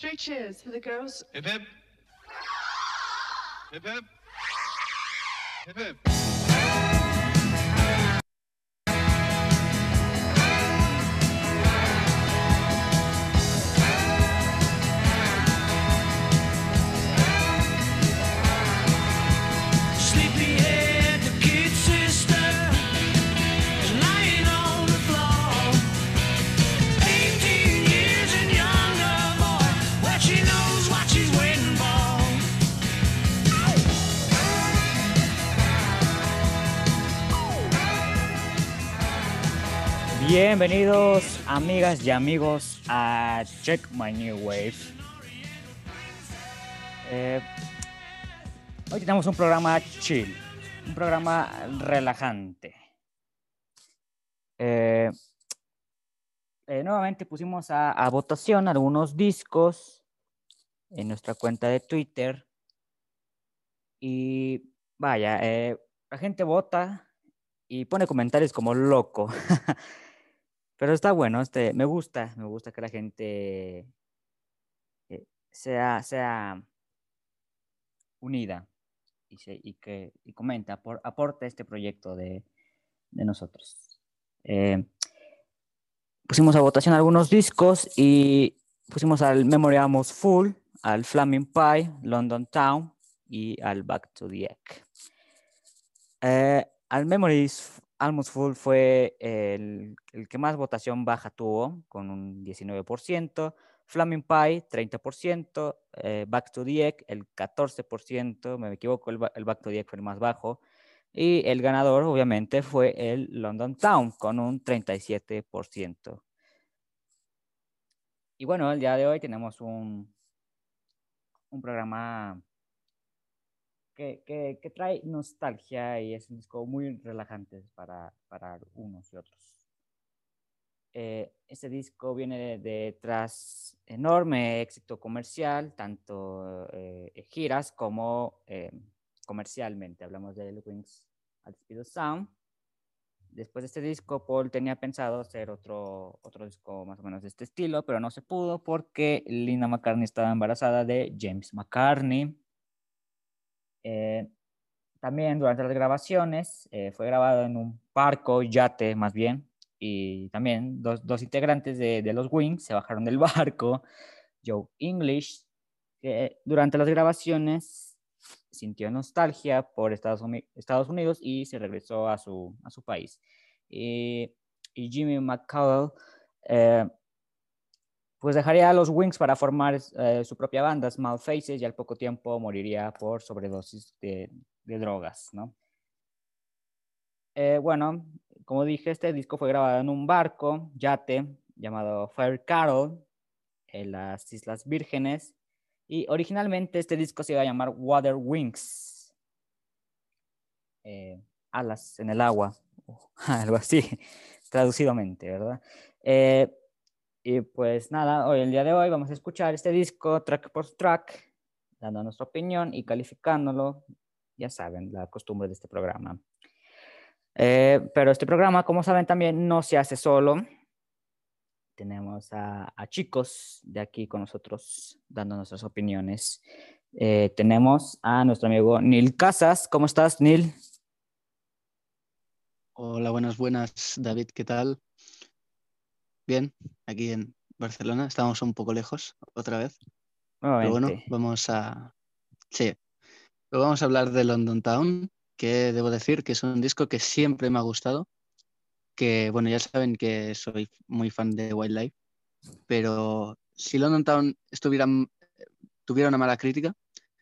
Three cheers for the girls. Hip hip. Hip hip. Hip hip. Bienvenidos amigas y amigos a Check My New Wave. Eh, hoy tenemos un programa chill, un programa relajante. Eh, eh, nuevamente pusimos a, votación algunos discos en nuestra cuenta de Twitter. Y vaya, la gente vota y pone comentarios como loco. Pero está bueno, este, me gusta, me gusta que la gente eh, sea, sea unida y, que y comenta, apor- aporte este proyecto de, de nosotros. Eh, pusimos a votación algunos discos y pusimos al Memory Full, al Flaming Pie, London Town y al Back to the Egg. Eh, al Memories Almost Full fue el, que más votación baja tuvo, con un 19%. Flaming Pie, 30%. eh, Back to the Egg, el 14%. Me equivoco, el Back to the Egg fue el más bajo. Y el ganador, obviamente, fue el London Town, con un 37%. Y bueno, el día de hoy tenemos un, un programa que, que- que trae nostalgia y es un disco muy relajante para, para unos y otros. Eh, este disco viene de, de tras enorme éxito comercial, tanto eh, giras como eh, comercialmente. Hablamos de Wings at the Speed of Sound. Después de este disco, Paul tenía pensado hacer otro, otro disco más o menos de este estilo, pero no se pudo porque Linda McCartney estaba embarazada de James McCartney. Eh, también durante las grabaciones eh, fue grabado en un barco, yate más bien, y también dos, dos integrantes de, de los Wings se bajaron del barco, Joe English, que durante las grabaciones sintió nostalgia por Estados, Estados Unidos y se regresó a su, a su país. Y, y Jimmy McCall eh, pues dejaría a los Wings para formar eh, su propia banda, Small Faces, y al poco tiempo moriría por sobredosis de, drogas, ¿no? Eh, bueno, como dije, este disco fue grabado en un barco, yate, llamado Fire Carol, en las Islas Vírgenes, y originalmente este disco se iba a llamar Water Wings, eh, alas en el agua, algo así, traducidamente, ¿verdad? Y pues nada, hoy, el día de hoy vamos a escuchar este disco track por track, dando nuestra opinión y calificándolo. Ya saben, la costumbre de este programa. Eh, pero este programa, como saben, también no se hace solo. Tenemos a, a chicos de aquí con nosotros dando nuestras opiniones. Eh, tenemos a nuestro amigo Neil Casas. ¿Cómo estás, Neil? Hola, buenas, buenas, David, ¿qué tal? Bien, aquí en Barcelona, estamos un poco lejos otra vez, pero bueno, vamos a... Sí, pero vamos a hablar de London Town, que debo decir que es un disco que siempre me ha gustado, que bueno, ya saben que soy muy fan de Wildlife, pero si London Town estuviera, tuviera una mala crítica,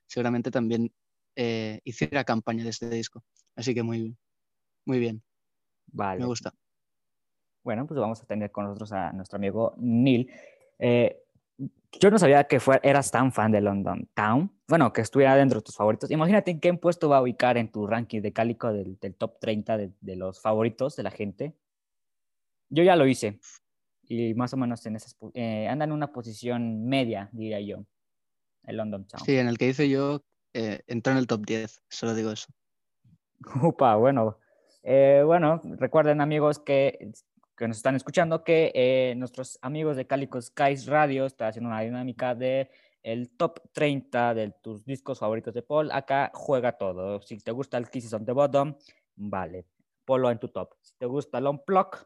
seguramente también eh, hiciera campaña de este disco, así que muy, muy bien, Vale. me gusta. Bueno, pues vamos a tener con nosotros a nuestro amigo Neil. Eh, yo no sabía que fue, eras tan fan de London Town. Bueno, que estuviera dentro de tus favoritos. Imagínate en qué puesto va a ubicar en tu ranking de Cálico del, del top 30 de, de los favoritos de la gente. Yo ya lo hice. Y más o menos en esas, eh, anda en una posición media, diría yo, el London Town. Sí, en el que hice yo eh, entró en el top 10, solo digo eso. Upa, bueno. Eh, bueno, recuerden amigos que que nos están escuchando que eh, nuestros amigos de Calico Skies Radio están haciendo una dinámica de el top 30 de tus discos favoritos de Paul. Acá juega todo. Si te gusta el Kisses on the Bottom, vale, Polo en tu top. Si te gusta el Unplug,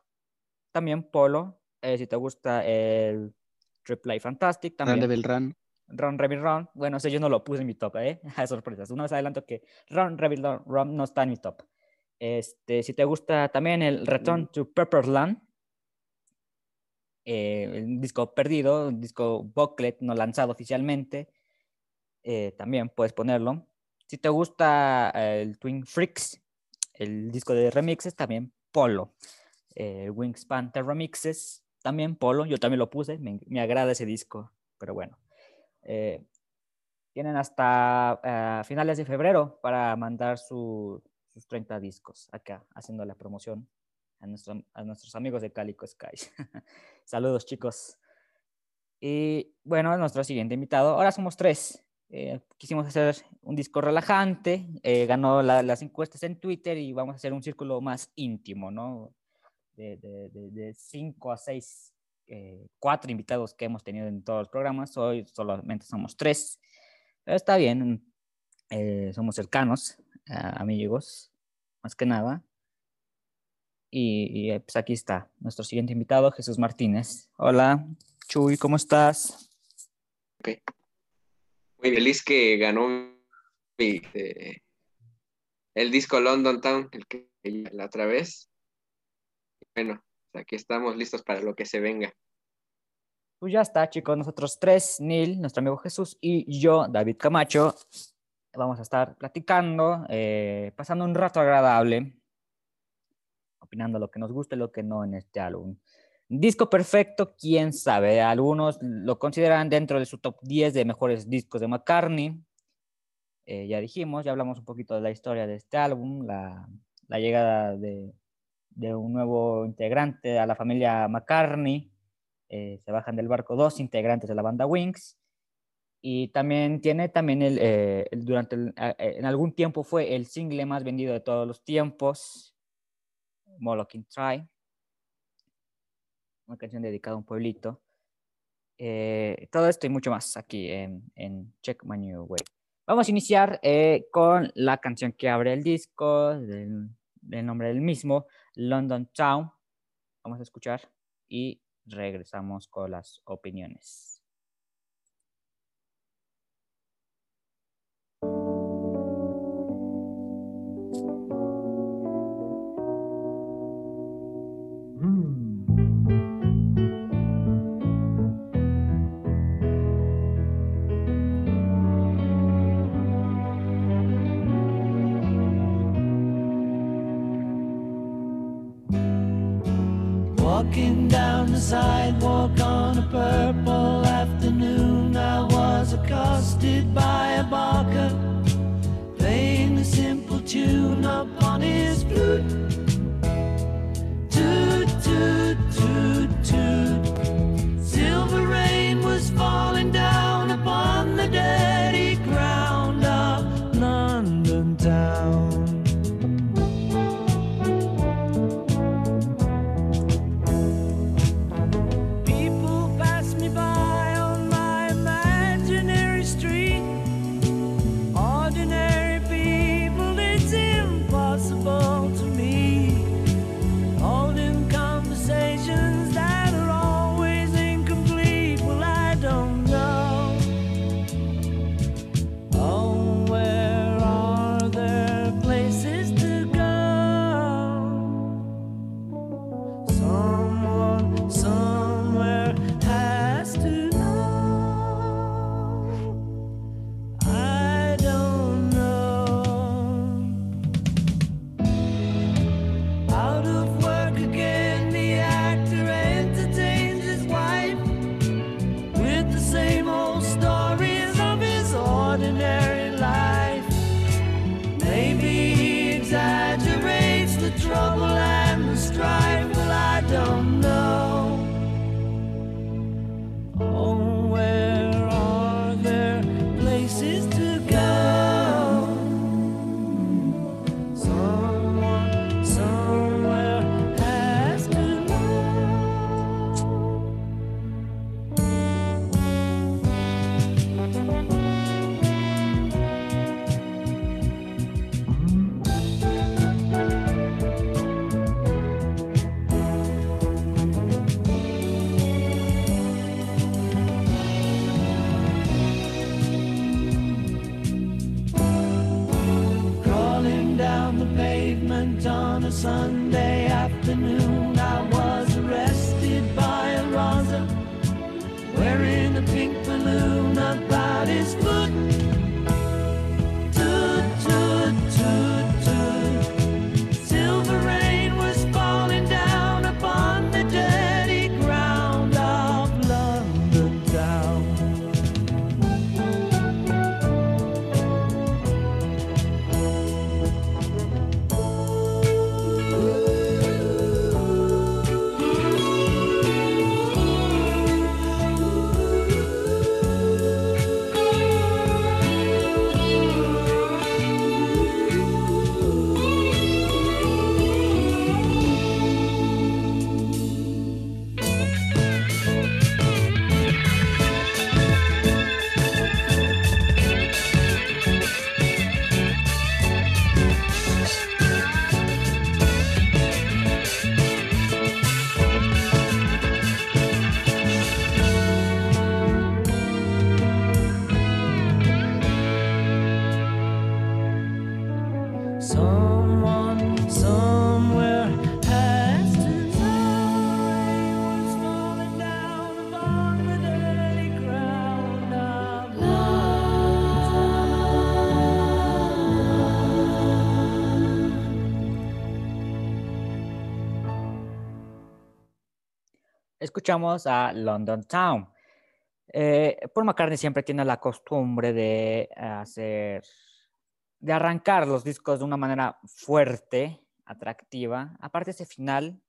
también Polo. Eh, si te gusta el Triple Fantastic, Run también Devil Run. Run Rebel Run. Bueno, ese yo no lo puse en mi top, ¿eh? Sorpresas. Una vez adelanto que Run Rebel Run no está en mi top. Este, si te gusta también el Return to Pepperland, eh, el disco perdido, un disco booklet no lanzado oficialmente, eh, también puedes ponerlo. Si te gusta eh, el Twin Freaks, el disco de remixes, también Polo. Eh, Wingspan de remixes, también Polo. Yo también lo puse, me, me agrada ese disco, pero bueno. Tienen hasta finales de febrero para mandar su- sus 30 discos acá, haciendo la promoción a, nuestro- a nuestros amigos de Calico Skies. Saludos, chicos. Y bueno, nuestro siguiente invitado. Ahora somos tres. Eh, quisimos hacer un disco relajante. eh, ganó la- las encuestas en Twitter y vamos a hacer un círculo más íntimo, ¿no? De, de- de- de cinco a seis, eh, cuatro invitados que hemos tenido en todos los programas. Hoy solamente somos tres. Pero está bien. eh, somos cercanos, amigos, más que nada. Y, y, pues aquí está nuestro siguiente invitado, Jesús Martínez. Hola, Chuy, ¿cómo estás? Muy feliz que ganó mi, eh, el disco London Town, el que la otra vez. Bueno, pues aquí estamos listos para lo que se venga. Pues ya está, chicos. Nosotros tres, Neil, nuestro amigo Jesús, y yo, David Camacho, vamos a estar platicando, eh, pasando un rato agradable, opinando lo que nos gusta y lo que no en este álbum. Disco perfecto, quién sabe. Algunos lo consideran dentro de su top 10 de mejores discos de McCartney. Eh, ya dijimos, ya hablamos un poquito de la historia de este álbum, la, llegada de, de un nuevo integrante a la familia McCartney. Eh, se bajan del barco dos integrantes de la banda Wings. Y también tiene también el, eh, durante eh, en algún tiempo fue el single más vendido de todos los tiempos, Molokin Try, una canción dedicada a un pueblito. Eh, todo esto y mucho más aquí en, Check My New Way. Vamos a iniciar con la canción que abre el disco, del, del nombre del mismo, London Town. Vamos a escuchar y regresamos con las opiniones. Escuchamos a London Town. Eh, Paul McCartney siempre tiene la costumbre de hacer, de arrancar los discos de una manera fuerte, atractiva. Aparte ese final,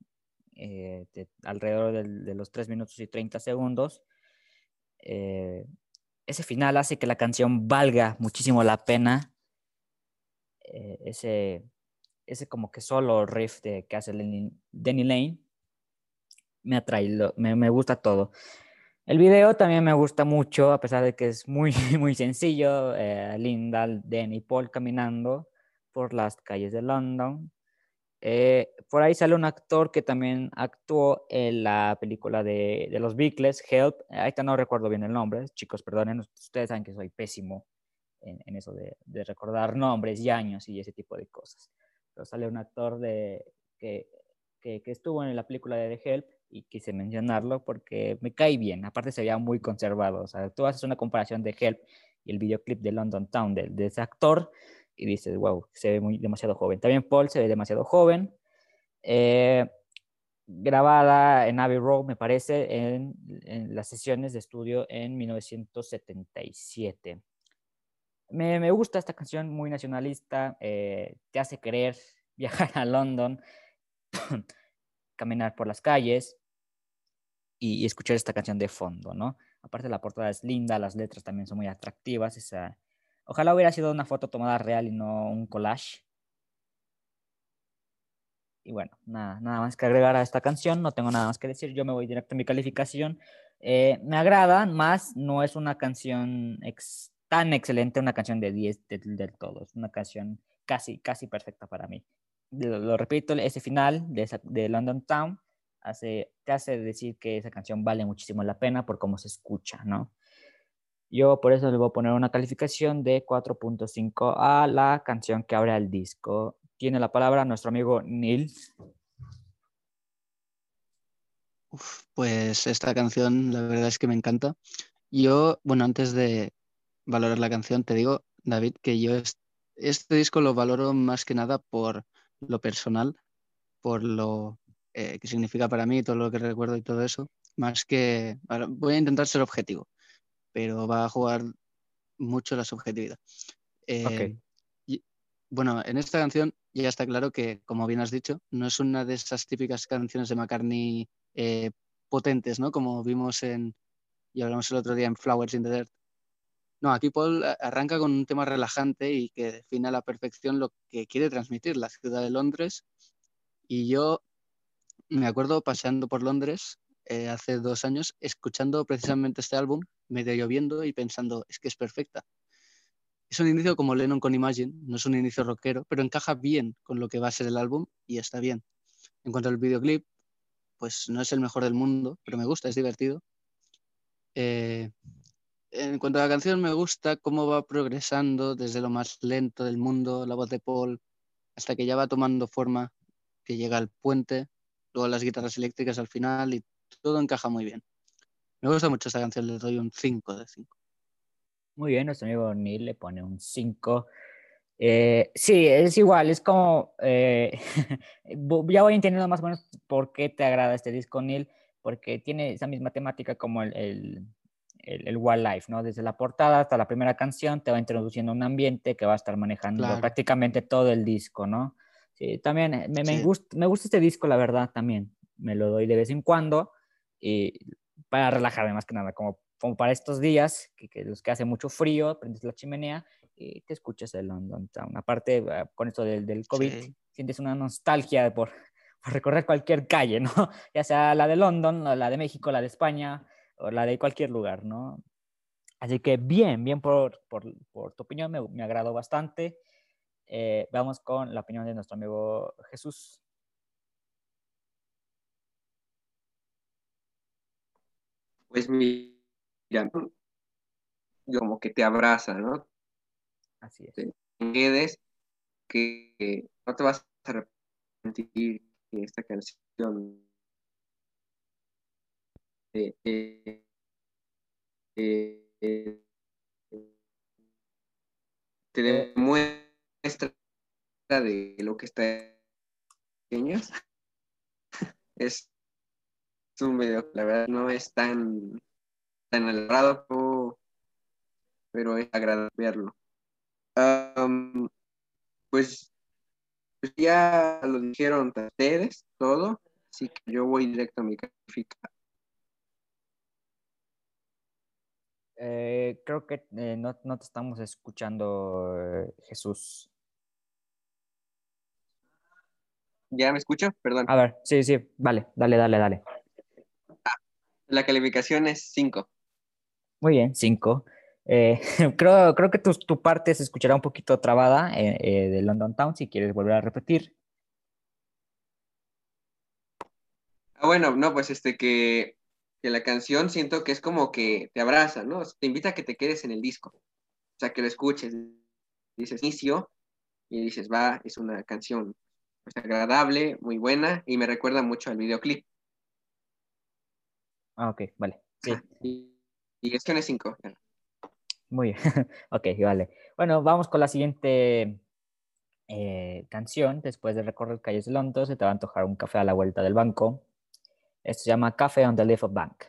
eh, de alrededor del- de, los 3 minutos y 30 segundos, eh, ese final hace que la canción valga muchísimo la pena. Eh, ese, ese como que solo riff de, que hace Danny Lane me atrae, lo- me, me gusta todo. El video también me gusta mucho, a pesar de que es muy, muy sencillo. eh, Linda, Dan y Paul caminando por las calles de London. Eh, por ahí sale un actor que también actuó en la película de, de los Beatles, Help. Ahorita no recuerdo bien el nombre, chicos, perdonen, ustedes saben que soy pésimo en, en eso de, recordar nombres y años y ese tipo de cosas. Pero sale un actor de, que, que, estuvo en la película de Help y quise mencionarlo porque me cae bien. Aparte se veía muy conservado. O sea, tú haces una comparación de Help y el videoclip de London Town de, de ese actor y dices, wow, se ve muy, demasiado joven. También Paul se ve demasiado joven. Eh, grabada en Abbey Road, me parece, en, en las sesiones de estudio en 1977. Me, me gusta esta canción, muy nacionalista, eh, te hace querer viajar a London, caminar por las calles y, y escuchar esta canción de fondo, ¿no? Aparte la portada es linda, las letras también son muy atractivas. Esa... Ojalá hubiera sido una foto tomada real y no un collage. Y bueno, nada, nada más que agregar a esta canción, no tengo nada más que decir, yo me voy directo a mi calificación. Eh, me agrada, más no es una canción ex- tan excelente, una canción de 10 del, del todo, es una canción casi, casi perfecta para mí. Lo, lo repito, ese final de, de London Town hace, te hace decir que esa canción vale muchísimo la pena por cómo se escucha, ¿no? Yo por eso le voy a poner una calificación de 4.5 a la canción que abre el disco. Tiene la palabra nuestro amigo Neil. Uf, pues esta canción la verdad es que me encanta. Yo, bueno, antes de valorar la canción, te digo, David, que yo es- este disco lo valoro más que nada por lo personal, por lo eh, que significa para mí, todo lo que recuerdo y todo eso, más que... ahora voy a intentar ser objetivo, pero va a jugar mucho la subjetividad. Eh, Ok. y- bueno, en esta canción ya está claro que, como bien has dicho, no es una de esas típicas canciones de McCartney eh, potentes, ¿no? Como vimos en, y hablamos el otro día en Flowers in the Dirt. No, aquí Paul arranca con un tema relajante y que define a la perfección lo que quiere transmitir la ciudad de Londres. Y yo me acuerdo paseando por Londres eh, hace dos años, escuchando precisamente este álbum, medio lloviendo y pensando, es que es perfecta. Es un inicio como Lennon con Imagine, no es un inicio rockero, pero encaja bien con lo que va a ser el álbum y está bien. En cuanto al videoclip, pues no es el mejor del mundo, pero me gusta, es divertido. Eh, en cuanto a la canción, me gusta cómo va progresando desde lo más lento del mundo, la voz de Paul, hasta que ya va tomando forma, que llega al puente, luego las guitarras eléctricas al final y todo encaja muy bien. Me gusta mucho esta canción, le doy un 5 de 5. Muy bien, nuestro amigo Neil le pone un 5. Eh, sí, es igual, es como, eh, ya voy entendiendo más o menos por qué te agrada este disco, Neil, porque tiene esa misma temática como el, el, el, el Wildlife, ¿no? Desde la portada hasta la primera canción te va introduciendo un ambiente que va a estar manejando Claro. prácticamente todo el disco, ¿no? Sí, también eh, me, me, Sí. gust- me gusta este disco, la verdad, también. Me lo doy de vez en cuando y para relajarme más que nada, como, como para estos días, que, que los que hace mucho frío, prendes la chimenea y te escuchas el London Town. Aparte, eh, con esto del, del COVID, Sí. sientes una nostalgia por, por recorrer cualquier calle, ¿no? Ya sea la de London, la de México, la de España, o la de cualquier lugar, ¿no? Así que bien, bien por, por, por tu opinión, me, me agradó bastante. Eh, vamos con la opinión de nuestro amigo Jesús. Pues mira, como que te abraza, ¿no? Así es. Sí. Quedes que, no te vas a arrepentir esta canción eh, eh, te demuestra de lo que está pequeños es un medio la verdad no es tan tan pero es agradable verlo pues, pues ya lo dijeron ustedes todo así que yo voy directo a mi calificación Eh, creo que eh, no, no te estamos escuchando, eh, Jesús. ¿Ya me escucho? Perdón. A ver, sí, sí, vale, dale, dale, dale. La calificación es 5. Muy bien, cinco. Eh, creo, creo que tu, tu parte se escuchará un poquito trabada eh, eh, de London Town, si quieres volver a repetir. Ah, bueno, no, pues este que, que la canción siento que es como que te abraza, ¿no? Te invita a que te quedes en el disco. O sea, que lo escuches. Dices inicio y dices, va, es una canción pues, agradable, muy buena y me recuerda mucho al videoclip. Ah, ok, vale. Sí, Y, y es que no es 5. muy bien. ok, vale. Bueno, vamos con la siguiente eh, canción. Después de recorrer calles de Londres, se te va a antojar un café a la vuelta del banco. Esto se llama Café on the Left of Bank.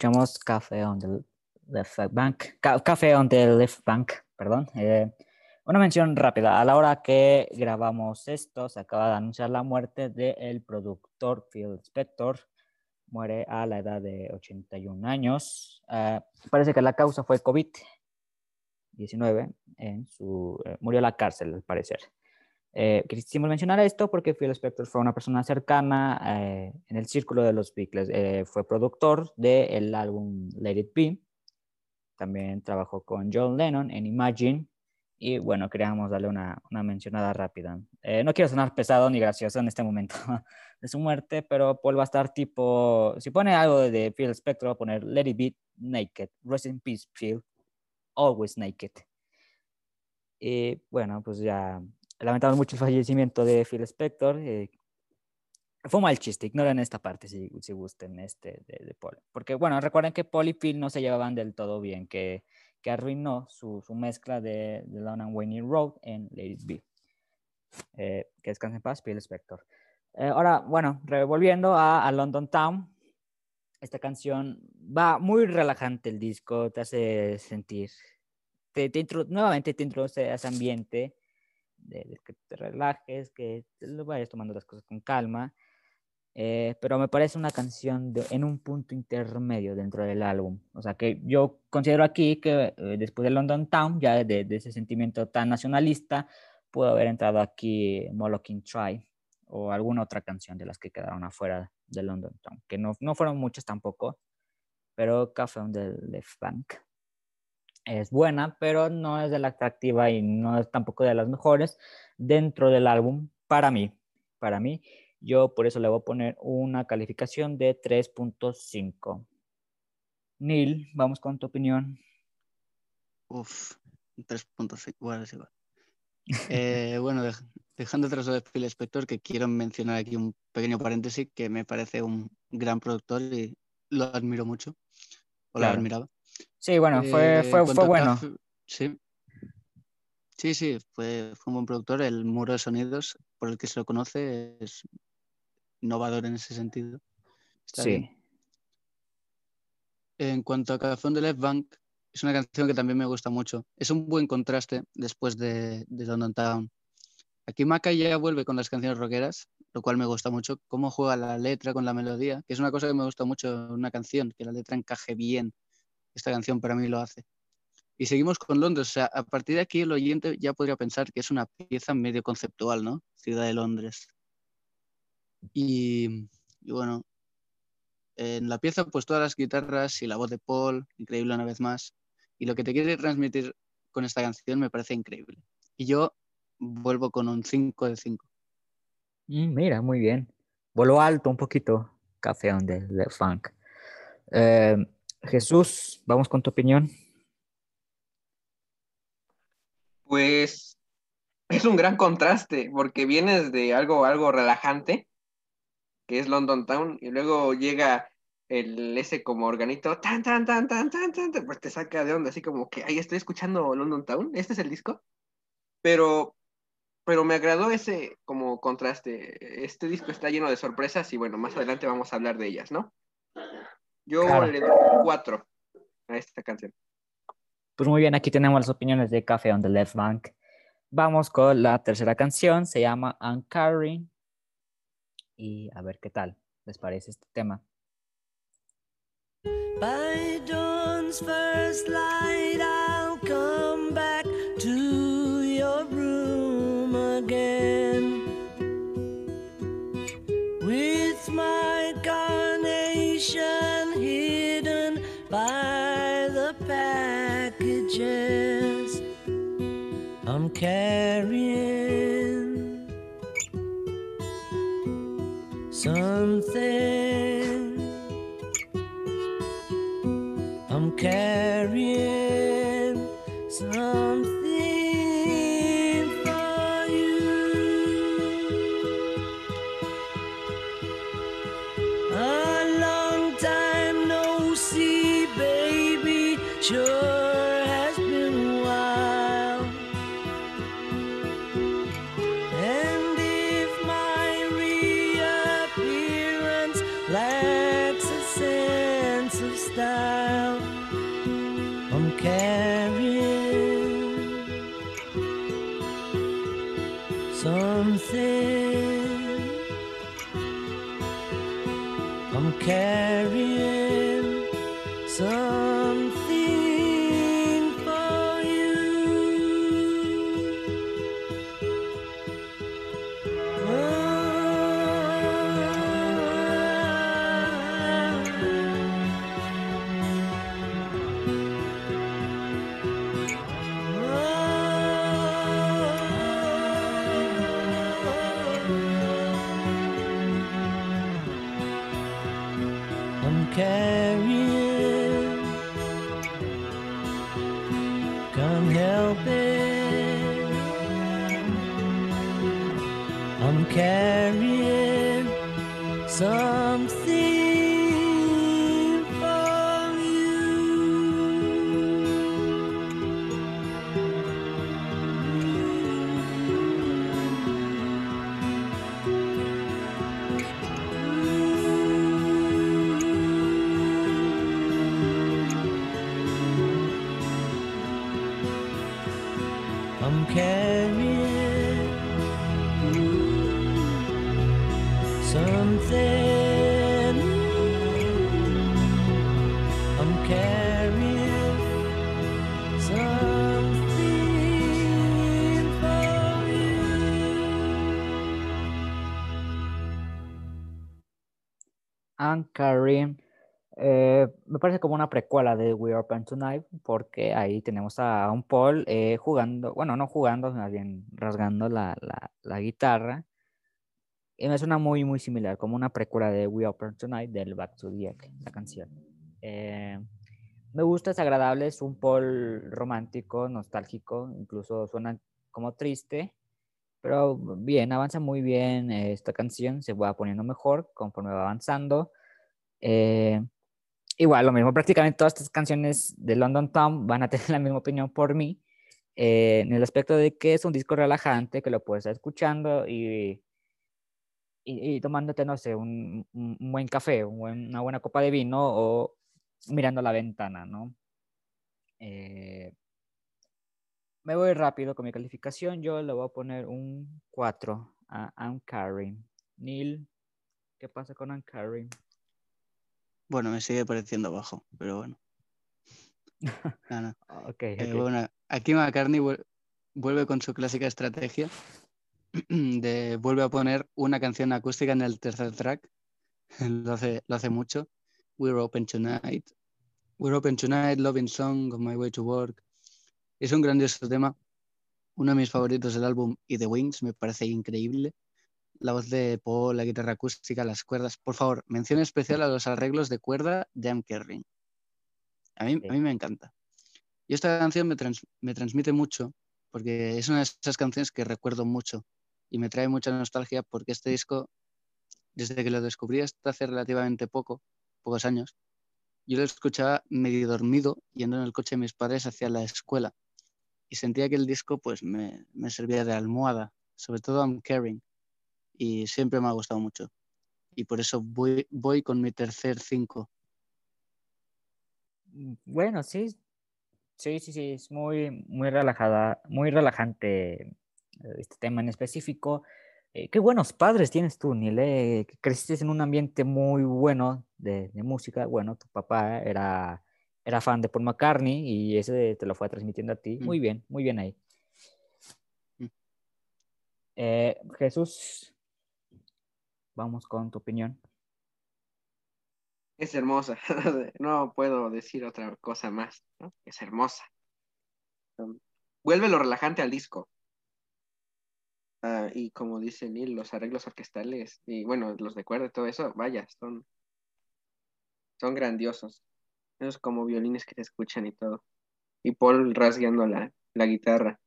Escuchamos Café on the Left Bank. Ca- Café on the Left Bank, perdón. Eh, una mención rápida. A la hora que grabamos esto, se acaba de anunciar la muerte del productor Phil Spector. Muere a la edad de 81 años. Eh, parece que la causa fue COVID-19. En su, eh, murió en la cárcel, al parecer. Eh, quisimos mencionar esto porque Phil Spector fue una persona cercana eh, en el círculo de los Beatles. Eh, fue productor del álbum Let It Be. También trabajó con John Lennon en Imagine. Y bueno, queríamos darle una, una mencionada rápida. Eh, no quiero sonar pesado ni gracioso en este momento de su muerte, pero Paul va a estar tipo, si pone algo de Phil Spector, va a poner Let It Be Naked, Rest in Peace Phil, Always Naked. Y bueno, pues ya lamentamos mucho el fallecimiento de Phil Spector. eh, fue un mal chiste, ignoren esta parte si, si gusten este de, de Paul. Porque bueno, recuerden que Paul y Phil no se llevaban del todo bien, que, que arruinó su, su mezcla de, de Lon and Wayne Road en It Be. Eh, que descanse en paz, Phil Spector. Eh, ahora, bueno, revolviendo a, a London Town, esta canción va muy relajante el disco, te hace sentir, te, te nuevamente te introduce a ese ambiente de, que te relajes, que lo vayas tomando las cosas con calma. eh, pero me parece una canción de- en un punto intermedio dentro del álbum. O sea que yo considero aquí que eh, después de London Town, ya de, de ese sentimiento tan nacionalista, pudo haber entrado aquí Molokin Try o alguna otra canción de las que quedaron afuera de London Town, que no, no fueron muchas tampoco, pero Café on the Left Bank es buena, pero no es de la atractiva y no es tampoco de las mejores dentro del álbum para mí. Para mí, yo por eso le voy a poner una calificación de 3.5. Neil, vamos con tu opinión. Uf, 3.5. Bueno, es igual. Eh, bueno, dej- dejando atrás lo de Phil Spector, que quiero mencionar aquí un pequeño paréntesis que me parece un gran productor y lo admiro mucho. O lo Claro. admiraba. Sí, bueno, Eh, fue, en fue, fue bueno. Café- sí. Sí, sí, fue, fue un buen productor. El muro de sonidos, por el que se lo conoce, es innovador en ese sentido. Está bien. Sí, En cuanto a Café on the Left Bank, es una canción que también me gusta mucho. Es un buen contraste después de, de London Town. Aquí Maca ya vuelve con las canciones rockeras, lo cual me gusta mucho. Cómo juega la letra con la melodía, que es una cosa que me gusta mucho en una canción, que la letra encaje bien. Esta canción para mí lo hace. Y seguimos con Londres. O sea, a partir de aquí el oyente ya podría pensar que es una pieza medio conceptual, ¿no? Ciudad de Londres. Y, bueno, en la pieza, pues todas las guitarras y la voz de Paul, increíble una vez más. Y lo que te quiere transmitir con esta canción me parece increíble. Y yo vuelvo con un 5 de 5. Mm, mira, muy bien. Voló alto un poquito on the Left Bank. Eh, Jesús, vamos con tu opinión. Pues es un gran contraste, porque vienes de algo, algo relajante, que es London Town, y luego llega el ese como organito, tan, tan, tan, tan, tan, tan, pues te saca de onda, así como que, ahí estoy escuchando London Town, este es el disco, pero, pero me agradó ese como contraste, este disco está lleno de sorpresas y bueno, más adelante vamos a hablar de ellas, ¿no? Yo Claro. le doy cuatro a esta canción. Pues muy bien, aquí tenemos las opiniones de Café on the Left Bank. Vamos con la tercera canción, se llama Uncaring. Y a ver qué tal les parece este tema. By dawn's first light, I'll come back to your room again with my carnation carrying I'm carrying. eh, me parece como una precuela de We Are Open Tonight, porque ahí tenemos a un Paul eh, jugando, bueno, no jugando, más bien rasgando la, la- guitarra. Y me suena muy, muy similar, como una precuela de We Are Open Tonight del Back to the Egg, la canción. Eh, me gusta, es agradable, es un Paul romántico, nostálgico, incluso suena como triste, pero bien, avanza muy bien esta canción, se va poniendo mejor conforme va avanzando. Eh, igual, lo mismo, prácticamente todas estas canciones de London Town van a tener la misma opinión por mí, eh, en el aspecto de que es un disco relajante, que lo puedes estar escuchando y, y, tomándote, no sé, un, un- buen café, una buena copa de vino o mirando la ventana, ¿no? Eh, me voy rápido con mi calificación, yo le voy a poner un 4 a Carrying. Neil, ¿qué pasa con Carrying? Bueno, me sigue pareciendo bajo, pero bueno. No, no. Ok, Eh, bueno, aquí McCartney vuel- vuelve con su clásica estrategia de vuelve a poner una canción acústica en el tercer track. lo, hace, lo hace mucho. We're Open Tonight. We're Open Tonight, Loving Song, On My Way to Work. Es un grandioso tema. Uno de mis favoritos del álbum y The Wings, me parece increíble. La voz de Paul, la guitarra acústica, las cuerdas. Por favor, mención especial a los arreglos de cuerda de Am Kerring. A mí, Sí. a mí me encanta. Y esta canción me, trans- me transmite mucho, porque es una de esas canciones que recuerdo mucho y me trae mucha nostalgia, porque este disco, desde que lo descubrí hasta hace relativamente poco, pocos años, yo lo escuchaba medio dormido yendo en el coche de mis padres hacia la escuela y sentía que el disco pues me, me servía de almohada, sobre todo I'm Caring, y siempre me ha gustado mucho. Y por eso voy, voy con mi tercer cinco. Mm, Bueno, sí, sí, sí, sí, es muy, muy relajada, muy relajante eh, este tema en específico. Eh, qué buenos padres tienes tú, que creciste en un ambiente muy bueno de, de música. Bueno, tu papá era, era fan de Paul McCartney y ese te lo fue transmitiendo a ti. Mm. Muy bien, muy bien ahí. Mm. Eh, Jesús, vamos con tu opinión. Es hermosa. No puedo decir otra cosa más. ¿no? Es hermosa. Um, Vuelve lo relajante al disco. Ah, y como dice Neil, los arreglos orquestales y bueno, los de cuerda y todo eso, vaya, son, son grandiosos. Esos como violines que se escuchan y todo. Y Paul rasgueando la, la guitarra.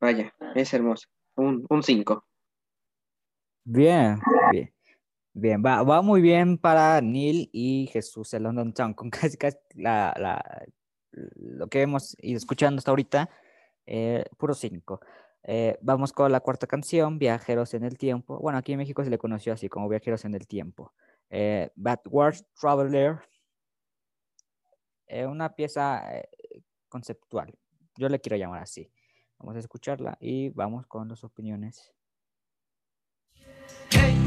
Vaya, es hermoso. Un 5. Bien, bien. Bien, va, va muy bien para Neil y Jesús el London Town, con casi, casi la, la- lo que hemos ido escuchando hasta ahorita, eh, puro 5. vamos con la cuarta canción, Viajeros en el Tiempo. Bueno, aquí en México se le conoció así como Viajeros en el Tiempo. Eh, Backwards Traveler. Eh, una pieza eh, conceptual. Yo le quiero llamar así. Vamos a escucharla y vamos con las opiniones. Hey,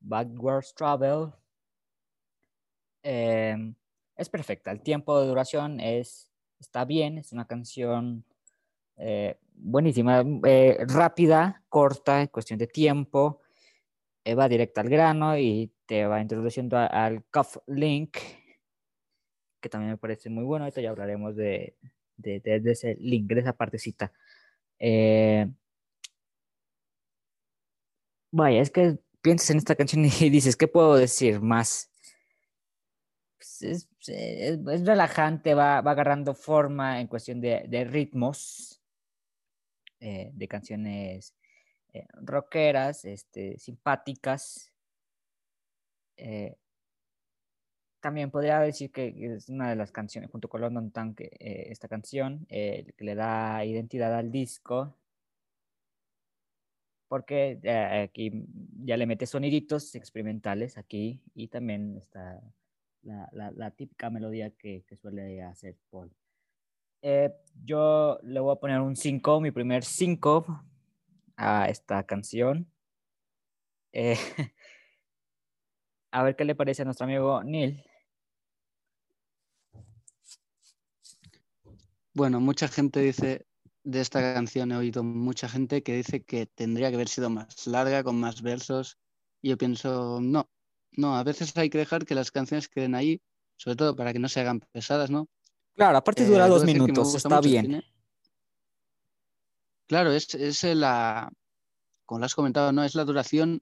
Backwards Travel. Em, es perfecta. El tiempo de duración es, está bien. Es una canción eh, buenísima, eh, rápida, corta, en cuestión de tiempo. eh, va directa al grano y te va introduciendo al cuff link, que también me parece muy bueno. Ahorita ya hablaremos de, de, de- de ese link, de esa partecita. Vaya, es que piensas en esta canción y dices, ¿qué puedo decir más? Pues es, es- relajante, va, va agarrando forma en cuestión de, ritmos, eh, de canciones eh, rockeras, este, simpáticas. Eh, también podría decir que es una de las canciones, junto con London eh, esta canción, eh, que le da identidad al disco porque eh, aquí ya le mete soniditos experimentales aquí y también está la, la- la típica melodía que, que suele hacer Paul. Eh, yo le voy a poner un 5, mi primer 5 a esta canción. Eh, a ver qué le parece a nuestro amigo Neil. Bueno, mucha gente dice de esta canción, he oído mucha gente que dice que tendría que haber sido más larga, con más versos. Y yo pienso, no, no, a veces hay que dejar que las canciones queden ahí, sobre todo para que no se hagan pesadas, ¿no? Claro, aparte Eh, dura dos minutos, está bien. cine. Claro, es, es la, como lo has comentado, ¿no? Es la duración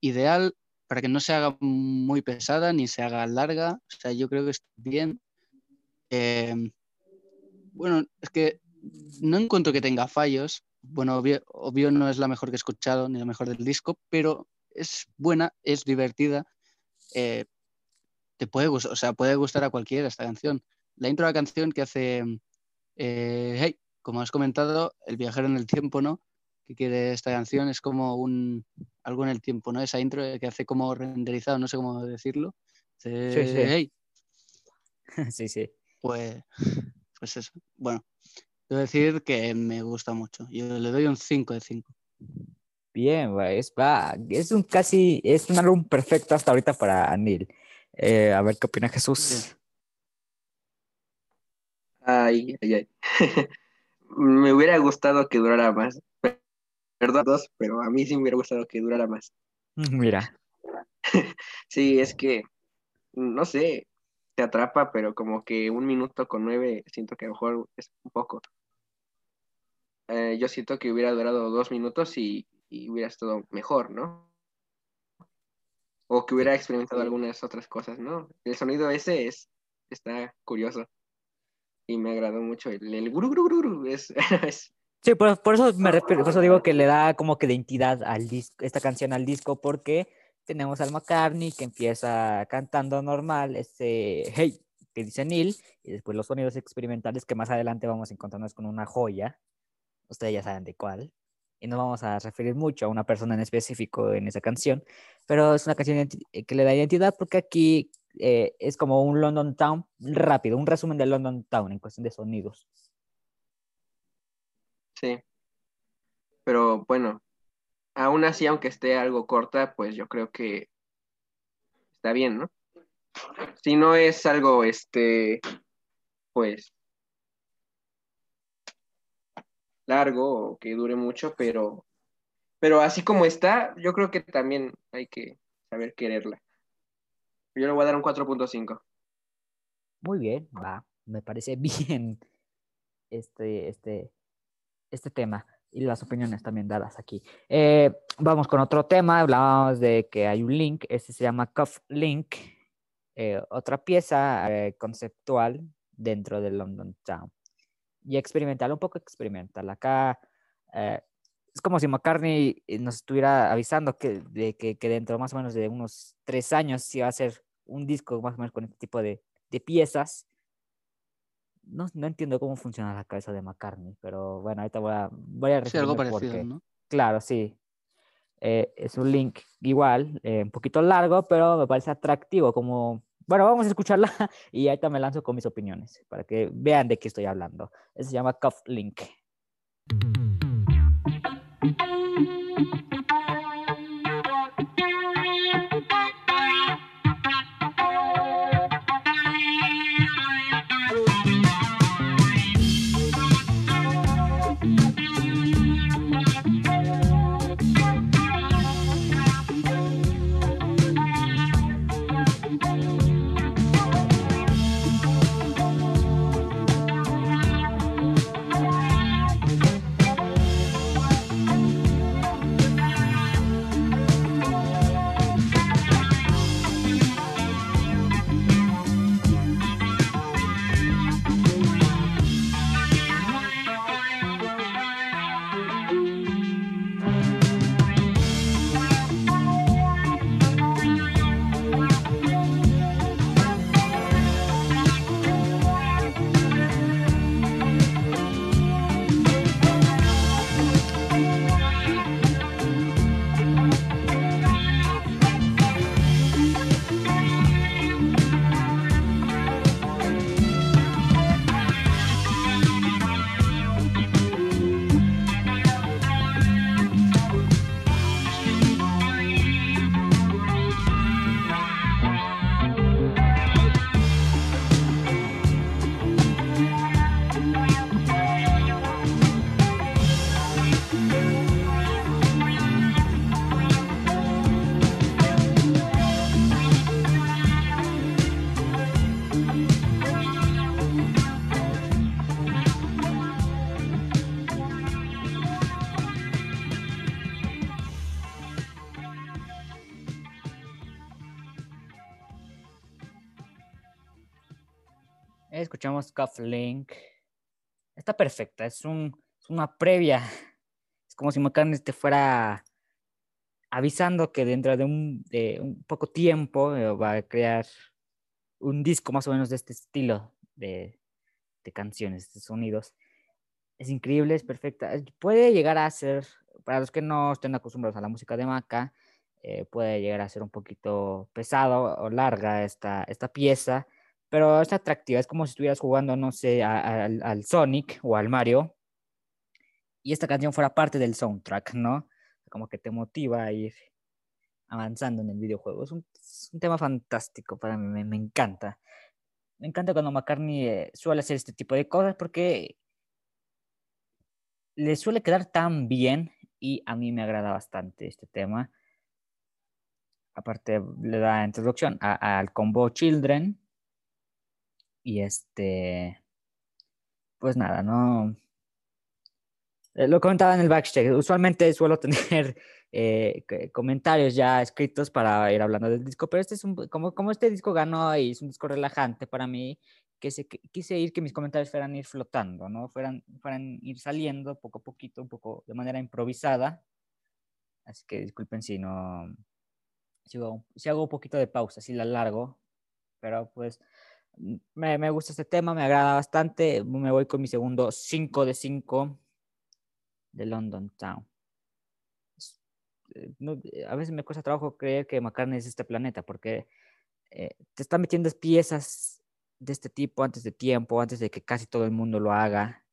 ideal para que no se haga muy pesada ni se haga larga. O sea, yo creo que está bien. Eh, bueno, es que no encuentro que tenga fallos. Bueno, obvio, obvio no es la mejor que he escuchado ni la mejor del disco, pero es buena, es divertida. eh, te puede gustar, o sea, puede gustar a cualquiera esta canción. La intro de la canción que hace, eh, hey, como has comentado, el viajero en el tiempo, ¿no? Que quiere esta canción es como un algo en el tiempo, ¿no? Esa intro que hace como renderizado, no sé cómo decirlo. Sí, sí. hey, sí, sí. pues, pues eso. Bueno, debo decir que me gusta mucho. Yo le doy un 5 de 5. Bien, va, es, va, es un casi, es un álbum perfecto hasta ahorita para Neil. Eh, a ver qué opina Jesús. Ay, ay, ay. Me hubiera gustado que durara más. Perdón, dos, pero a mí sí me hubiera gustado que durara más. Mira, Sí, es que, no sé, te atrapa, pero como que un minuto con nueve, siento que a lo mejor es un poco. Eh, yo siento que hubiera durado dos minutos y, y hubiera estado mejor, ¿no? O que hubiera experimentado algunas otras cosas, ¿no? El sonido ese es, está curioso. Y me agradó mucho. El, el guru, guru, guru, es, es sí, por, por eso me por eso digo que le da como que identidad al disco, esta canción al disco, porque tenemos al McCartney que empieza cantando normal, ese hey que dice Neil, y después los sonidos experimentales que más adelante vamos a encontrarnos con una joya. Ustedes ya saben de cuál. Y no vamos a referir mucho a una persona en específico en esa canción, pero es una canción eh, que le da identidad porque aquí eh, es como un London Town rápido, un resumen de London Town en cuestión de sonidos. Sí. Pero bueno, aún así, aunque esté algo corta, pues yo creo que está bien, ¿no? Si no es algo, este, pues, largo o que dure mucho, pero, pero así como está, yo creo que también hay que saber quererla. Yo le voy a dar un 4.5. Muy bien, va. Me parece bien este, este, este tema y las opiniones también dadas aquí. Eh, vamos con otro tema. Hablábamos de que hay un link, este se llama Cuff Link, eh, otra pieza eh, conceptual dentro de London Town. Y experimental, un poco experimental. Acá eh, es como si McCartney eh, nos estuviera avisando que, de que, que dentro más o menos de unos tres años sí va a ser un disco más o menos con este tipo de, de piezas. No, no entiendo cómo funciona la cabeza de McCartney, pero bueno, ahorita voy a, voy a Sí, algo parecido, porque- ¿no? Claro, sí. Eh, es un link igual, eh, un poquito largo, pero me parece atractivo. Como, bueno, vamos a escucharla y ahorita me lanzo con mis opiniones para que vean de qué estoy hablando. Se llama Cuff Link. Escuchamos Cuff Link. Está perfecta, es, un, una previa. Es como si McCartney te fuera avisando que dentro de un, de un poco tiempo eh, va a crear un disco más o menos de este estilo de, de canciones, de sonidos. Es increíble, es perfecta. Puede llegar a ser, para los que no estén acostumbrados a la música de Maca, eh, puede llegar a ser un poquito pesado o larga esta, esta pieza, pero es atractiva. Es como si estuvieras jugando, no sé, a- al, Sonic o al Mario y esta canción fuera parte del soundtrack, ¿no? Como que te motiva a ir avanzando en el videojuego. Es un, tema fantástico para mí, me, me encanta. Me encanta cuando McCartney eh, suele hacer este tipo de cosas porque le suele quedar tan bien y a mí me agrada bastante este tema. Aparte le da introducción al combo Children y este, pues nada, no. Eh, Lo comentaba en el backstage. Usualmente suelo tener eh, comentarios ya escritos para ir hablando del disco, pero este es un, como, como este disco ganó y es un disco relajante para mí, que se, quise ir que mis comentarios fueran ir flotando, ¿no? Fueran, fueran ir saliendo poco a poquito, un poco de manera improvisada. Así que disculpen si no, si hago, si hago un poquito de pausa, si la largo, pero pues me, me gusta este tema, me agrada bastante. Me voy con mi segundo 5 de 5 de London Town. Eh, no, eh, a veces me cuesta trabajo creer que McCartney es este planeta porque eh, te está metiendo piezas de este tipo antes de tiempo, antes de que casi todo el mundo lo haga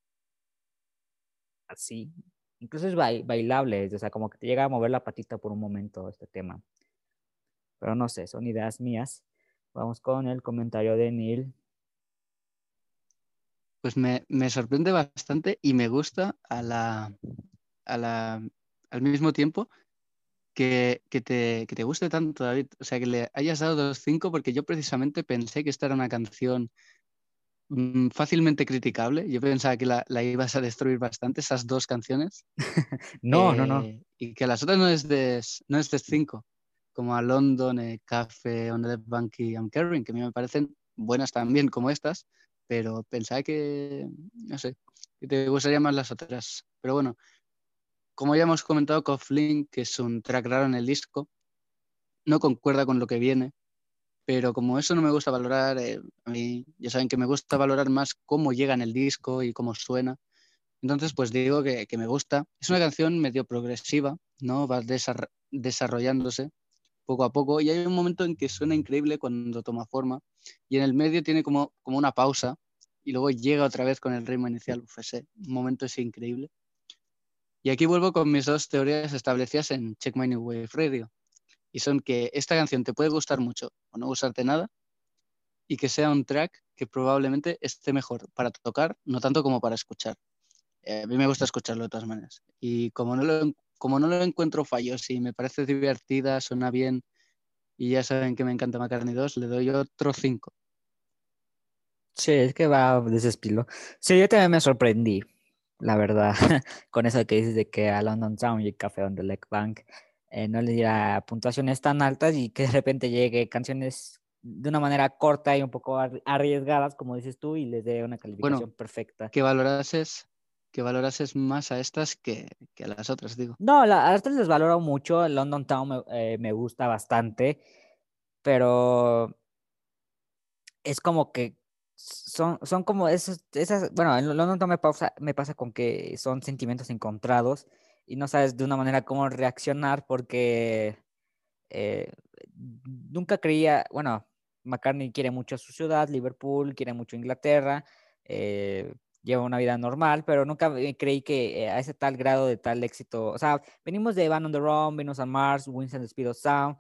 así. incluso es bai- bailable, o sea, como que te llega a mover la patita por un momento este tema. Pero no sé, son ideas mías. Vamos con el comentario de Neil. Pues me, me sorprende bastante y me gusta a la, a la, al mismo tiempo que, que te, que te guste tanto, David. O sea, que le hayas dado dos cinco porque yo precisamente pensé que esta era una canción mm, fácilmente criticable. Yo pensaba que la, la ibas a destruir bastante, esas dos canciones. No, no, no. Eh, Y que las otras no es de, no es de cinco, como a London, eh, Café, On the Bank y I'm Carrying, que a mí me parecen buenas también como estas, pero pensaba que, no sé, que te gustarían más las otras. Pero bueno, como ya hemos comentado, Coughlin, que es un track raro en el disco, no concuerda con lo que viene, pero como eso no me gusta valorar, eh, a mí ya saben que me gusta valorar más cómo llega en el disco y cómo suena. Entonces, pues digo que, que me gusta. Es una canción medio progresiva, ¿no? Va desarr- desarrollándose poco a poco y hay un momento en que suena increíble cuando toma forma y en el medio tiene como, como una pausa y luego llega otra vez con el ritmo inicial, ese momento es increíble. Y aquí vuelvo con mis dos teorías establecidas en Check My New Wave Radio y son que esta canción te puede gustar mucho o no gustarte nada y que sea un track que probablemente esté mejor para tocar, no tanto como para escuchar. Eh, a mí me gusta escucharlo de todas maneras. Y como no lo, como no lo encuentro fallos y me parece divertida, suena bien y ya saben que me encanta McCartney 2, le doy otro 5. Sí, es que va de ese estilo. Sí, yo también me sorprendí, la verdad, con eso que dices de que a London Town y Café on the Lake Bank eh, no le diera puntuaciones tan altas y que de repente llegue canciones de una manera corta y un poco ar- arriesgadas, como dices tú, y les dé una calificación perfecta. Que valorases, que valorases más a estas que, que a las otras, digo. No, la, a estas les valoro mucho. London Town me, eh, me gusta bastante, pero es como que son, son como esas, bueno, en London Town me pasa, me pasa con que son sentimientos encontrados y no sabes de una manera cómo reaccionar porque eh, nunca creía, bueno, McCartney quiere mucho a su ciudad, Liverpool, quiere mucho Inglaterra, eh, lleva una vida normal, pero nunca creí que eh, a ese tal grado de tal éxito, o sea, venimos de Van on the Run, Venus on Mars, Winds and the Speed of Sound,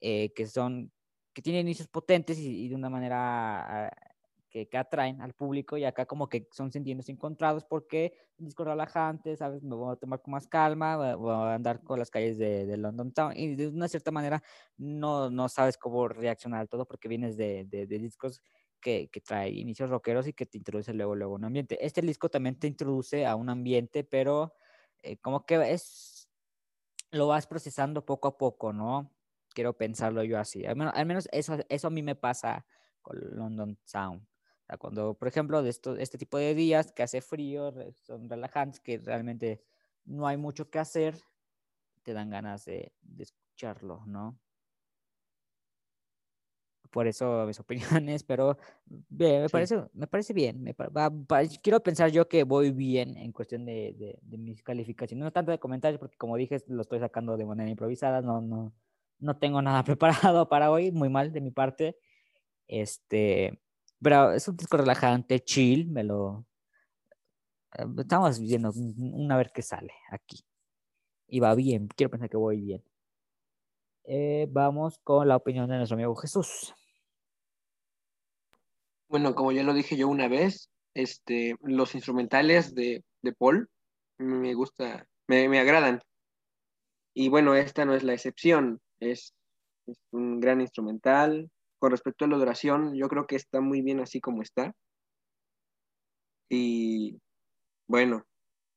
eh, que son, que tienen inicios potentes y, y de una manera ah, que, que atraen al público y acá como que son sentimientos encontrados porque un disco relajante, ¿sabes? Me voy a tomar con más calma, a- voy a andar con las calles de, de London Town y de una cierta manera no, no sabes cómo reaccionar al todo porque vienes de, de, de discos que, trae inicios rockeros y que te introduce luego, luego un ambiente. Este disco también te introduce a un ambiente, pero eh, como que es, lo vas procesando poco a poco, ¿no? Quiero pensarlo yo así. Al menos, al menos eso, eso a mí me pasa con London Sound. O cuando, por ejemplo, de este tipo de días que hace frío, son relajantes, que realmente no hay mucho que hacer, te dan ganas de, de escucharlo, ¿no? Por eso mis opiniones, pero bien, me, Sí. parece, me parece bien. me va- va- quiero pensar yo que voy bien en cuestión de, de- de mis calificaciones, no tanto de comentarios, porque como dije, lo estoy sacando de manera improvisada, no, no, no tengo nada preparado para hoy, muy mal de mi parte. Este, pero es un disco relajante, chill, me lo... eh, Estamos viendo un- una vez que sale aquí. Y va bien, quiero pensar que voy bien. Eh, vamos con la opinión de nuestro amigo Jesús. Bueno, como ya lo dije yo una vez, este, los instrumentales de, de Paul me gusta, me, me agradan. Y bueno, esta no es la excepción, es, es un gran instrumental. Con respecto a la duración, yo creo que está muy bien así como está. Y bueno,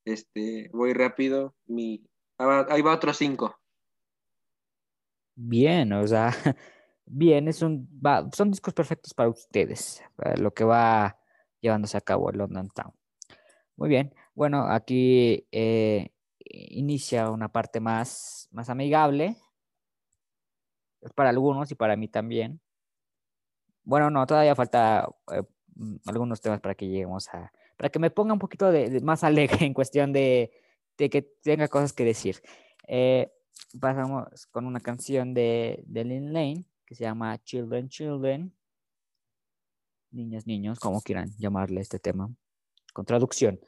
este, voy rápido. Mi, ah, ahí va otro cinco. Bien, o sea, bien, es un, son discos perfectos para ustedes, para lo que va llevándose a cabo el London Town. Muy bien, bueno, aquí eh, inicia una parte más, más amigable, para algunos y para mí también. Bueno, no, todavía falta eh, mm, algunos temas para que lleguemos a, para que me ponga un poquito de, de más alegre en cuestión de, de que tenga cosas que decir. Eh, pasamos con una canción de, de Lynn Lane se llama Children, Children. Niños, niños, como quieran llamarle este tema, con traducción.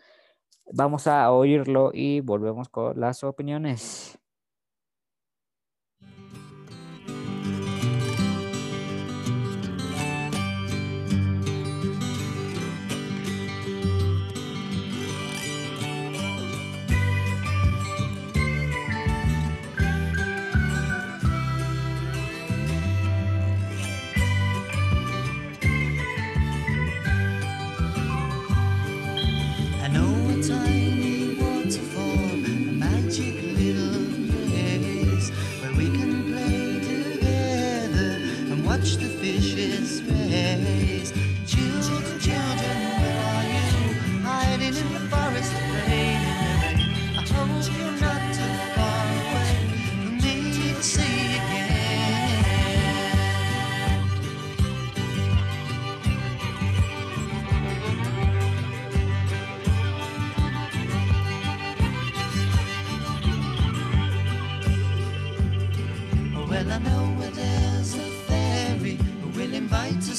Vamos a oírlo y volvemos con las opiniones.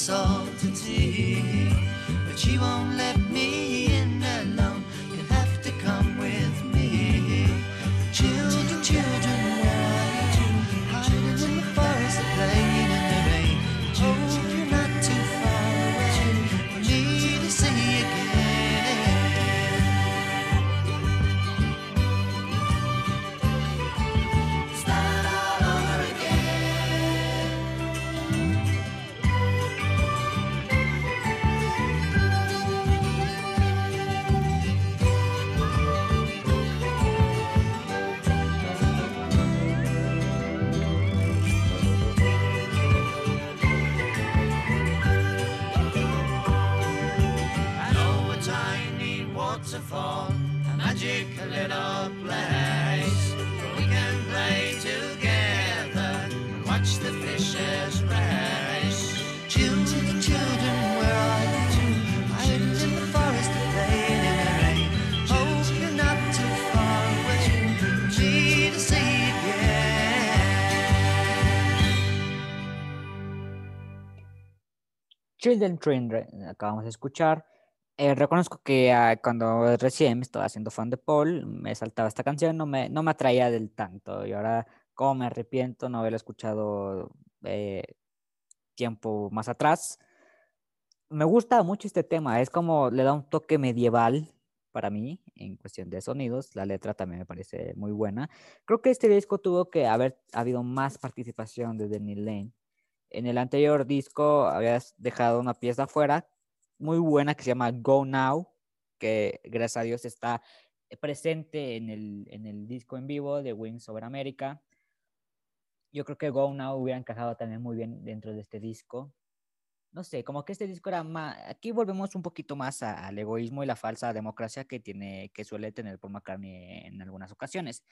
salt to tea, but she won't Children Train acabamos de escuchar. Eh, reconozco que ah, cuando recién me estaba haciendo fan de Paul, me saltaba esta canción, no me, no me atraía del tanto. Y ahora, como me arrepiento no haberla escuchado eh, tiempo más atrás. Me gusta mucho este tema, es como le da un toque medieval para mí en cuestión de sonidos. La letra también me parece muy buena. Creo que este disco tuvo que haber habido más participación de Danny Lane. En el anterior disco habías dejado una pieza fuera muy buena que se llama Go Now, que gracias a Dios está presente en el, en el disco en vivo de Wings Over America. Yo creo que Go Now hubiera encajado también muy bien dentro de este disco. No sé, como que este disco era más... Aquí volvemos un poquito más a- al egoísmo y la falsa democracia que, tiene, que suele tener Paul McCartney en algunas ocasiones.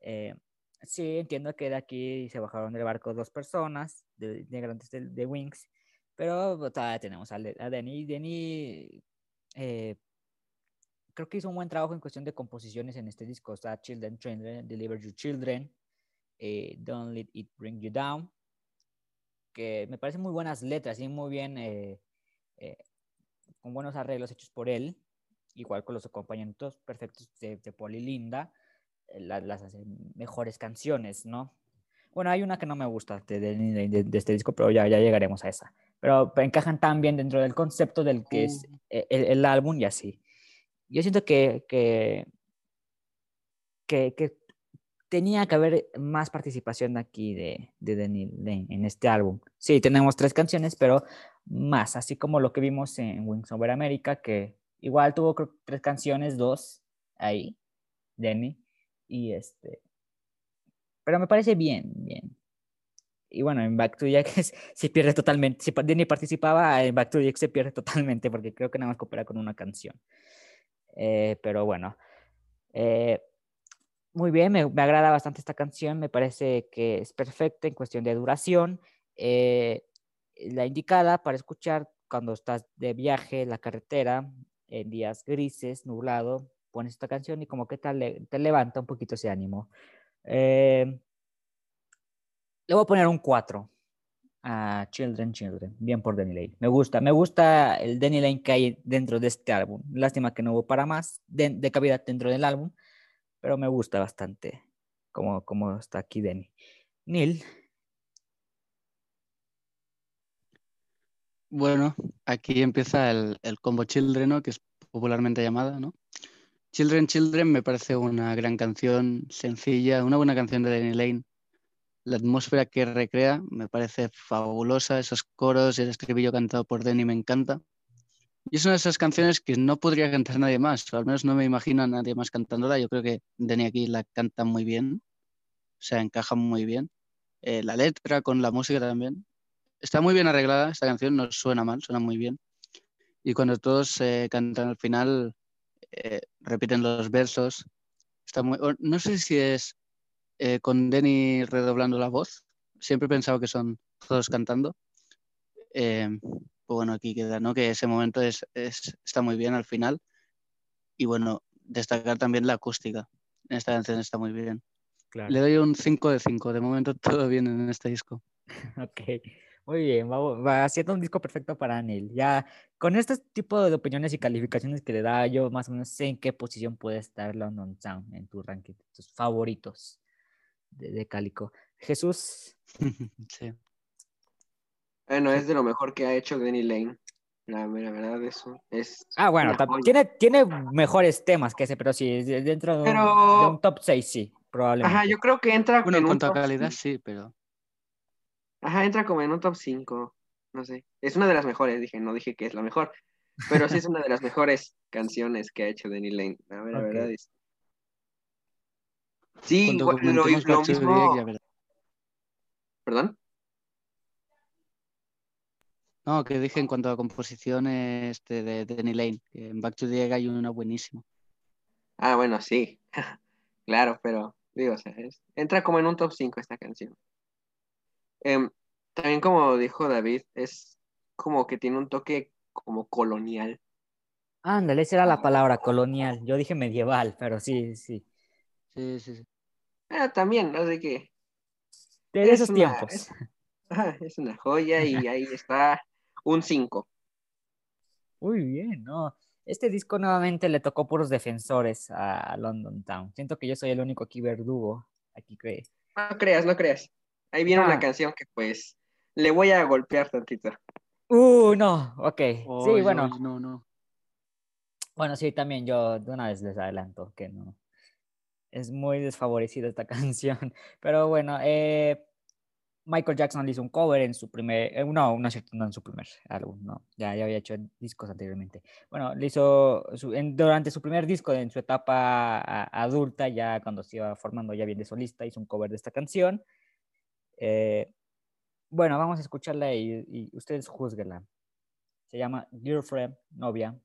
Eh, sí, entiendo que de aquí se bajaron del barco dos personas, de, integrantes de, Wings, pero todavía tenemos a, a Denny. Denny eh, creo que hizo un buen trabajo en cuestión de composiciones en este disco. Children, Children, Deliver Your Children, eh, Don't Let It Bring You Down, que me parecen muy buenas letras y muy bien, eh, con buenos arreglos hechos por él, igual con los acompañamientos perfectos de, de Paul y Linda, la- las mejores canciones, ¿no? Bueno, hay una que no me gusta de, de- de- de este disco, pero ya, ya llegaremos a esa. Pero encajan tan bien dentro del concepto del que es eh, el, el álbum y así. Yo siento que, que, que, que tenía que haber más participación aquí de, de Lane en este álbum. Sí, tenemos tres canciones, pero más, así como lo que vimos en Wings Over America, que igual tuvo creo, tres canciones, dos ahí, Danny, y este. Pero me parece bien, bien. Y bueno, en Back to Jack se pierde totalmente. Si Danny participaba, en Back to Jack se pierde totalmente, porque creo que nada más coopera con una canción. Eh, pero bueno. Eh, muy bien, me, me, agrada bastante esta canción, me parece que es perfecta en cuestión de duración, eh, la indicada para escuchar cuando estás de viaje en la carretera, en días grises, nublado, pones esta canción y como que te, te levanta un poquito ese ánimo. Eh, le voy a poner un 4. a Children, Children. Bien por Danny Lane. Me gusta, me gusta el Danny Lane que hay dentro de este álbum. Lástima que no hubo para más de, de cavidad dentro del álbum, pero me gusta bastante como, como está aquí Danny. Neil, Bueno, aquí empieza el, el combo Children, que es popularmente llamada, ¿no? Children, Children me parece una gran canción, sencilla, una buena canción de Danny Lane. La atmósfera que recrea me parece fabulosa, esos coros el estribillo cantado por Danny me encanta. Y es una de esas canciones que no podría cantar nadie más, o al menos no me imagino a nadie más cantándola. Yo creo que Danny aquí la canta muy bien, o sea, encaja muy bien. Eh, la letra con la música también. Está muy bien arreglada esta canción, no suena mal, suena muy bien. Y cuando todos eh, cantan al final, eh, repiten los versos. Está muy, no sé si es eh, con Denny redoblando la voz. Siempre he pensado que son todos cantando. Eh, pues bueno, aquí queda, ¿no? Que ese momento es, es- está muy bien al final. Y bueno, destacar también la acústica. En esta canción está muy bien. claro. Le doy un 5 de 5. De momento todo bien en este disco. Ok, muy bien, va, va siendo un disco perfecto para Neil. Ya con este tipo de opiniones y calificaciones que le da, yo más o menos sé en qué posición puede estar London Town en tu ranking, tus favoritos de, de Cálico. Jesús, sí. Bueno, es de lo mejor que ha hecho Danny Lane. La, la verdad, eso es. ah, bueno, tiene, tiene mejores temas que ese, pero sí, de- dentro de un, de Pero- un top 6, sí, probablemente. Ajá, yo creo que entra Bueno, en cuanto a calidad, sí, pero Ajá, entra como en un top 5. No sé. Es una de las mejores, dije, no dije que es la mejor. Pero sí es una de las mejores canciones que ha hecho Danny Lane. La, ver- la Ok. verdad es. Sí, igual, lo, lo mismo. ¿Perdón? No, que dije en cuanto a composiciones este, de, de Danny Lane, que en Back to the Egg hay una buenísima. Ah, bueno, sí. claro, pero digo, o sea, es- entra como en un top 5 esta canción. Em, también como dijo David, es como que tiene un toque como colonial. Ándale, esa era la palabra, colonial. Yo dije medieval, pero sí, sí. Sí, sí, sí. Ah, también, no sé qué. De Es esos una- tiempos. es- es una joya y ahí está un 5. Muy bien, ¿no? Este disco nuevamente le tocó puros defensores a London Town. Siento que yo soy el único aquí verdugo. Aquí que. No creas, no creas. Ahí viene Ah. una canción que pues le voy a golpear tantito. Uh, no, ok. Sí, bueno. oy, no, no. Bueno, sí, también yo de una vez les adelanto que no. Es muy desfavorecida esta canción. Pero bueno, eh, Michael Jackson le hizo un cover en su primer. eh, no, no es cierto, no en su primer álbum, no. Ya, ya había hecho discos anteriormente. Bueno, le hizo su- en- durante su primer disco, en su etapa a- adulta, ya cuando se iba formando ya bien de solista, hizo un cover de esta canción. Eh, bueno, vamos a escucharla y, y ustedes juzguenla. Se llama Girlfriend, novia.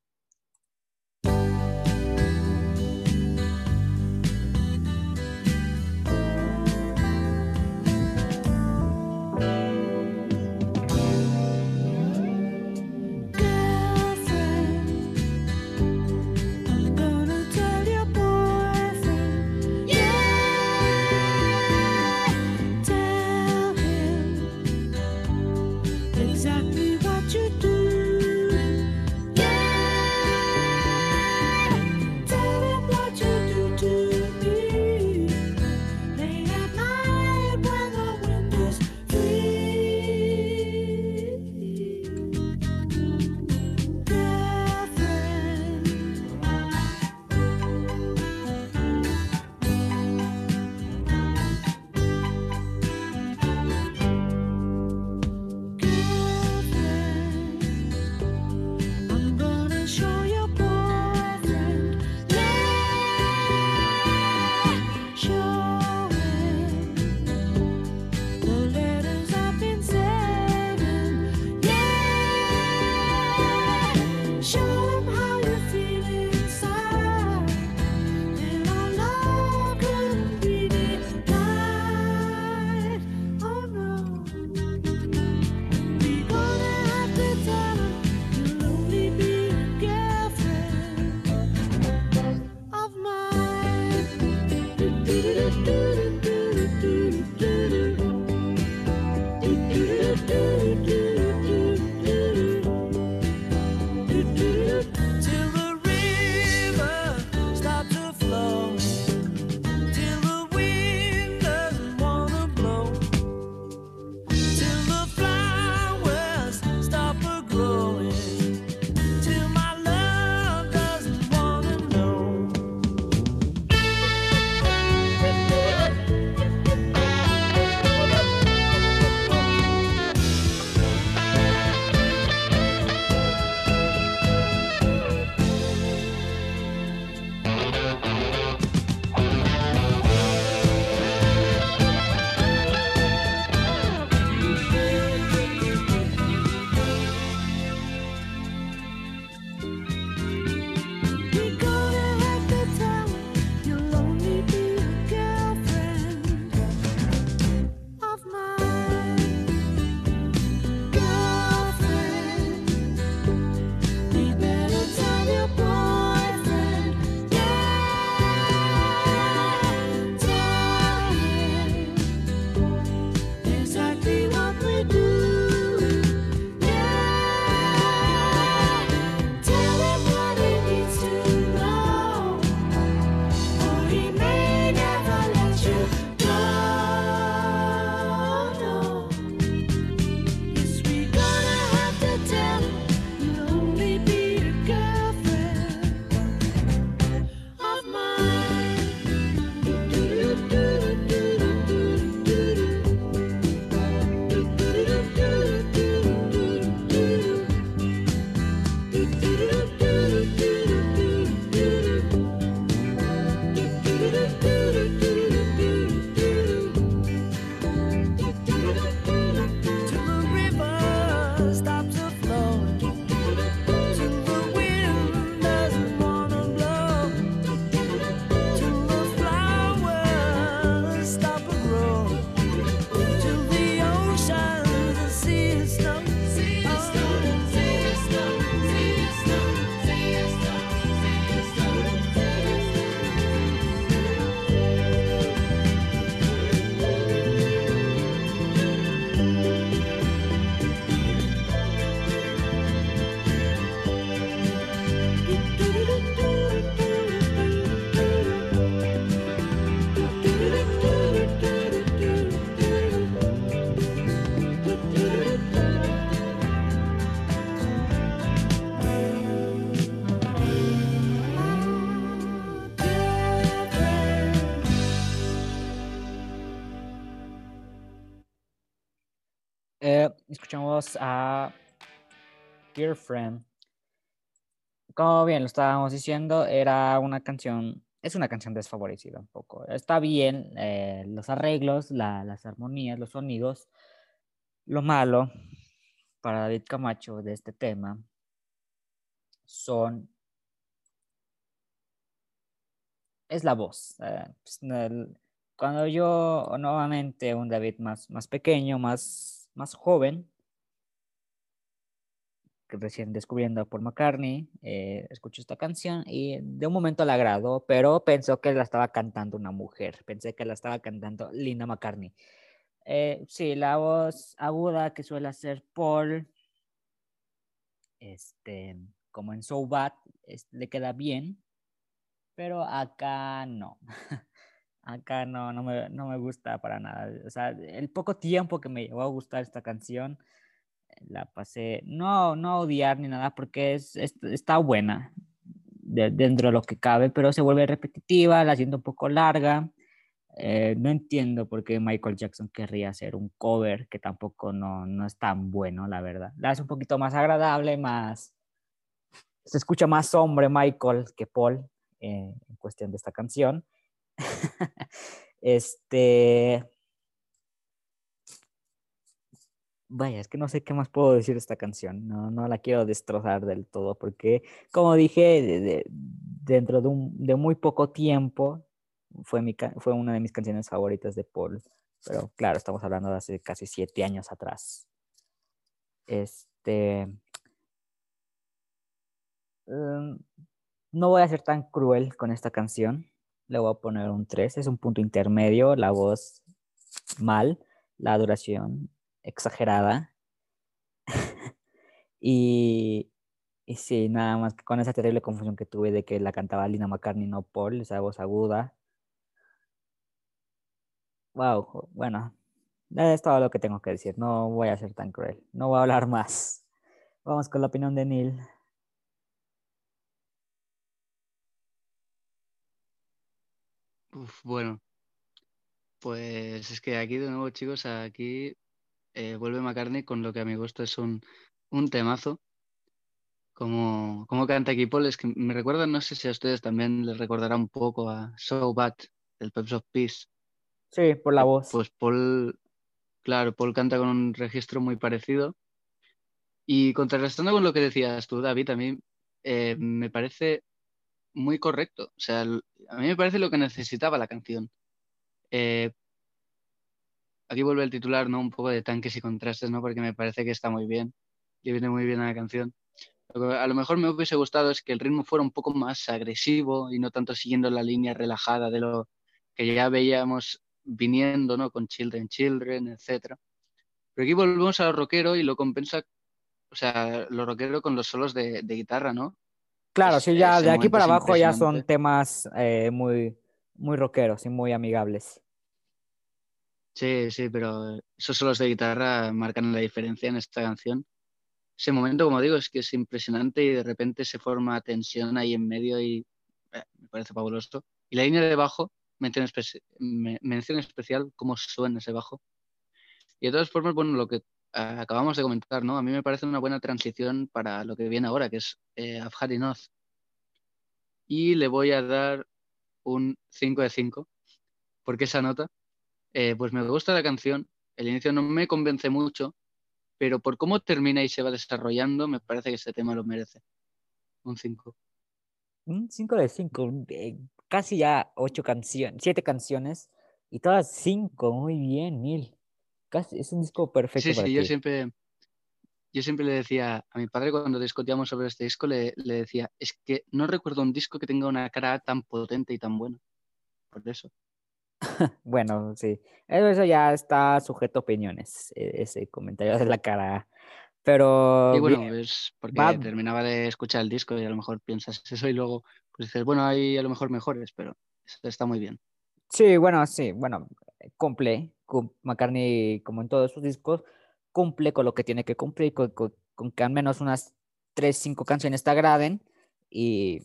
Escuchamos a Dear Friend. Como bien lo estábamos diciendo, era una canción, es una canción desfavorecida un poco. Está bien eh, los arreglos, la- las armonías, los sonidos. Lo malo para David Camacho de este tema son es la voz. eh, pues, cuando yo, nuevamente, un David más, más pequeño, más, más joven, recién descubriendo a Paul McCartney, eh, escucho esta canción y de un momento la agradó, pero pensó que la estaba cantando una mujer. Pensé que la estaba cantando Linda McCartney. Eh, sí, la voz aguda que suele hacer Paul, este, como en So Bad, es- le queda bien, pero acá no. Acá no, no me, no me gusta para nada. O sea, el poco tiempo que me llevó a gustar esta canción, la pasé, no, no odiar ni nada, porque es, es- está buena de- dentro de lo que cabe, pero se vuelve repetitiva, la siento un poco larga. Eh, no entiendo por qué Michael Jackson querría hacer un cover que tampoco no, no es tan bueno, la verdad. La hace un poquito más agradable, más... Se escucha más hombre Michael que Paul eh, en cuestión de esta canción. este... Vaya, es que no sé qué más puedo decir de esta canción. No, no la quiero destrozar del todo porque, como dije, de- de- dentro de, un- de muy poco tiempo fue, mi, fue una de mis canciones favoritas de Paul. Pero claro, estamos hablando de hace casi siete años atrás. Este... em, no voy a ser tan cruel con esta canción. Le voy a poner un 3. Es un punto intermedio. La voz mal. La duración exagerada. y, y sí, nada más que con esa terrible confusión que tuve de que la cantaba Lina McCartney, no Paul, esa voz aguda. Wow, bueno, es todo lo que tengo que decir. No voy a ser tan cruel. No voy a hablar más. Vamos con la opinión de Neil. Bueno, pues es que aquí de nuevo, chicos, aquí eh, vuelve McCartney con lo que a mi gusto es un, un temazo. Como, como canta aquí Paul, es que me recuerda, no sé si a ustedes también les recordará un poco a So Bad, del Peps of Peace. Sí, por la que, voz. Pues Paul, claro, Paul canta con un registro muy parecido. Y contrarrestando con lo que decías tú, David, a mí eh, me parece muy correcto. O sea, a mí me parece lo que necesitaba la canción. Eh, aquí vuelve el titular, ¿no? Un poco de tanques y contrastes, ¿no? Porque me parece que está muy bien, que viene muy bien a la canción. Lo que a lo mejor me hubiese gustado es que el ritmo fuera un poco más agresivo y no tanto siguiendo la línea relajada de lo que ya veíamos viniendo, ¿no? Con Children, Children, etcétera. Pero aquí volvemos a lo rockero y lo compensa, o sea, lo rockero con los solos de, de guitarra, ¿no? Claro, es- sí, ya de aquí para abajo ya son temas eh, muy, muy rockeros y muy amigables. Sí, sí, pero esos solos de guitarra marcan la diferencia en esta canción. Ese momento, como digo, es que es impresionante y de repente se forma tensión ahí en medio y eh, me parece fabuloso. Y la línea de bajo, mención, espe- me- mención especial, cómo suena ese bajo. Y de todas formas, bueno, lo que acabamos de comentar, ¿no? A mí me parece una buena transición para lo que viene ahora, que es eh, I've Had Enough. Y le voy a dar un 5 de 5, porque esa nota, eh, pues me gusta la canción, el inicio no me convence mucho, pero por cómo termina y se va desarrollando, me parece que este tema lo merece. Un 5. Un 5 de 5, casi ya ocho canciones, siete canciones y todas cinco, muy bien, Neil. Casi, es un disco perfecto Sí, para sí, yo siempre, yo siempre le decía a mi padre cuando discutíamos sobre este disco, le, le decía, es que no recuerdo un disco que tenga una cara tan potente y tan buena. Por eso. Bueno, sí, eso ya está sujeto a opiniones, e- ese comentario de la cara. Pero Y bien, bueno, es porque va- terminaba de escuchar el disco y a lo mejor piensas eso y luego pues dices, bueno, hay a lo mejor mejores, pero está muy bien. sí, bueno, sí, bueno, cumple, cum- McCartney, como en todos sus discos, cumple con lo que tiene que cumplir, con, con- con que al menos unas tres, cinco canciones te agraden y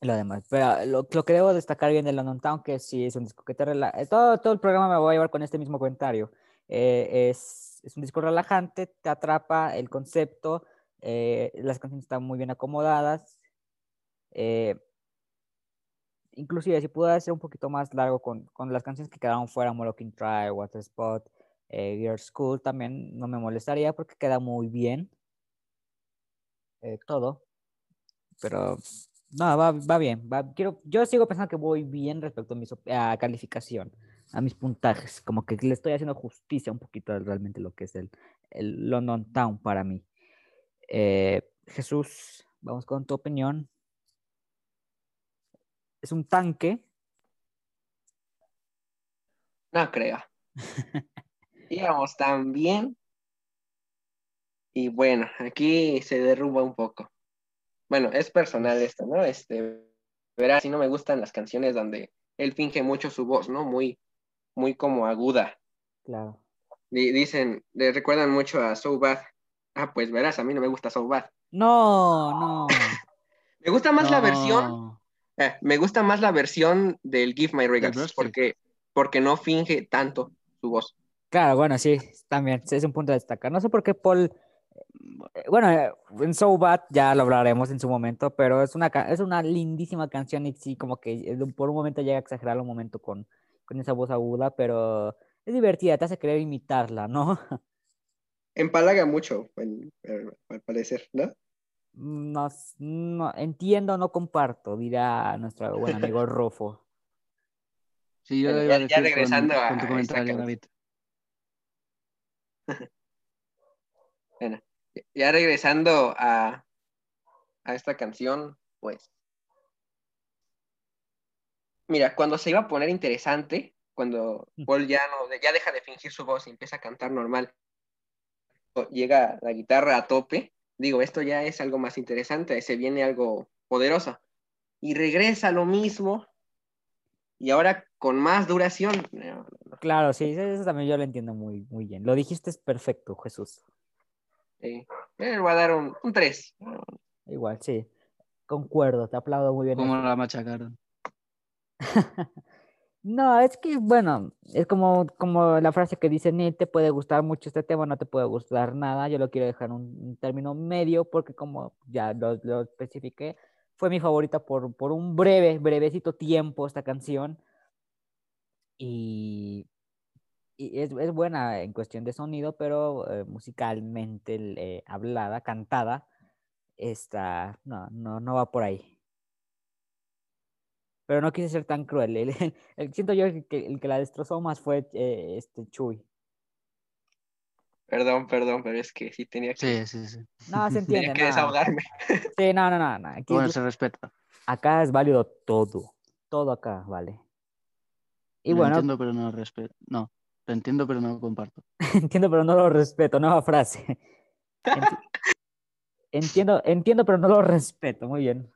lo demás. Pero lo, lo que debo destacar bien de London Town, que sí es un disco que te relaja. Todo, todo el programa me voy a llevar con este mismo comentario. Eh, es, es un disco relajante, te atrapa el concepto, eh, las canciones están muy bien acomodadas. eh, inclusive si pudiera ser un poquito más largo con, con las canciones que quedaron fuera, Molokin Try, Water Spot, eh, Girls School, también no me molestaría porque queda muy bien eh, todo. Pero no, va, va bien. va- quiero, yo sigo pensando que voy bien respecto a mi a calificación, a mis puntajes. Como que le estoy haciendo justicia un poquito a realmente lo que es el, el London Town para mí. Eh, Jesús, vamos con tu opinión. Es un tanque. No creo. Íbamos tan bien. Y bueno, aquí se derrumba un poco. Bueno, es personal esto, ¿no? Este, verás, si no me gustan las canciones donde él finge mucho su voz, ¿no? Muy, muy como aguda. Claro. Di- Dicen, le recuerdan mucho a So Bad. Ah, pues verás, a mí no me gusta So Bad. No, no. Me gusta más la versión, eh, me gusta más la versión del Give My Regards, porque, porque no finge tanto su voz. Claro, bueno, sí, también es un punto a destacar. No sé por qué Paul, bueno, eh, en So Bad ya lo hablaremos en su momento, pero es una, es una lindísima canción y sí, como que eh, por un momento llega a exagerar un momento con, con esa voz aguda, pero es divertida, te hace querer imitarla, ¿no? Empalaga mucho, al parecer, ¿no? No, s- no, entiendo, no comparto, dirá nuestro buen amigo Rufo. Sí, yo Bueno, lo iba a ya- decir ya regresando con, a con tu comentario. David. Ya regresando a, a esta canción, pues. Mira, cuando se iba a poner interesante, cuando. Paul ya no, ya deja de fingir su voz y empieza a cantar normal, llega la guitarra a tope, digo, esto ya es algo más interesante, se viene algo poderoso. Y regresa lo mismo, y ahora con más duración. Claro, sí, eso también yo lo entiendo muy, muy bien. Lo dijiste es perfecto, Jesús. Eh, le voy a dar un, un 3. Igual, sí. Concuerdo, te aplaudo muy bien. Eso. la machacaron. No, es que, bueno, es como, como la frase que dice, ni te puede gustar mucho este tema, no te puede gustar nada. Yo lo quiero dejar un, un término medio porque como ya lo, lo especifiqué, fue mi favorita por, por un breve, brevecito tiempo esta canción. Y, y es, es buena en cuestión de sonido, pero eh, musicalmente eh, hablada, cantada, esta, no, no, no va por ahí pero no quise ser tan cruel. El, el- el- siento yo que el que la destrozó más fue eh, este Chuy. Perdón, perdón, pero es que sí tenía que, Sí, sí, sí. No, se entiende. tenía que no. desahogarme. Sí, no, no, no. no, Aquí, Bueno, se respeta. acá es válido todo. Todo acá, vale. Y lo bueno, entiendo, pero no respeto. No, lo entiendo, pero no lo comparto. entiendo, pero no lo respeto. Nueva frase. Enti- entiendo, entiendo, pero no lo respeto. Muy bien.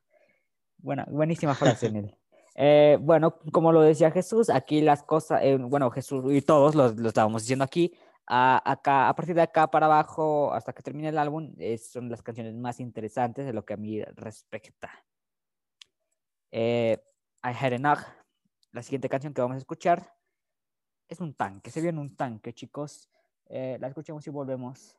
Buena, buenísima frase, Nel. Eh, bueno, como lo decía Jesús, aquí las cosas, eh, bueno, Jesús y todos lo, lo estábamos diciendo aquí, a, acá, a partir de acá para abajo, hasta que termine el álbum, eh, son las canciones más interesantes de lo que a mí respecta. Eh, I Had Enough, la siguiente canción que vamos a escuchar, es un tanque, se viene un tanque, chicos. Eh, la escuchemos y volvemos.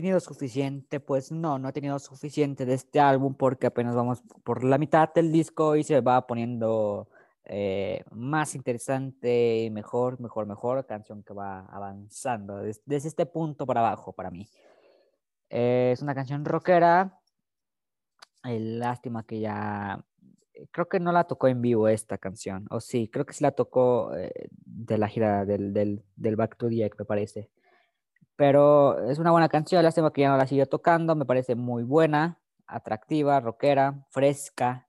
Tenido suficiente? Pues no, no he tenido suficiente de este álbum porque apenas vamos por la mitad del disco y se va poniendo eh, más interesante y mejor, mejor, mejor, canción que va avanzando des- desde este punto para abajo para mí. Eh, es una canción rockera. eh, lástima que ya... eh, Creo que no la tocó en vivo esta canción. O sí, creo que sí la tocó eh, de la gira del, del, del Back to the Egg, me parece. Pero es una buena canción, lástima que ya no la sigue tocando, me parece muy buena, atractiva, rockera, fresca.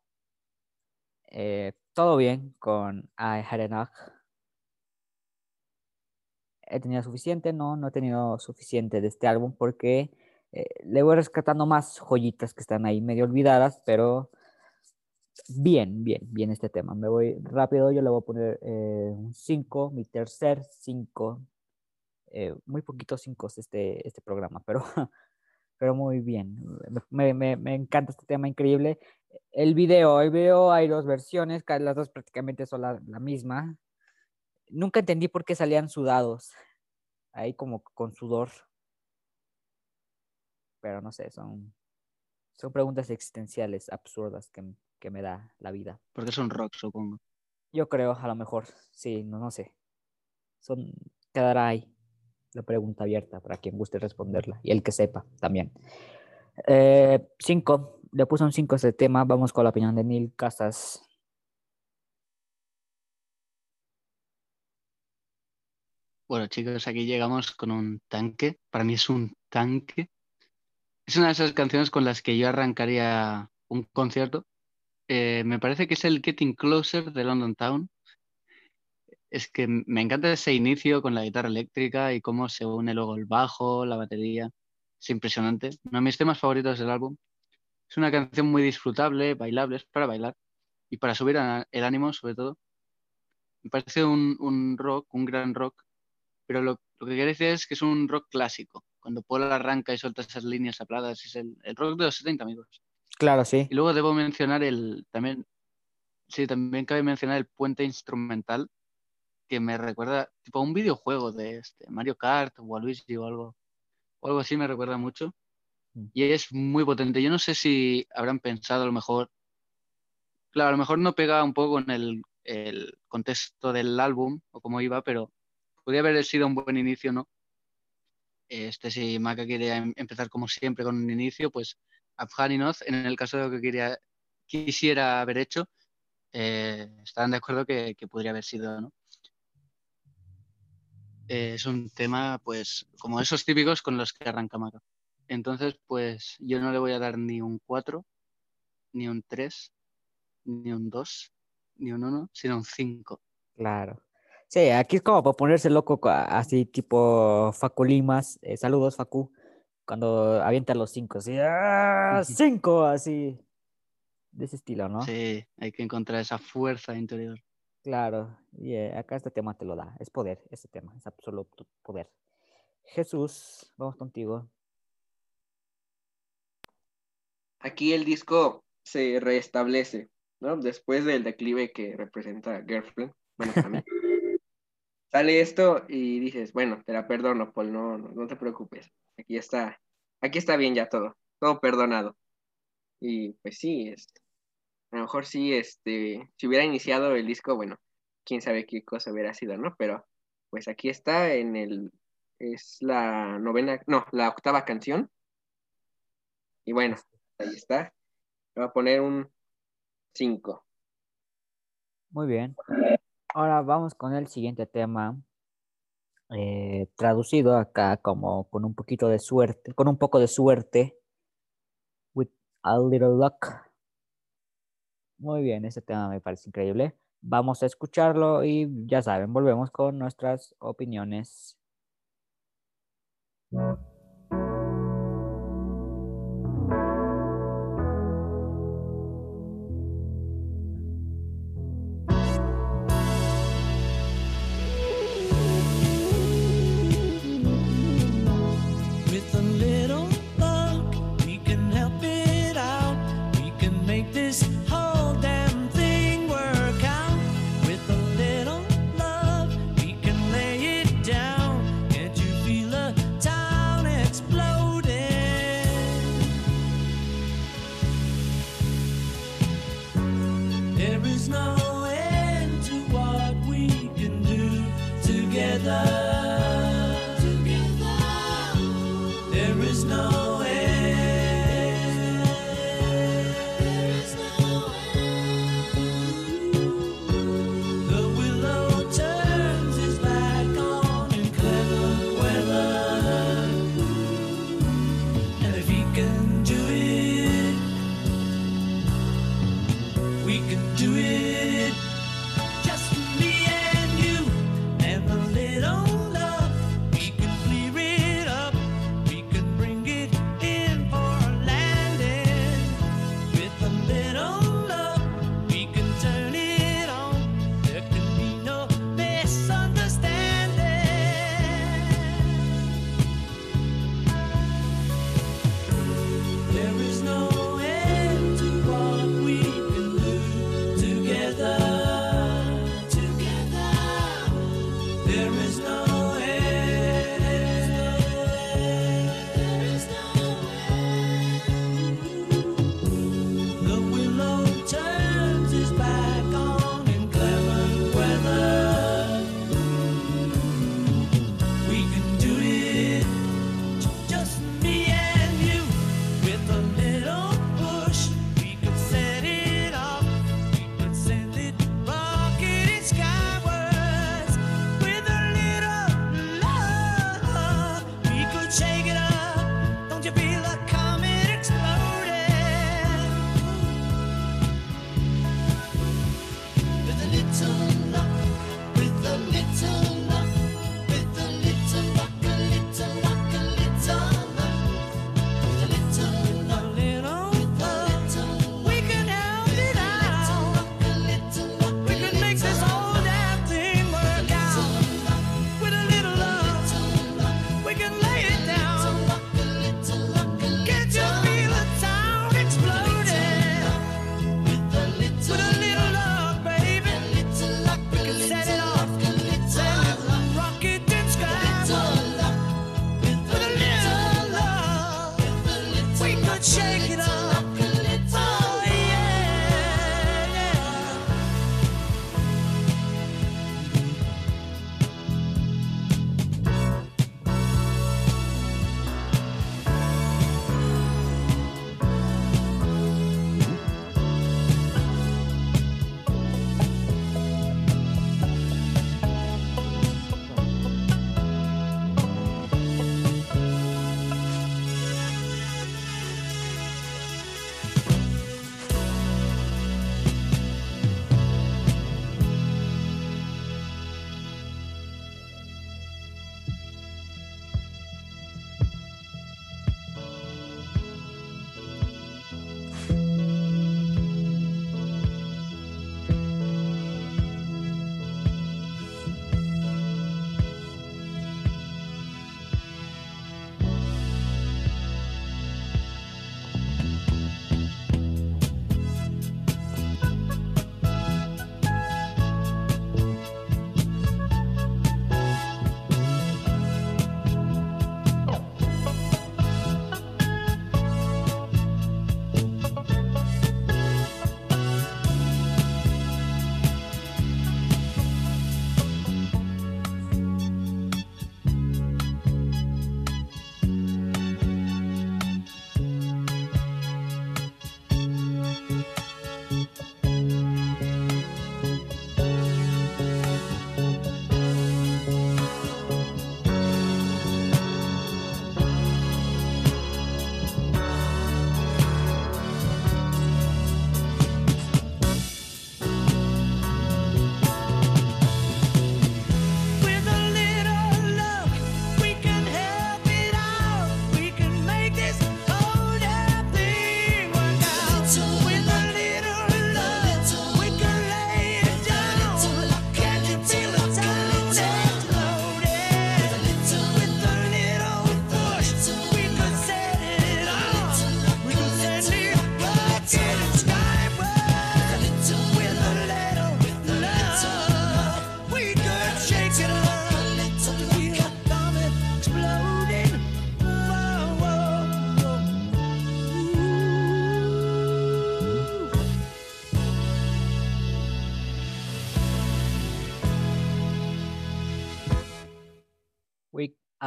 eh, todo bien con I Had Enough. ¿He tenido suficiente? No, no he tenido suficiente de este álbum porque eh, le voy rescatando más joyitas que están ahí medio olvidadas, pero bien, bien, bien este tema. Me voy rápido, yo le voy a poner eh, un 5, mi tercer 5 eh, muy poquitos cinco este, este programa, pero, pero muy bien. Me, me- me encanta este tema increíble. El video, el video hay dos versiones, las dos prácticamente son la, la misma. Nunca entendí por qué salían sudados, ahí como con sudor. Pero no sé, son, son preguntas existenciales absurdas que, que me da la vida. Porque son rock, supongo. Yo creo, a lo mejor, sí, no, no sé. Son, quedará ahí la pregunta abierta para quien guste responderla y el que sepa también. Eh, cinco, le puse un 5 a este tema. Vamos con la opinión de Neil Casas. Bueno, chicos, aquí llegamos con un tanque. Para mí es un tanque. Es una de esas canciones con las que yo arrancaría un concierto. Eh, me parece que es el Getting Closer de London Town. Es que me encanta ese inicio con la guitarra eléctrica y cómo se une luego el bajo, la batería. Es impresionante. Uno de mis temas favoritos del álbum. Es una canción muy disfrutable, bailable, es para bailar y para subir el ánimo, sobre todo. Me parece un, un rock, un gran rock, pero lo, lo que quiere decir es que es un rock clásico. Cuando Paul arranca y suelta esas líneas habladas, es el, el rock de los 70, amigos. Claro, sí. Y luego debo mencionar el también, sí, también cabe mencionar el puente instrumental que me recuerda tipo a un videojuego de este, Mario Kart o a Luigi o algo, o algo así me recuerda mucho. Mm. Y es muy potente. Yo no sé si habrán pensado a lo mejor, claro, a lo mejor no pega un poco en el, el contexto del álbum o cómo iba, pero podría haber sido un buen inicio, ¿no? Este, si Maca quiere em- empezar como siempre con un inicio, pues Afganinoz, en el caso de lo que quería, quisiera haber hecho, eh, estarán de acuerdo que, que podría haber sido, ¿no? Eh, es un tema, pues, como esos típicos con los que arranca Maca. Entonces, pues, yo no le voy a dar ni un 4, ni un 3, ni un 2, ni un 1, sino un 5. Claro. Sí, aquí es como para ponerse loco, así tipo Facu Limas. eh, saludos, Facu. Cuando avienta los cinco, así, ¡ah! Ujú. cinco, así. De ese estilo, ¿no? Sí, hay que encontrar esa fuerza interior. Claro. Y eh, acá este tema te lo da. Es poder, este tema, es absoluto poder. Jesús, vamos contigo. Aquí el disco se restablece, ¿no? Después del declive que representa Girlfriend. Bueno, mí. Sale esto y dices, bueno, te la perdono, Paul, no, no, no te preocupes. Aquí está, aquí está bien ya todo, todo perdonado. Y pues sí, este, a lo mejor sí, este, si hubiera iniciado el disco, bueno, quién sabe qué cosa hubiera sido, ¿no? Pero pues aquí está en el, es la novena, no, la octava canción. Y bueno, ahí está. Le voy a poner un 5. Muy bien. Ahora vamos con el siguiente tema. eh, traducido acá como con un poquito de suerte, con un poco de suerte. With a little luck. Muy bien, este tema me parece increíble. Vamos a escucharlo y ya saben, volvemos con nuestras opiniones.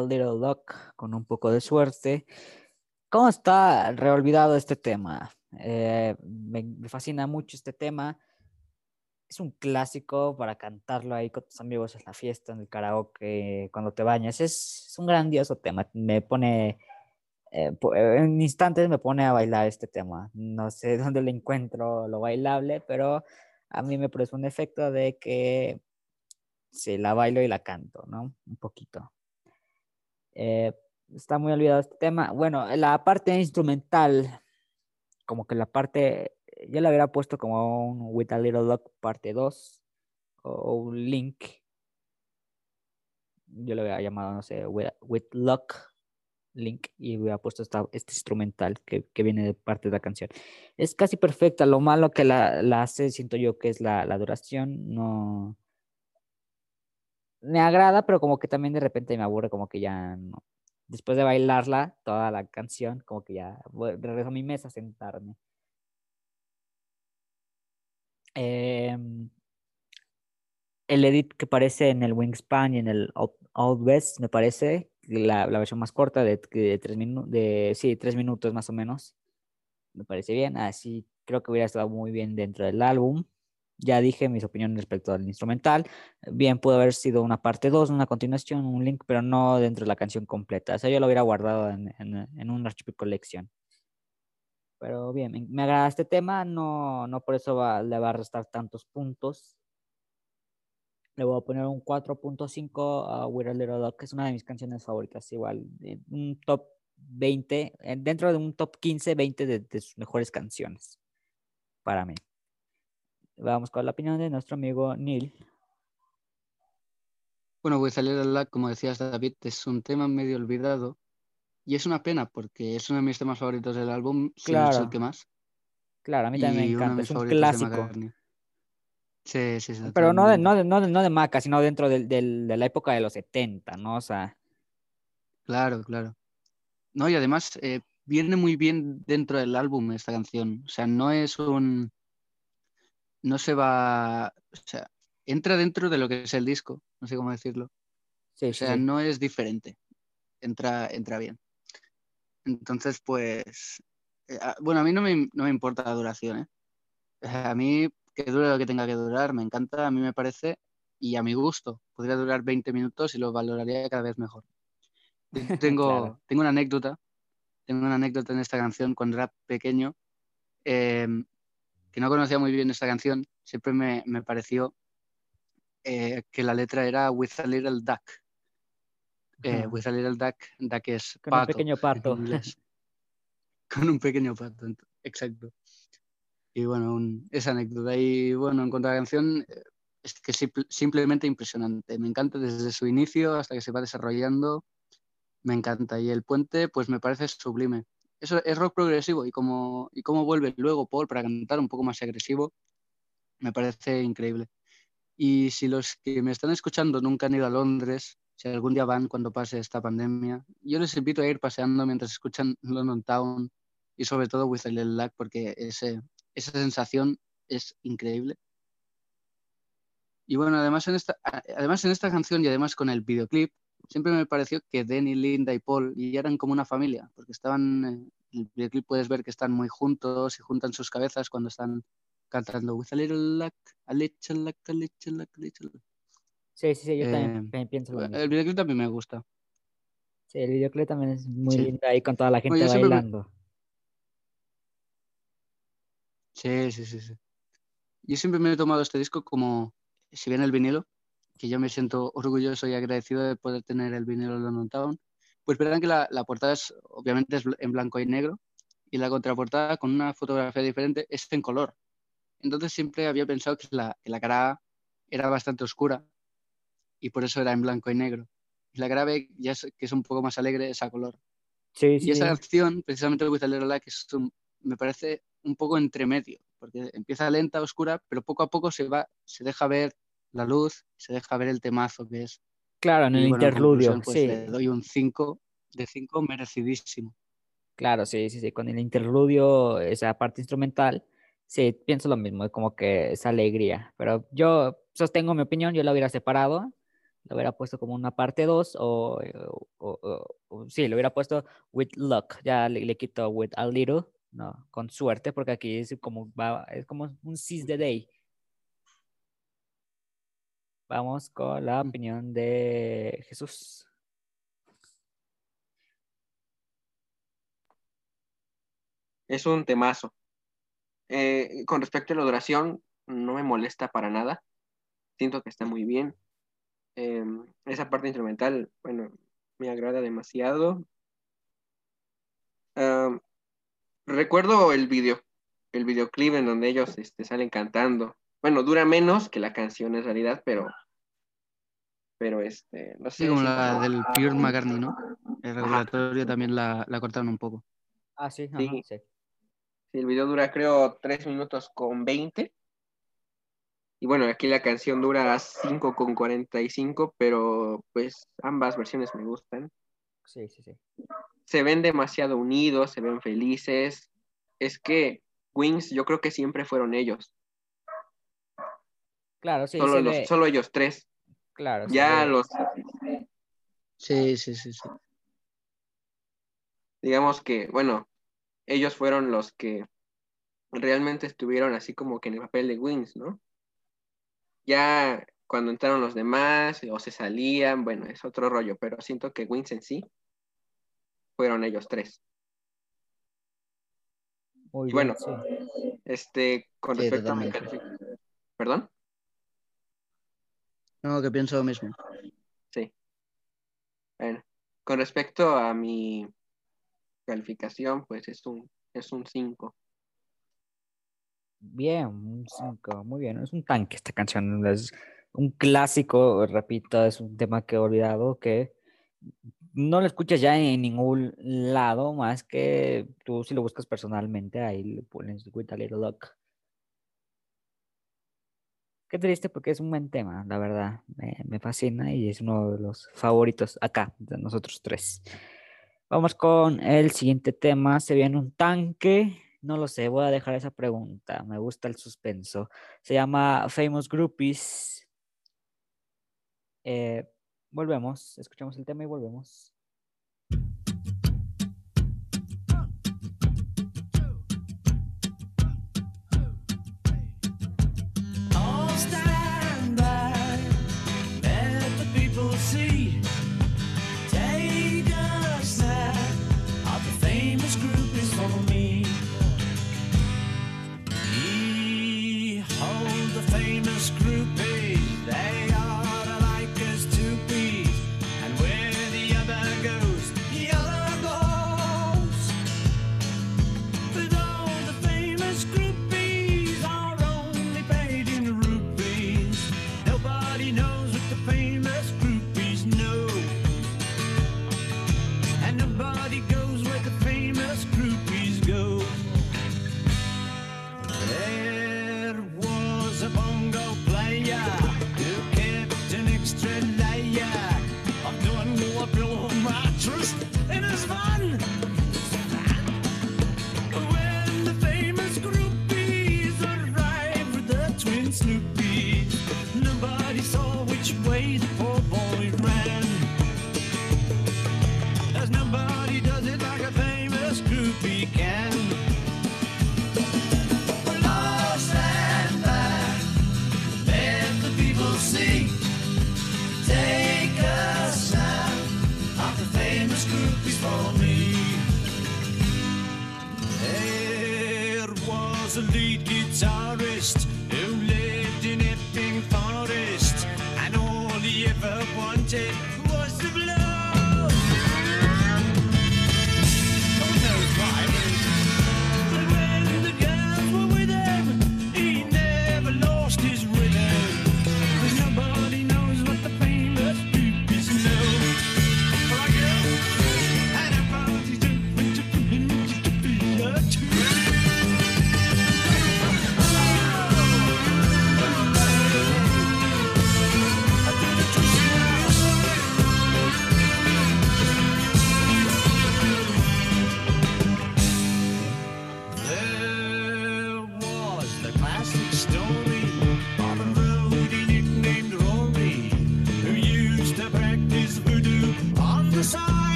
Little Luck, con un poco de suerte. ¿Cómo está reolvidado este tema? Eh, me, fascina mucho este tema. Es un clásico para cantarlo ahí con tus amigos en la fiesta, en el karaoke, cuando te bañas. Es, es un grandioso tema. Me pone, po- eh, en instantes me pone a bailar este tema. No sé dónde le encuentro lo bailable, pero a mí me produce un efecto de que sí, la bailo y la canto, ¿no? Un poquito. Eh, está muy olvidado este tema. Bueno, la parte instrumental, como que la parte, yo la hubiera puesto como un With a Little Luck parte 2 o un Link. Yo lo hubiera llamado, no sé, With, with Luck Link y hubiera puesto esta, este instrumental que, que viene de parte de la canción. Es casi perfecta, lo malo que la, la hace, siento yo que es la, la duración, no... Me agrada, pero como que también de repente me aburre, como que ya no. Después de bailarla, toda la canción, como que ya regreso a mi mesa a sentarme. Em, el edit que aparece en el Wingspan y en el Out West, me parece, la, la versión más corta de, de tres minutos, de, sí, tres minutos más o menos, me parece bien. Así creo que hubiera estado muy bien dentro del álbum. Ya dije mis opiniones respecto al instrumental. Bien, pudo haber sido una parte 2, una continuación, un link, pero no dentro de la canción completa. O sea, yo lo hubiera guardado en, en, en un Archive Collection. Pero bien, me, agrada este tema, no, no por eso va- le va a restar tantos puntos. Le voy a poner un 4.5 a With a Little Dog, que es una de mis canciones favoritas, igual, de un top 20, eh, dentro de un top 15, 20 de, de sus mejores canciones, para mí. Vamos con la opinión de nuestro amigo Neil. Bueno, With a Little Luck, como decías David, es un tema medio olvidado y es una pena porque es uno de mis temas favoritos del álbum, si no es el Claro. que más, Claro, a mí también me y encanta, es un clásico. Sí, sí, sí. Pero no de, no, de, no, de, no de Maca, sino dentro del- del- de la época de los 70, ¿no? O sea, Claro, claro. No, y además eh, viene muy bien dentro del álbum esta canción. O sea, no es un. No se va. O sea, entra dentro de lo que es el disco. No sé cómo decirlo. sí, O sea, sí. no es diferente. Entra, entra bien. Entonces, pues. eh, a- bueno, a mí no me, no me importa la duración, ¿eh? A mí que dure lo que tenga que durar, me encanta, a mí me parece, y a mi gusto. Podría durar 20 minutos y lo valoraría cada vez mejor. Tengo, Claro. tengo una anécdota, tengo una anécdota en esta canción cuando era pequeño, eh, que no conocía muy bien esta canción, siempre me, me pareció eh, que la letra era With a Little Duck. Eh, with a Little Duck, duck es Con un pequeño pato. Con un pequeño pato, exacto. Y bueno, un- esa anécdota. Y bueno, en cuanto a la canción, eh, es que simple- simplemente impresionante. Me encanta desde su inicio hasta que se va desarrollando. Me encanta. Y el puente, pues me parece sublime. Eso es rock progresivo y como, y cómo vuelve luego Paul para cantar un poco más agresivo, me parece increíble. Y si los que me están escuchando nunca han ido a Londres, si algún día van cuando pase esta pandemia, yo les invito a ir paseando mientras escuchan London Town y sobre todo With a Little Luck porque ese, esa sensación es increíble. Y bueno, además en, esta, además en esta canción y además con el videoclip, siempre me pareció que Denny, Linda y Paul ya eran como una familia, porque estaban, eh, en el videoclip puedes ver que están muy juntos y juntan sus cabezas cuando están cantando With a Little Luck, a little luck, a little luck, a little luck. Sí, sí, sí, yo también Eh, pe- pienso lo mismo. El videoclip también me gusta. Sí, el videoclip también es muy Sí. lindo ahí con toda la gente siempre bailando. Sí, sí, sí, sí. Yo siempre me he tomado este disco como, si bien el vinilo, que yo me siento orgulloso y agradecido de poder tener el vinilo London Town, pues verán que la, la portada es, obviamente es en blanco y negro y la contraportada con una fotografía diferente es en color. Entonces siempre había pensado que la, que la cara A era bastante oscura y por eso era en blanco y negro. Y la cara B, ya es, que es un poco más alegre, es a color. Sí, Y sí, esa sí. canción, precisamente With a Little Luck, es un- me parece un poco entre medio, porque empieza lenta, oscura, pero poco a poco se va, se deja ver la luz, se deja ver el temazo que es. Claro, en Y el bueno, en interludio, conclusión, pues sí. le doy un 5 de 5 merecidísimo. Claro, sí, sí, sí. Con el interludio, esa parte instrumental, sí, pienso lo mismo, como que es alegría. Pero yo sostengo mi opinión, yo la hubiera separado. Lo hubiera puesto como una parte 2 o, o- o- o- sí, lo hubiera puesto with luck. Ya le, le quito with a little, no, con suerte, porque aquí es como, va, es como un seize the day. Vamos con la Mm. opinión de Jesús. Es un temazo. Eh, con respecto a la duración, no me molesta para nada. Siento que está muy bien. Eh, esa parte instrumental, bueno, me agrada demasiado. Recuerdo el video, el videoclip en donde ellos este, salen cantando. Bueno, dura menos que la canción en realidad, pero, pero este, no sé. Sí, como la del Pure McCartney, ¿no? El regulatorio también la, la cortaron un poco. Ah, sí, Sí. ajá, sí. Sí, el video dura creo 3 minutos con 20. Y bueno, aquí la canción dura 5 con 45, pero pues ambas versiones me gustan. Sí, sí, sí. Se ven demasiado unidos, se ven felices. Es que Wings yo creo que siempre fueron ellos. Claro, sí, solo, los- solo ellos tres. claro, Ya los, Sí, sí, sí, sí. digamos que, bueno, ellos fueron los que realmente estuvieron así como que en el papel de Wings, ¿no? Ya cuando entraron los demás o se salían, bueno, es otro rollo, pero siento que Wings en sí fueron ellos tres. Muy y bien, bueno, sí. Este, con Sí, respecto a mi calificación. ¿Perdón? No, que pienso lo mismo. Sí. Bueno, con respecto a mi calificación, pues es un, es un 5. Bien, un 5, muy bien. Es un tanque esta canción. Es un clásico, repito, es un tema que he olvidado que no lo escuchas ya en ningún lado más que tú si lo buscas personalmente, ahí le pones With a Little Luck. Qué triste porque es un buen tema, la verdad. Me, fascina y es uno de los favoritos acá, de nosotros tres. Vamos con el siguiente tema. Se viene un tanque. No lo sé, voy a dejar esa pregunta. Me gusta el suspenso. Se llama Famous Groupies. Eh, volvemos, escuchamos el tema y volvemos.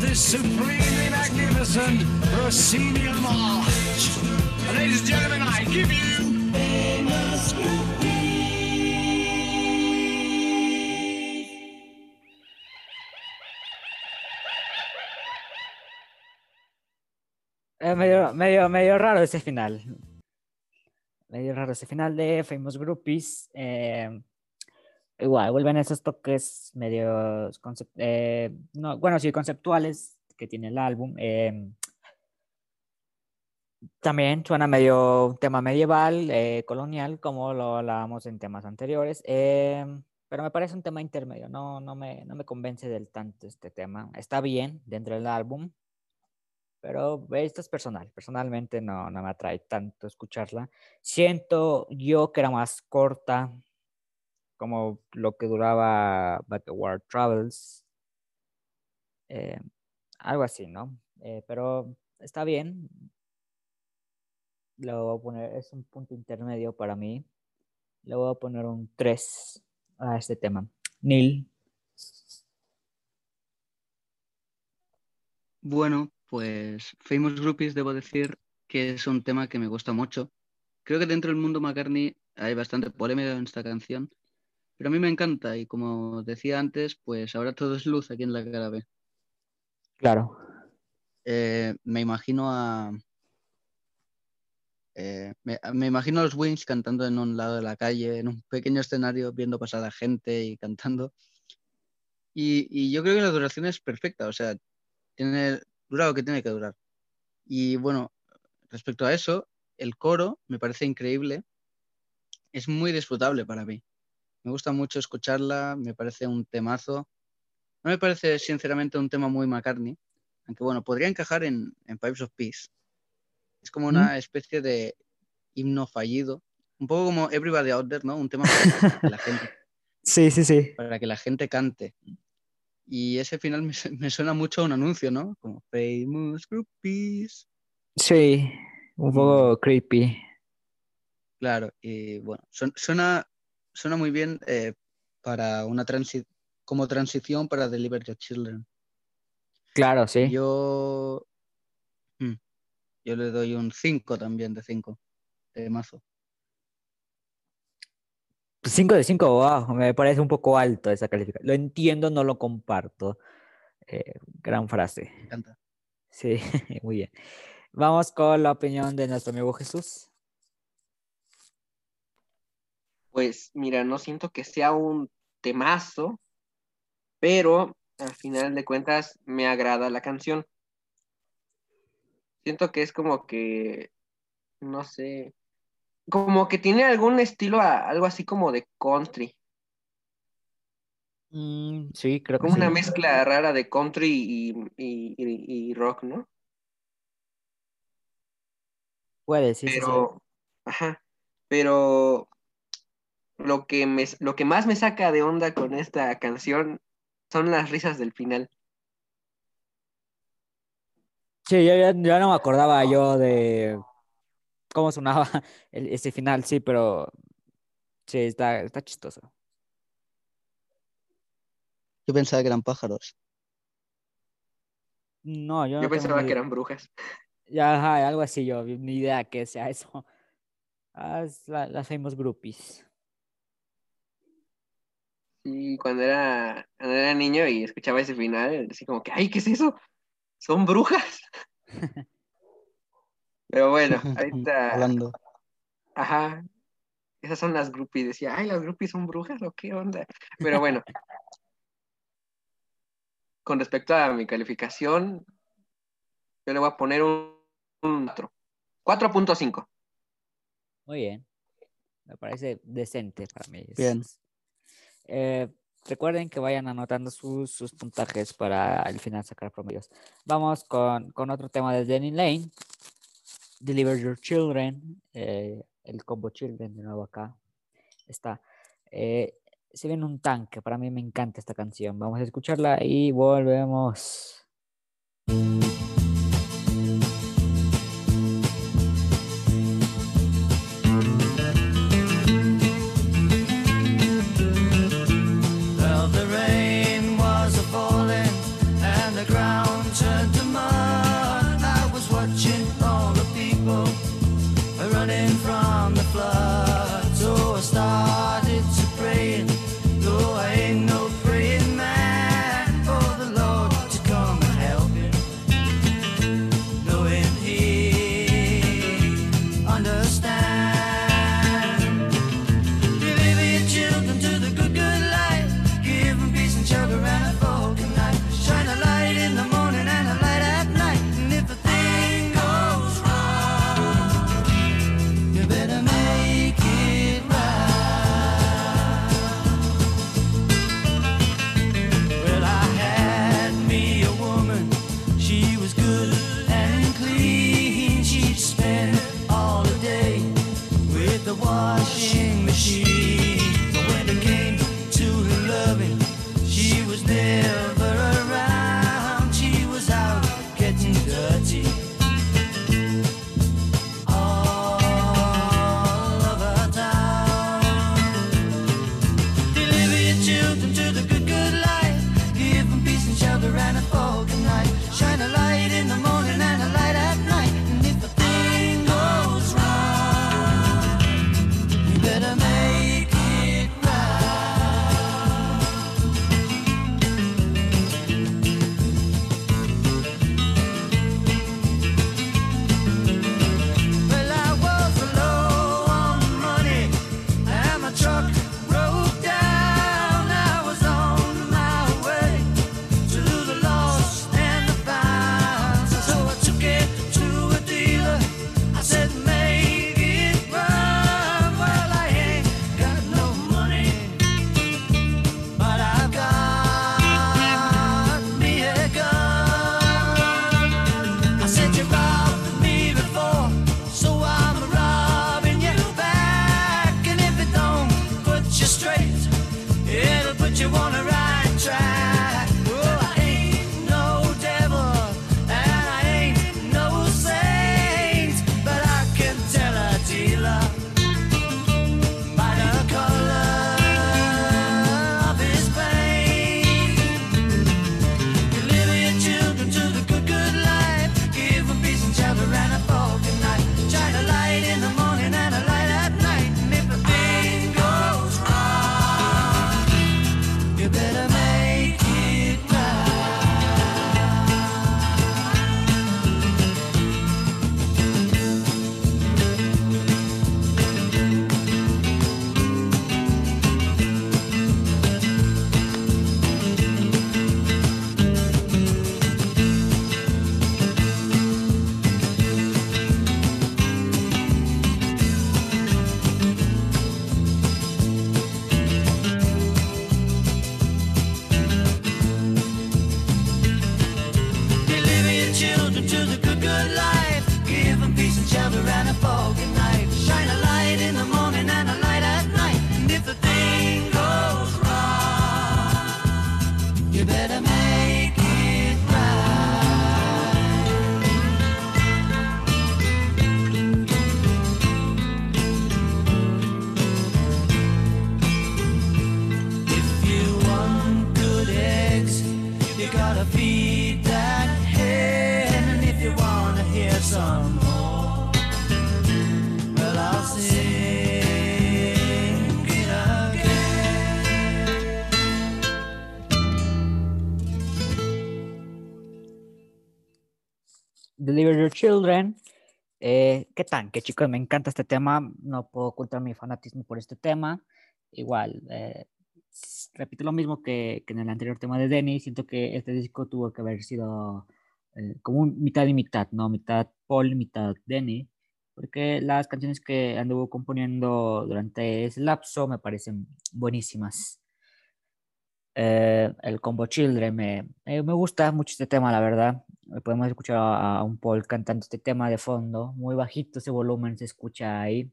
This supremely magnificent proscenium arch. Ladies and gentlemen, I give you famous Eh, medio, medio, medio raro ese final. Medio raro ese final de Famous Groupies. eh, igual, vuelven esos toques medio, no, bueno, sí, conceptuales que tiene el álbum. eh, también suena medio tema medieval, eh, colonial, como lo hablábamos en temas anteriores. eh, pero me parece un tema intermedio, no, no, me, no me convence del tanto este tema. Está bien dentro del álbum, pero esto es personal. Personalmente no, no me atrae tanto escucharla. Siento yo que era más corta, como lo que duraba Backward Travels. eh, algo así, ¿no? Eh, pero está bien. Lo voy a poner, es un punto intermedio para mí. Le voy a poner un 3 a este tema. Neil. Bueno, pues Famous Groupies debo decir que es un tema que me gusta mucho. Creo que dentro del mundo McCartney hay bastante polémica en esta canción, pero a mí me encanta y como decía antes, pues ahora todo es luz aquí en la cara B. Claro. Eh, me imagino a... eh, me, me imagino a los Wings cantando en un lado de la calle, en un pequeño escenario, viendo pasar a la gente y cantando. Y, y yo creo que la duración es perfecta, o sea, tiene, dura lo que tiene que durar. Y bueno, respecto a eso, el coro me parece increíble, es muy disfrutable para mí. Me gusta mucho escucharla, me parece un temazo. No me parece sinceramente un tema muy McCartney, aunque bueno, podría encajar en, en Pipes of Peace. Es como una especie de himno fallido, un poco como Everybody Out There, ¿no? Un tema para que la gente, Sí, sí, sí. para que la gente cante. Y ese final me, me suena mucho a un anuncio, ¿no? Como Famous Groupies. Sí, un poco creepy. Claro, y bueno, suena, suena muy bien eh, para una transi como transición para Deliver Your Children. Claro, sí. Yo, mm, yo le doy un 5 también de 5 de mazo. 5 de 5, wow, me parece un poco alto esa calificación. Lo entiendo, no lo comparto. Eh, gran frase. Me encanta. Sí, muy bien. Vamos con la opinión de nuestro amigo Jesús. Pues mira, no siento que sea un temazo, pero al final de cuentas me agrada la canción. Siento que es como que, no sé, como que tiene algún estilo, a- algo así como de country, Mm, sí, creo que como sí. una mezcla rara de country y, y- y- y rock, ¿no? Puede, sí, sí, sí. Pero, ajá, pero lo que me, lo que más me saca de onda con esta canción son las risas del final. Sí, yo ya, ya no me acordaba yo de cómo sonaba el- ese final, sí, pero sí, está, está chistoso. Yo pensaba que eran pájaros. No, yo Yo no pensaba que eran brujas. Ya, ajá, algo así, yo ni idea que sea eso. Ah, es la- las famous groupies. Sí, cuando era, cuando era niño y escuchaba ese final, así como que, ay, ¿qué es eso? ¿Son brujas? Pero bueno, ahorita, Hablando. ajá, esas son las groupies. Decía, ay, las groupies son brujas o qué onda. Pero bueno, con respecto a mi calificación, yo le voy a poner un, un 4. 4.5. Muy bien. Me parece decente para mí. Bien. Eh, recuerden que vayan anotando sus, sus puntajes para al final sacar promedios. Vamos con, con otro tema de Danny Lane. Deliver Your Children. eh, el combo Children de nuevo acá. Está. Eh, se viene un tanque. Para mí me encanta esta canción. Vamos a escucharla y volvemos. Children. Eh, ¿Qué tal? Que chicos, me encanta este tema. No puedo ocultar mi fanatismo por este tema. Igual, eh, repito lo mismo que, que en el anterior tema de Denny. Siento que este disco tuvo que haber sido eh, como un mitad y mitad, ¿no? Mitad Paul, mitad Denny. Porque las canciones que anduvo componiendo durante ese lapso me parecen buenísimas. Eh, el combo Children me, eh, me gusta mucho este tema, la verdad. Podemos escuchar a, un Paul cantando este tema de fondo, muy bajito ese volumen se escucha ahí.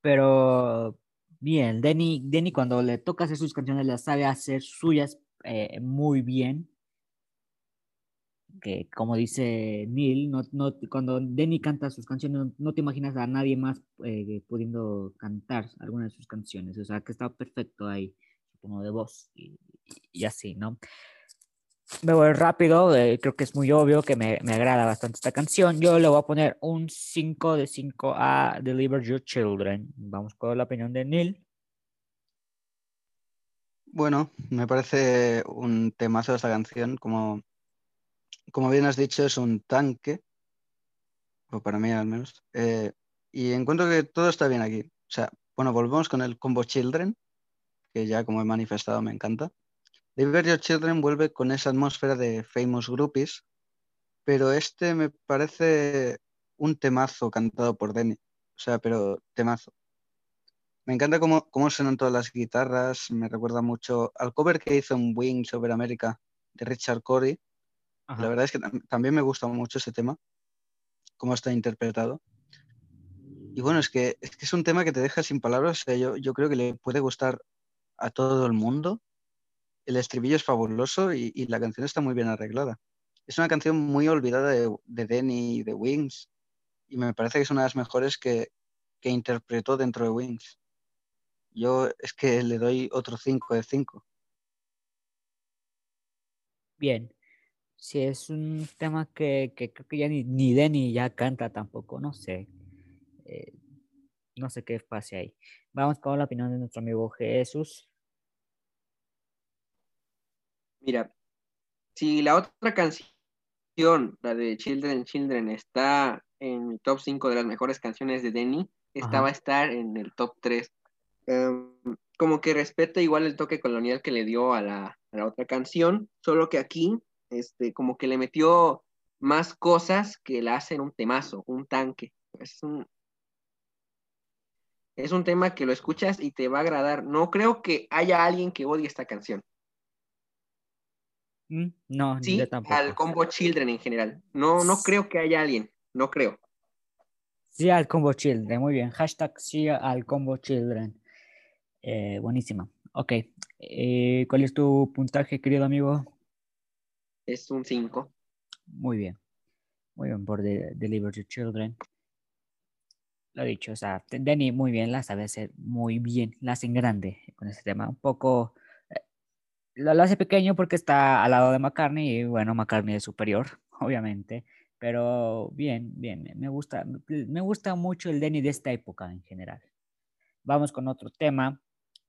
Pero bien, Denny, Denny cuando le toca hacer sus canciones las sabe hacer suyas eh, muy bien. Que como dice Neil, no, no, cuando Denny canta sus canciones, no, te imaginas a nadie más eh, pudiendo cantar alguna de sus canciones. O sea, que está perfecto ahí, tono de voz y, y así, ¿no? Me voy rápido, creo que es muy obvio que me, me agrada bastante esta canción. Yo le voy a poner un 5 de 5 a Deliver Your Children. Vamos con la opinión de Neil. Bueno, me parece un temazo esta canción. Como, como bien has dicho, es un tanque, o para mí al menos. eh, y encuentro que todo está bien aquí. O sea, bueno, volvemos con el combo Children, que ya como he manifestado me encanta. Deliver Your Children vuelve con esa atmósfera de Famous Groupies, pero este me parece un temazo cantado por Denny. O sea, pero temazo. Me encanta cómo, cómo suenan todas las guitarras, me recuerda mucho al cover que hizo en Wings Over America de Richard Corey. La verdad es que tam- también me gusta mucho ese tema, cómo está interpretado. Y bueno, es que, es que es un tema que te deja sin palabras. O sea, yo, yo creo que le puede gustar a todo el mundo. El estribillo es fabuloso y, la canción está muy bien arreglada. Es una canción muy olvidada de, de Denny y de Wings. Y me parece que es una de las mejores que, que interpretó dentro de Wings. Yo es que le doy otro 5 de 5. Bien. Si es un tema que, que creo que ya ni, ni Denny ya canta tampoco, no sé. Eh, no sé qué pase ahí. Vamos con la opinión de nuestro amigo Jesús. Mira, si la otra canción, la de Children, Children, está en mi top 5 de las mejores canciones de Denny, esta va a estar en el top 3. como que respeta igual el toque colonial que le dio a la, a la otra canción, solo que aquí, este, como que le metió más cosas que la hacen un temazo, un tanque. Es un, es un tema que lo escuchas y te va a agradar. No creo que haya alguien que odie esta canción. Mm, No, Sí, yo tampoco. al combo Children en general. No, no creo que haya alguien. No creo. Sí al combo children, muy bien. Hashtag sí al combo children. Eh, buenísima. Ok. Eh, ¿Cuál es tu puntaje, querido amigo? Es un 5. Muy bien. Muy bien por The, Deliver Your Children. Lo dicho, o sea, Denny muy bien, la sabe hacer muy bien, la hace en grande con este tema. Un poco, lo, lo hace pequeño porque está al lado de McCartney y bueno, McCartney es superior, obviamente. Pero bien, bien, me gusta, me gusta mucho el Denny de esta época en general. Vamos con otro tema,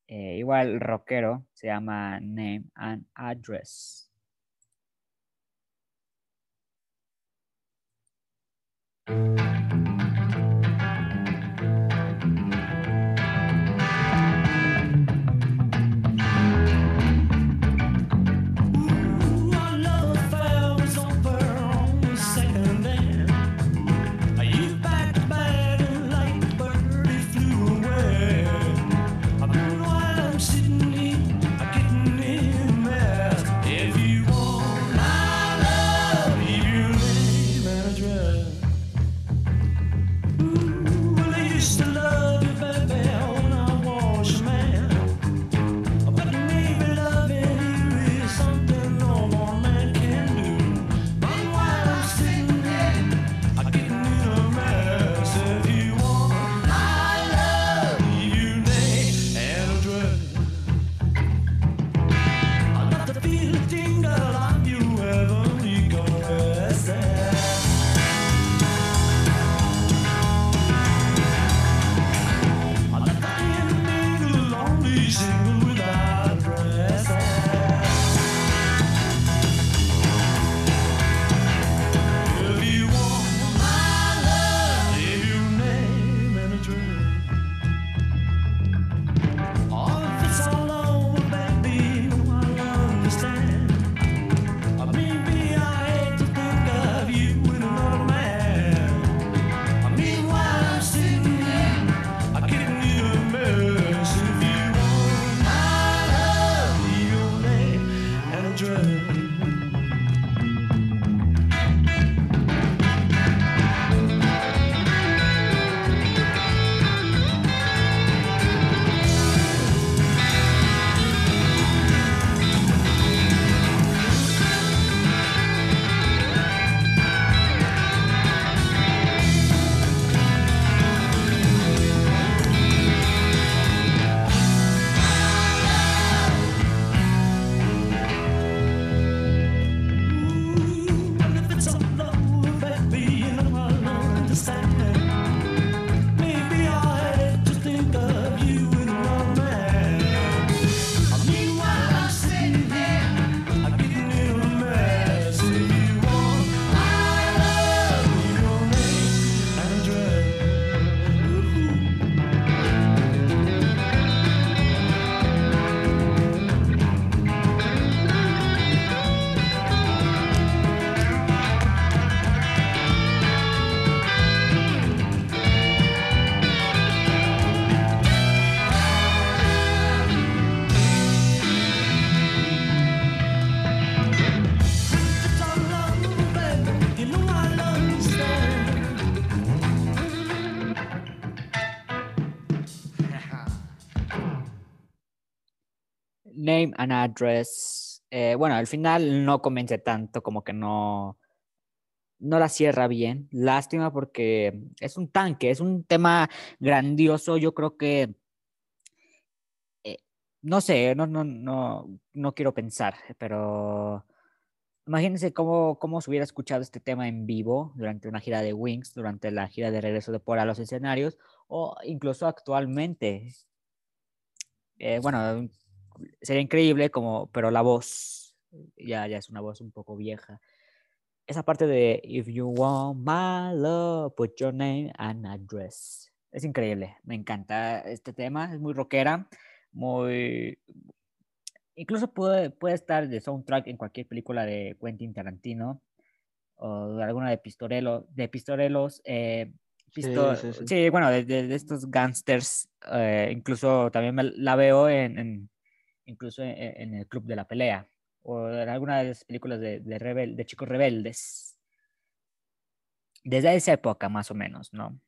eh, igual rockero, se llama Name and Address. Address. eh, bueno, al final no convence tanto, como que no, no la cierra bien. Lástima porque es un tanque, es un tema grandioso. Yo creo que, eh, no sé, no, no, no, no quiero pensar, pero imagínense cómo, cómo se hubiera escuchado este tema en vivo durante una gira de Wings, durante la gira de regreso de Paul a los escenarios, o incluso actualmente. Eh, bueno, sería increíble, como, pero la voz ya, ya es una voz un poco vieja. Esa parte de If you want my love, put your name and address. Es increíble, me encanta este tema, es muy rockera, muy... Incluso puede, puede estar de soundtrack en cualquier película de Quentin Tarantino o de alguna de Pistorelo, de Pistorelos. eh, pisto- sí, sí. sí, bueno, de, de- de estos gangsters, eh, incluso también me la veo en, en- incluso en, en el Club de la Pelea o en alguna de las películas de, rebel- de chicos rebeldes. Desde esa época, más o menos, ¿no?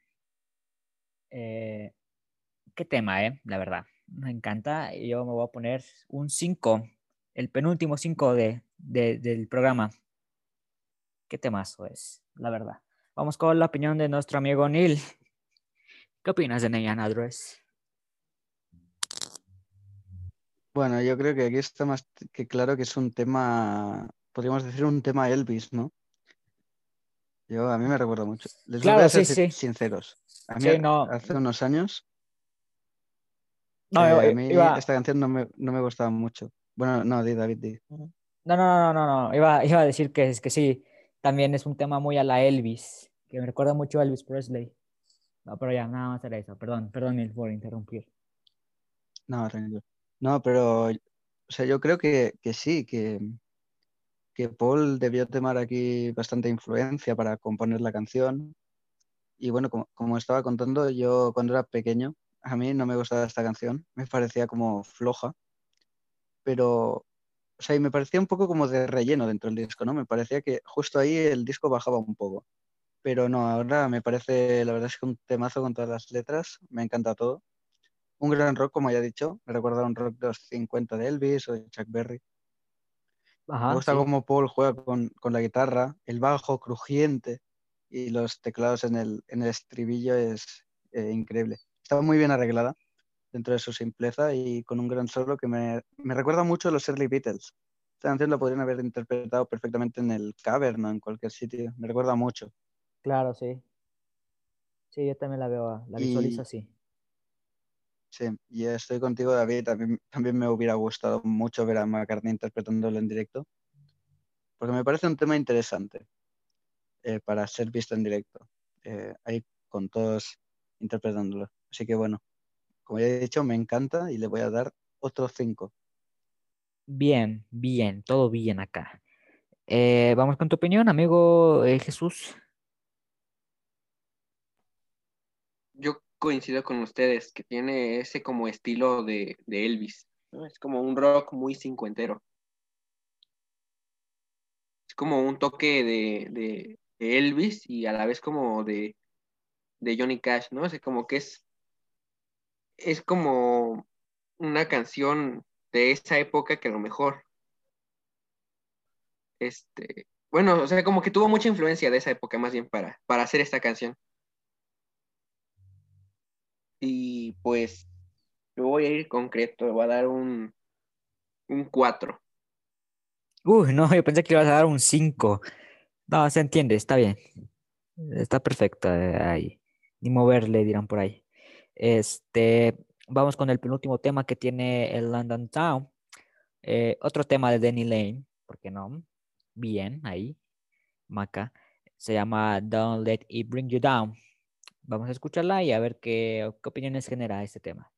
Eh, qué tema, ¿eh? La verdad. Me encanta. Yo me voy a poner un 5, el penúltimo 5 de, de- del programa. Qué temazo es, la verdad. Vamos con la opinión de nuestro amigo Neil. ¿Qué opinas de Neyan Address? Bueno, yo creo que aquí está más que claro que es un tema, podríamos decir un tema Elvis, ¿no? Yo, a mí me recuerda mucho. Les voy Claro, a ser sí, sí. sinceros. A mí Sí, no. hace unos años No, eh, a mí iba- esta canción no me, no me gustaba mucho. Bueno, no, di David, di. No, no, no, no, no, no. Iba, iba a decir que, es que sí, también es un tema muy a la Elvis, que me recuerda mucho a Elvis Presley. No, pero ya, nada más era eso. Perdón, perdón Neil, por interrumpir. No, tranquilo. No, pero, o sea, yo creo que, que sí, que, que Paul debió tomar aquí bastante influencia para componer la canción. Y bueno, como, como estaba contando, yo cuando era pequeño, a mí no me gustaba esta canción, me parecía como floja, pero, o sea, y me parecía un poco como de relleno dentro del disco, ¿no? Me parecía que justo ahí el disco bajaba un poco. Pero no, ahora me parece, la verdad es que un temazo con todas las letras, me encanta todo. Un gran rock, como ya he dicho, me recuerda a un rock de los 50 de Elvis o de Chuck Berry. Me gusta sí. cómo Paul juega con, con la guitarra, el bajo crujiente y los teclados en el, en el estribillo es eh, increíble. Está muy bien arreglada dentro de su simpleza y con un gran solo que me, me recuerda mucho a los early Beatles. Esta canción la podrían haber interpretado perfectamente en el cavern o en cualquier sitio. Me recuerda mucho. Claro, sí. Sí, yo también la veo, la Y- visualizo así. Sí, y estoy contigo, David. También, también me hubiera gustado mucho ver a McCartney interpretándolo en directo, porque me parece un tema interesante eh, para ser visto en directo, eh, ahí con todos interpretándolo. Así que bueno, como ya he dicho, me encanta y le voy a dar otro 5. Bien, bien, todo bien acá. Eh, vamos con tu opinión, amigo eh, Jesús. Yo coincido con ustedes que tiene ese como estilo de, Elvis. Es como un rock muy cincuentero. Es como un toque de, Elvis y a la vez como de, de Johnny Cash, ¿no? O sea, como que es, es como una canción de esa época que a lo mejor, este, bueno, o sea, como que tuvo mucha influencia de esa época más bien para, para hacer esta canción. Y pues yo voy a ir concreto, voy a dar un, un 4. Uy, no, yo pensé que ibas a dar un 5. No, se entiende, está bien. Está perfecto eh, ahí. Ni moverle, dirán por ahí. Este, vamos con el penúltimo tema que tiene el London Town. Eh, otro tema de Danny Lane, ¿por qué no? Bien, ahí. Maca. Se llama Don't Let It Bring You Down. Vamos a escucharla y a ver qué, qué opiniones genera este tema.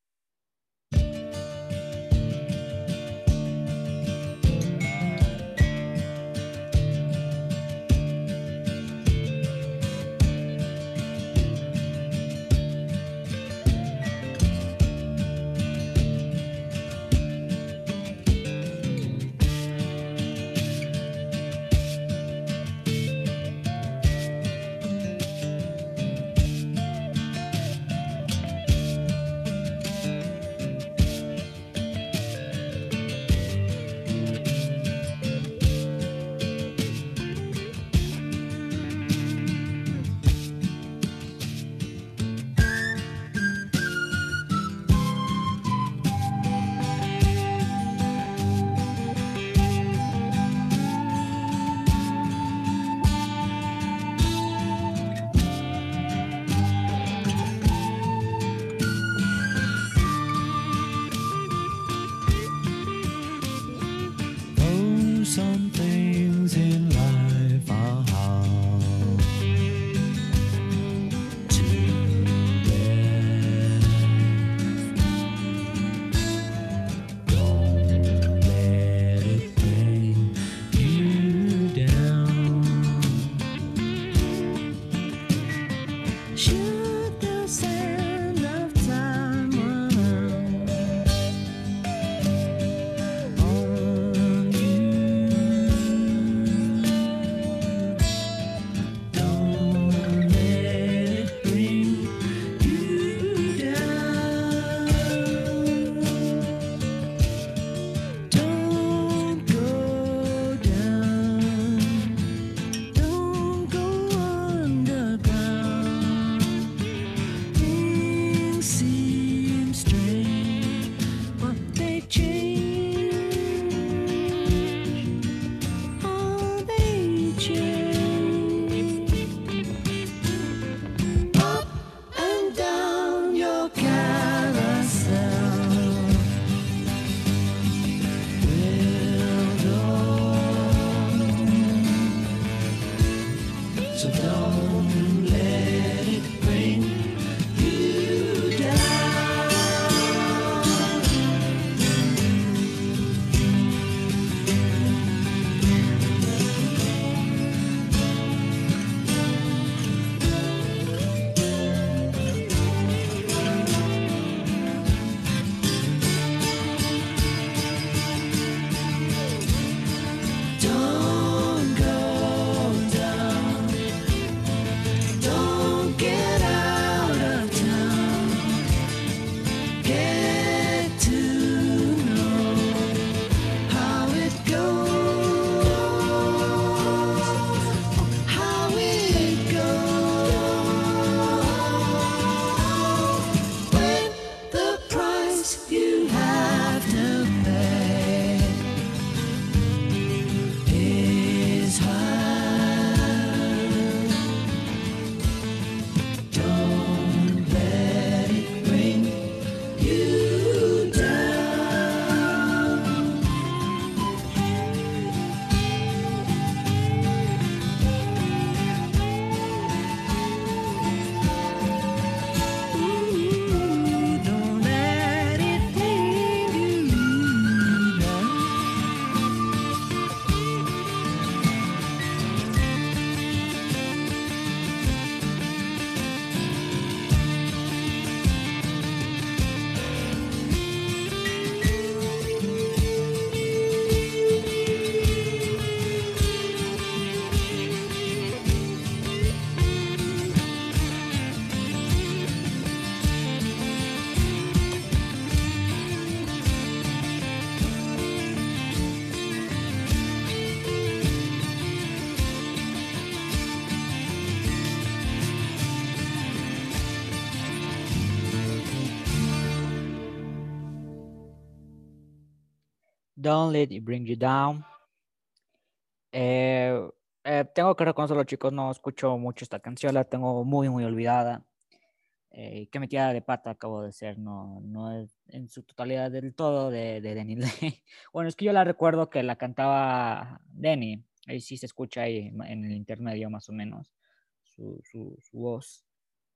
Don't Let It Bring You Down. Eh, eh, tengo que reconocerlo, chicos, no escucho mucho esta canción, la tengo muy, muy olvidada. Eh, qué metida de pata acabo de ser, no, no es en su totalidad del todo de, de Denny. Bueno, es que yo la recuerdo que la cantaba Denny, ahí sí se escucha ahí en el intermedio más o menos su, su, su voz.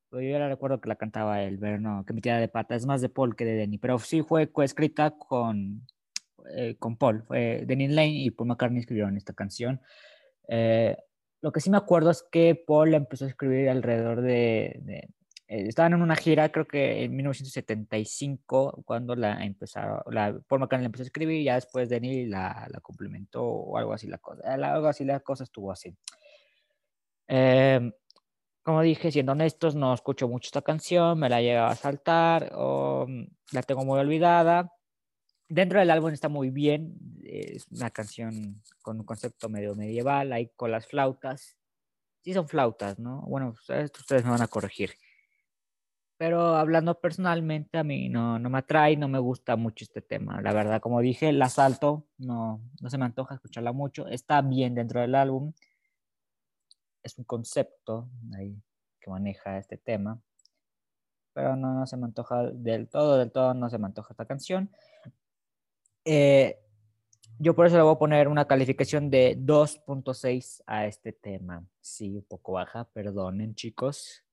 Pero yo la recuerdo que la cantaba él, pero no, que metida de pata, es más de Paul que de Denny, pero sí fue coescrita con, eh, con Paul, fue Denny Lane y Paul McCartney escribieron esta canción. Eh, lo que sí me acuerdo es que Paul empezó a escribir alrededor de, de- eh, estaban en una gira, creo que en 1975, cuando la empezaron, la, Paul McCartney la empezó a escribir y ya después Denny la, la complementó o algo así la cosa, eh, algo así la cosa estuvo así. Em, como dije, siendo honestos, no escucho mucho esta canción, me la llegaba a saltar o mm, la tengo muy olvidada. Dentro del álbum está muy bien, es una canción con un concepto medio medieval, ahí con las flautas. Sí son flautas, ¿no? Bueno, ustedes, ustedes me van a corregir. Pero hablando personalmente, a mí no, no me atrae, no me gusta mucho este tema. La verdad, como dije, la salto, no, no se me antoja escucharla mucho. Está bien dentro del álbum. Es un concepto ahí que maneja este tema. Pero no, no se me antoja del todo, del todo no se me antoja esta canción. Eh, yo por eso le voy a poner una calificación de 2.6 a este tema. Sí, un poco baja, perdonen chicos.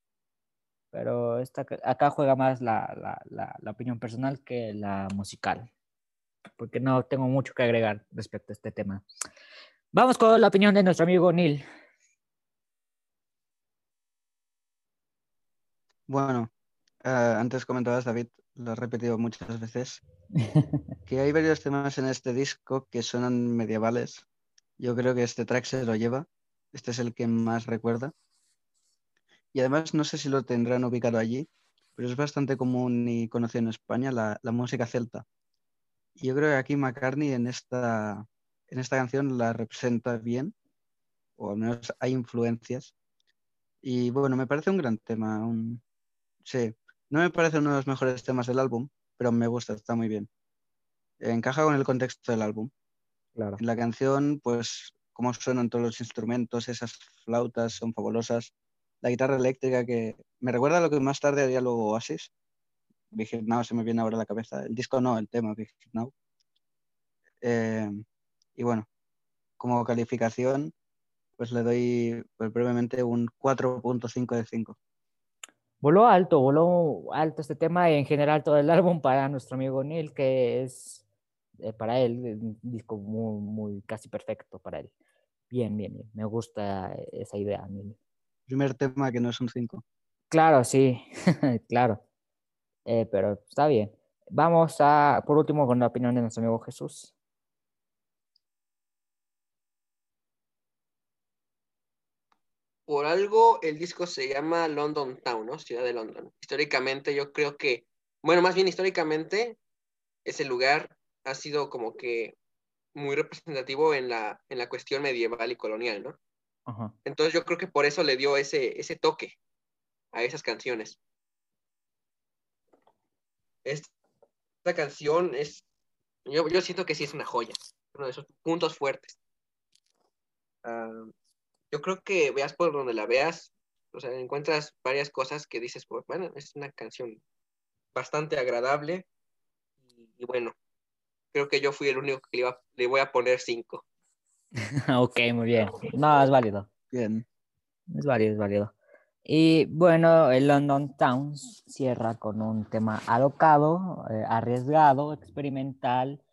Pero esta, acá juega más la- la- la opinión personal que la musical. Porque no tengo mucho que agregar respecto a este tema. Vamos con la opinión de nuestro amigo Neil. Bueno, eh, antes comentabas, David, lo has repetido muchas veces, que hay varios temas en este disco que suenan medievales. Yo creo que este track se lo lleva. Este es el que más recuerda. Y además, no sé si lo tendrán ubicado allí, pero es bastante común y conocido en España la, la música celta. Y yo creo que aquí McCartney en esta, en esta canción la representa bien, o al menos hay influencias. Y bueno, me parece un gran tema. un- Sí, no me parece uno de los mejores temas del álbum, pero me gusta, está muy bien. Encaja con el contexto del álbum. Claro. En la canción, pues, cómo suenan todos los instrumentos, esas flautas son fabulosas. La guitarra eléctrica que me recuerda a lo que más tarde haría luego Oasis. Big Hit Now se me viene ahora a la cabeza. El disco no, el tema Big Hit Now. Eh, y bueno, como calificación, pues le doy pues, brevemente un 4.5 de 5. Voló alto, voló alto este tema y en general todo el álbum para nuestro amigo Neil, que es eh, para él un disco muy, muy casi perfecto para él. Bien, bien, bien. Me gusta esa idea, Neil. Primer tema que no es un 5. Claro, sí, claro. Eh, pero está bien. Vamos a, por último, con la opinión de nuestro amigo Jesús. Por algo el disco se llama London Town, ¿no? Ciudad de London. Históricamente yo creo que, bueno, más bien históricamente, ese lugar ha sido como que muy representativo en la, en la cuestión medieval y colonial, ¿no? Ajá. Entonces yo creo que por eso le dio ese, ese toque a esas canciones. Esta canción es, yo, yo siento que sí es una joya, uno de esos puntos fuertes. Ah, yo creo que veas por donde la veas, o sea, encuentras varias cosas que dices, pues, bueno, es una canción bastante agradable y, y bueno, creo que yo fui el único que le, iba- le voy a poner cinco. ok, muy bien. No, es válido. Bien. Es válido, es válido. Y bueno, el London Town cierra con un tema alocado, eh, arriesgado, experimental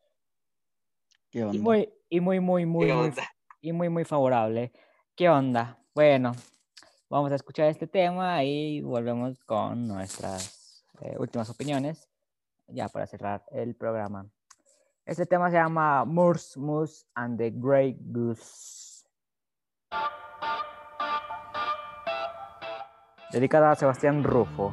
¿Qué y onda? muy, y muy, muy, muy, ¿Qué muy, onda? y muy, muy favorable. ¿Qué onda? Bueno, vamos a escuchar este tema y volvemos con nuestras eh, últimas opiniones, ya para cerrar el programa. Este tema se llama Moose Moose and the Grey Goose. Dedicada a Sebastián Rufo.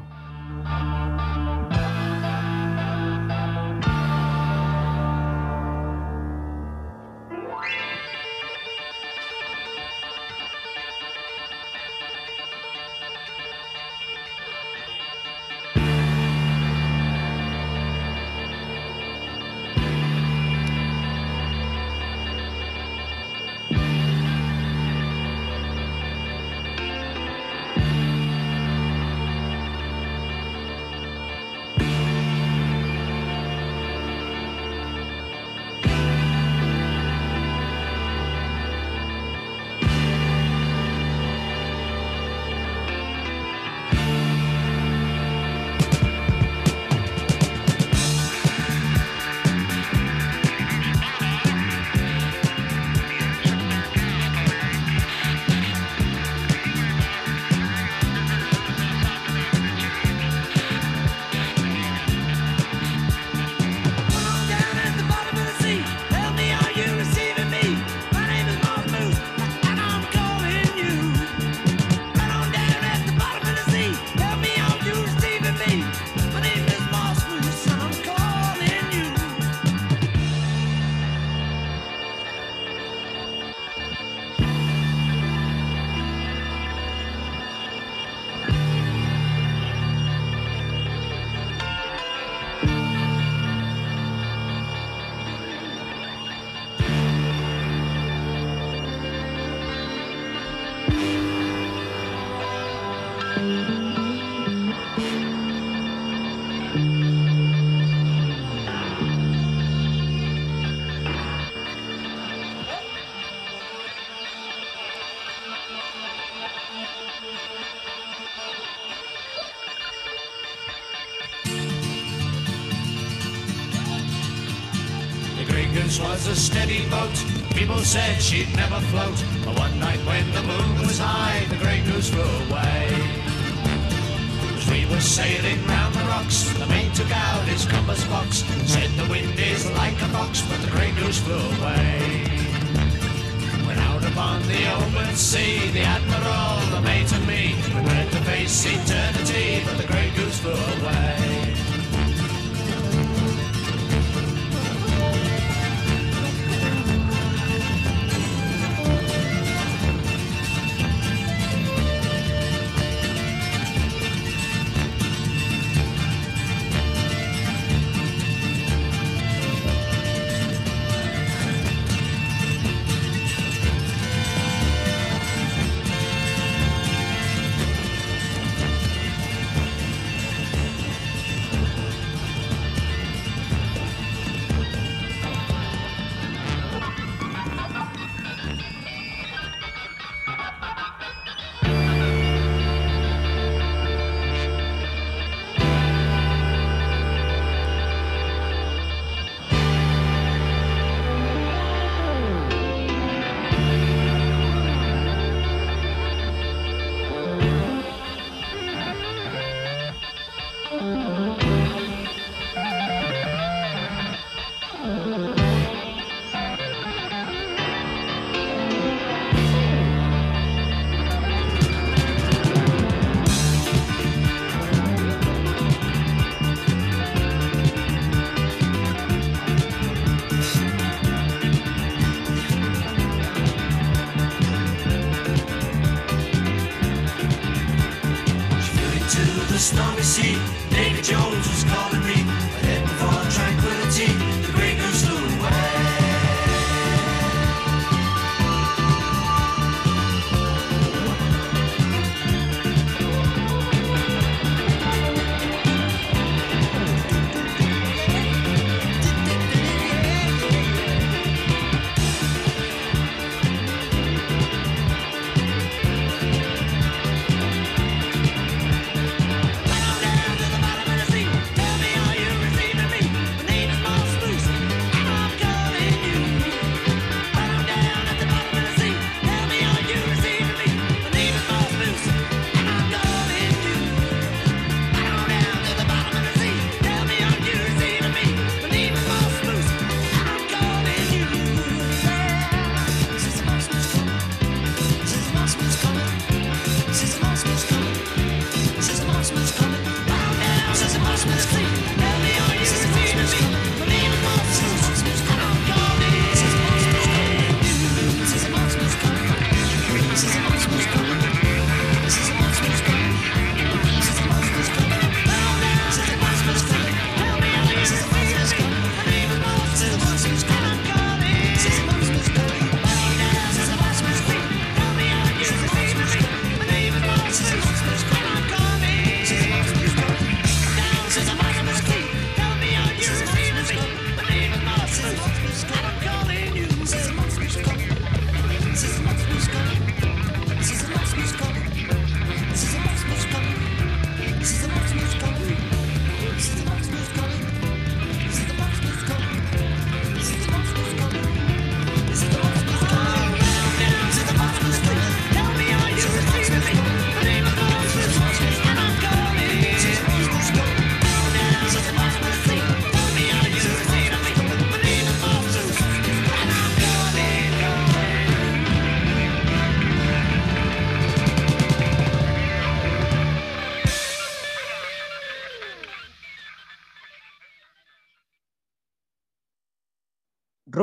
Said she'd never float. But one night when the moon was high, the Grey Goose flew away. As we were sailing round the rocks, the mate took out his compass box. Said the wind is like a fox, but the Grey Goose flew away. When out upon the open sea, the admiral, the mate and me, prepared to face eternity, but the Grey Goose flew away.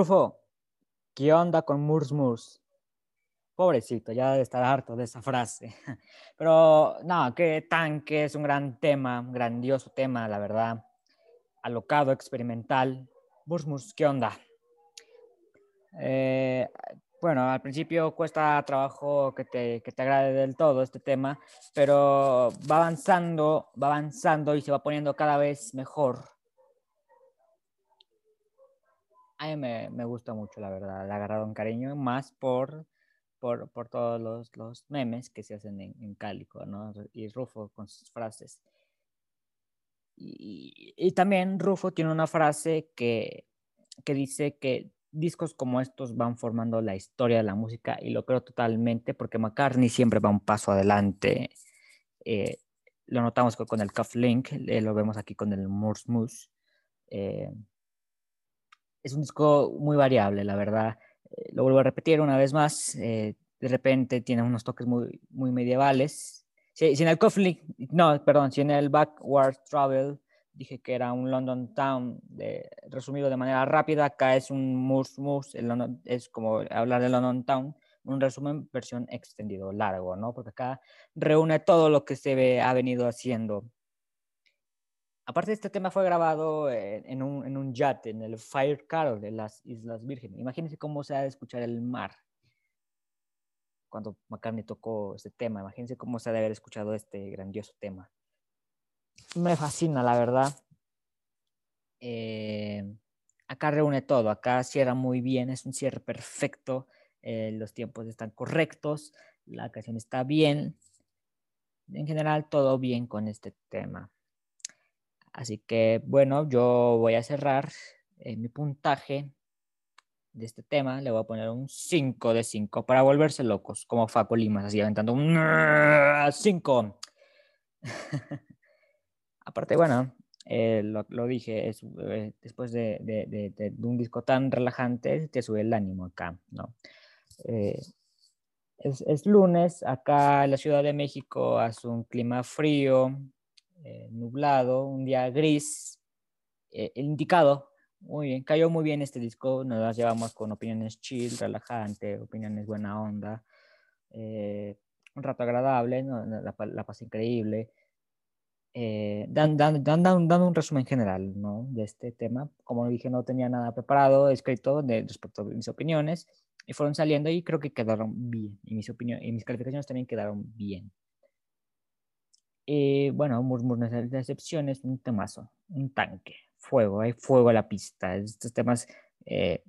Rufo, ¿qué onda con Murs Murs? Pobrecito, ya debe estar harto de esa frase. Pero no, que tanque es un gran tema, un grandioso tema, la verdad. Alocado, experimental. Murs Murs, ¿qué onda? Eh, bueno, al principio cuesta trabajo que te, que te agrade del todo este tema, pero va avanzando, va avanzando y se va poniendo cada vez mejor. A mí me, me gusta mucho, la verdad. Le un cariño más por, por, por todos los, los, memes que se hacen en, en Cálico, ¿no? Y Rufo con sus frases. Y, y, también Rufo tiene una frase que, que dice que discos como estos van formando la historia de la música y lo creo totalmente porque McCartney siempre va un paso adelante. Eh, lo notamos co- con el Cuff Link, eh, lo vemos aquí con el Morse Moose. Es un disco muy variable, la verdad. Eh, lo vuelvo a repetir una vez más. eh, de repente tiene unos toques muy, muy medievales. Si, en el Cuff Link, no, perdón, si en el Backward Travel dije que era un London Town resumido de manera rápida, acá es un Moose Moose, el London- es como hablar de London Town, un resumen versión extendido, largo, ¿no? Porque acá reúne todo lo que se ve, ha venido haciendo. Aparte, este tema fue grabado en, un, en yate, en el Fire Carol de las Islas Vírgenes. Imagínense cómo se ha de escuchar el mar cuando McCartney tocó este tema. Imagínense cómo se ha de haber escuchado este grandioso tema. Me fascina, la verdad. Eh, acá reúne todo, acá cierra muy bien, es un cierre perfecto, eh, los tiempos están correctos, la canción está bien. En general, todo bien con este tema. Así que, bueno, yo voy a cerrar eh, mi puntaje de este tema. Le voy a poner un 5 de 5 para volverse locos, como Faco Limas, así aventando un 5. Aparte, bueno, eh, lo, dije, eh, después de, un disco tan relajante, te sube el ánimo acá, ¿no? Es, es lunes, acá en la Ciudad de México hace un clima frío, eh, nublado, un día gris, eh, indicado. Muy bien, cayó muy bien este disco. Nos las llevamos con opiniones chill, relajante, opiniones buena onda. eh, un rato agradable, ¿no? la, la pasé increíble. Eh, dan- dan- dan- dan- un resumen general ¿no? de este tema. Como dije, no tenía nada preparado, escrito de, respecto a mis opiniones y fueron saliendo y creo que quedaron bien. Y mis, opiniones, y mis calificaciones también quedaron bien. Y bueno, Murmures de Decepciones, un temazo, un tanque, fuego, hay fuego a la pista. Estos temas eh,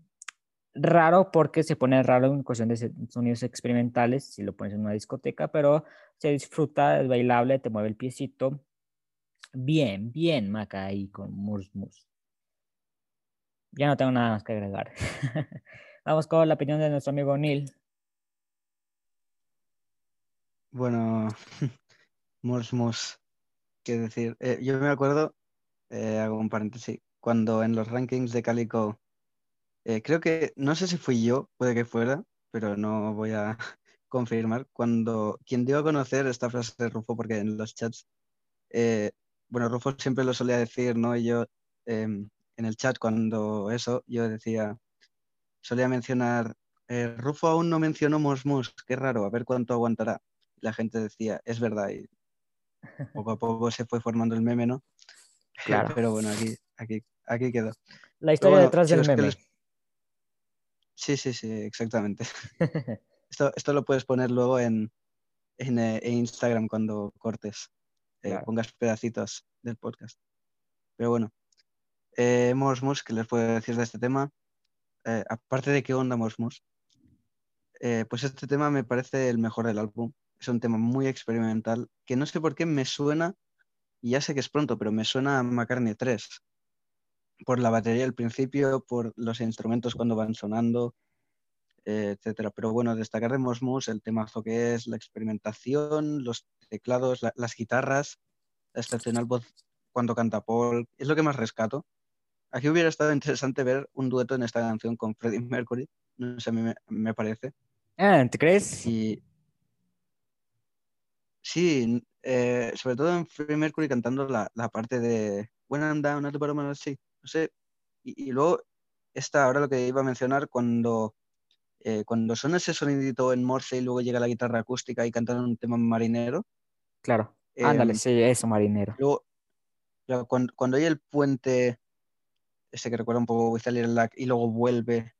raro porque se pone raro en cuestión de sonidos experimentales si lo pones en una discoteca, pero se disfruta, es bailable, te mueve el piecito. Bien, bien, Maca, con Murs. Ya no tengo nada más que agregar. Vamos con la opinión de nuestro amigo Neil. Bueno, Murs Mus, qué decir. Eh, yo me acuerdo, eh, hago un paréntesis, cuando en los rankings de Calico, eh, creo que, no sé si fui yo, puede que fuera, pero no voy a confirmar, cuando quien dio a conocer esta frase de Rufo, porque en los chats, bueno, Rufo siempre lo solía decir, ¿no? Y yo em, en el chat, cuando eso, yo decía, solía mencionar, Rufo aún no mencionó Mos Mus, qué raro, a ver cuánto aguantará. La gente decía, es verdad, y poco a poco se fue formando el meme, ¿no? Claro. Pero bueno, aquí, aquí, aquí quedó. La historia bueno, detrás del chicos, ¿qué meme. les- Sí, sí, sí, exactamente. Esto, esto lo puedes poner luego en, en, eh, en Instagram cuando cortes, eh, Claro. pongas pedacitos del podcast. Pero bueno, eh, Mos Mus, ¿qué les puedo decir de este tema? Eh, aparte de qué onda Mos Mus, eh, pues este tema me parece el mejor del álbum. Es un tema muy experimental que no sé por qué me suena, y ya sé que es pronto, pero me suena a McCartney 3. Por la batería al principio, por los instrumentos cuando van sonando, eh, etcétera. Pero bueno, destacar de Mos Mus el temazo que es, la experimentación, los teclados, la- las guitarras, la excepcional voz cuando canta Paul, es lo que más rescato. Aquí hubiera estado interesante ver un dueto en esta canción con Freddie Mercury, no sé, a mí me, me parece. Ah, ¿Te crees? Y sí, eh, sobre todo en Freddie Mercury cantando la, la parte de When I'm down at the bottom of the sea, no sé. Y, y luego, esta, ahora lo que iba a mencionar, cuando, eh, cuando suena ese sonidito en Morse y luego llega la guitarra acústica y cantan un tema marinero, Claro. eh, Ándale, sí, eso, marinero. luego, cuando, cuando hay el puente, ese que recuerda un poco y luego vuelve,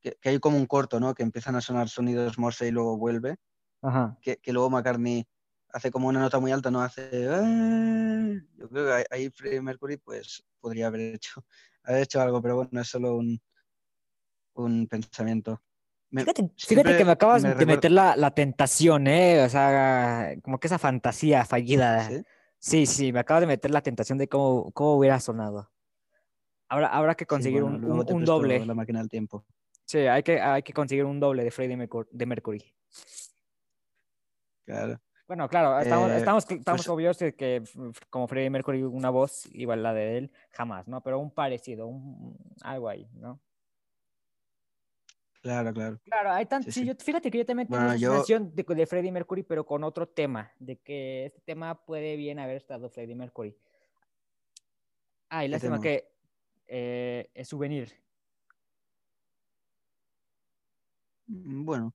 que, que hay como un corto, ¿no? Que empiezan a sonar sonidos Morse y luego vuelve. Ajá. que, que luego McCartney hace como una nota muy alta, no hace. "Ah". Yo creo que ahí- Freddie Mercury pues podría haber hecho, haber hecho algo, pero bueno, es solo un, un pensamiento. Me- Fíjate, que me acabas me de meter la, la tentación, ¿eh? O sea, como que esa fantasía fallida. ¿Sí? Sí, sí, me acabas de meter la tentación de cómo, cómo hubiera sonado. Habrá, habrá que Sí, conseguir bueno, un, doble. La máquina del tiempo. Sí, hay que, hay que conseguir un doble de Freddie de Mercury. Claro. Bueno, claro, estamos, Eh, estamos, estamos pues- obvios de que como Freddie Mercury una voz igual la de él, jamás, ¿no? Pero un parecido, un, algo ahí, ¿no? Claro, claro. Claro, hay tan, Sí, sí, sí. yo, fíjate que yo también tengo Bueno, esa yo- sensación de, de Freddie Mercury, pero con otro tema, de que este tema puede bien haber estado Freddie Mercury. Ah, y ¿Qué lástima que eh, es souvenir. Mm, Bueno,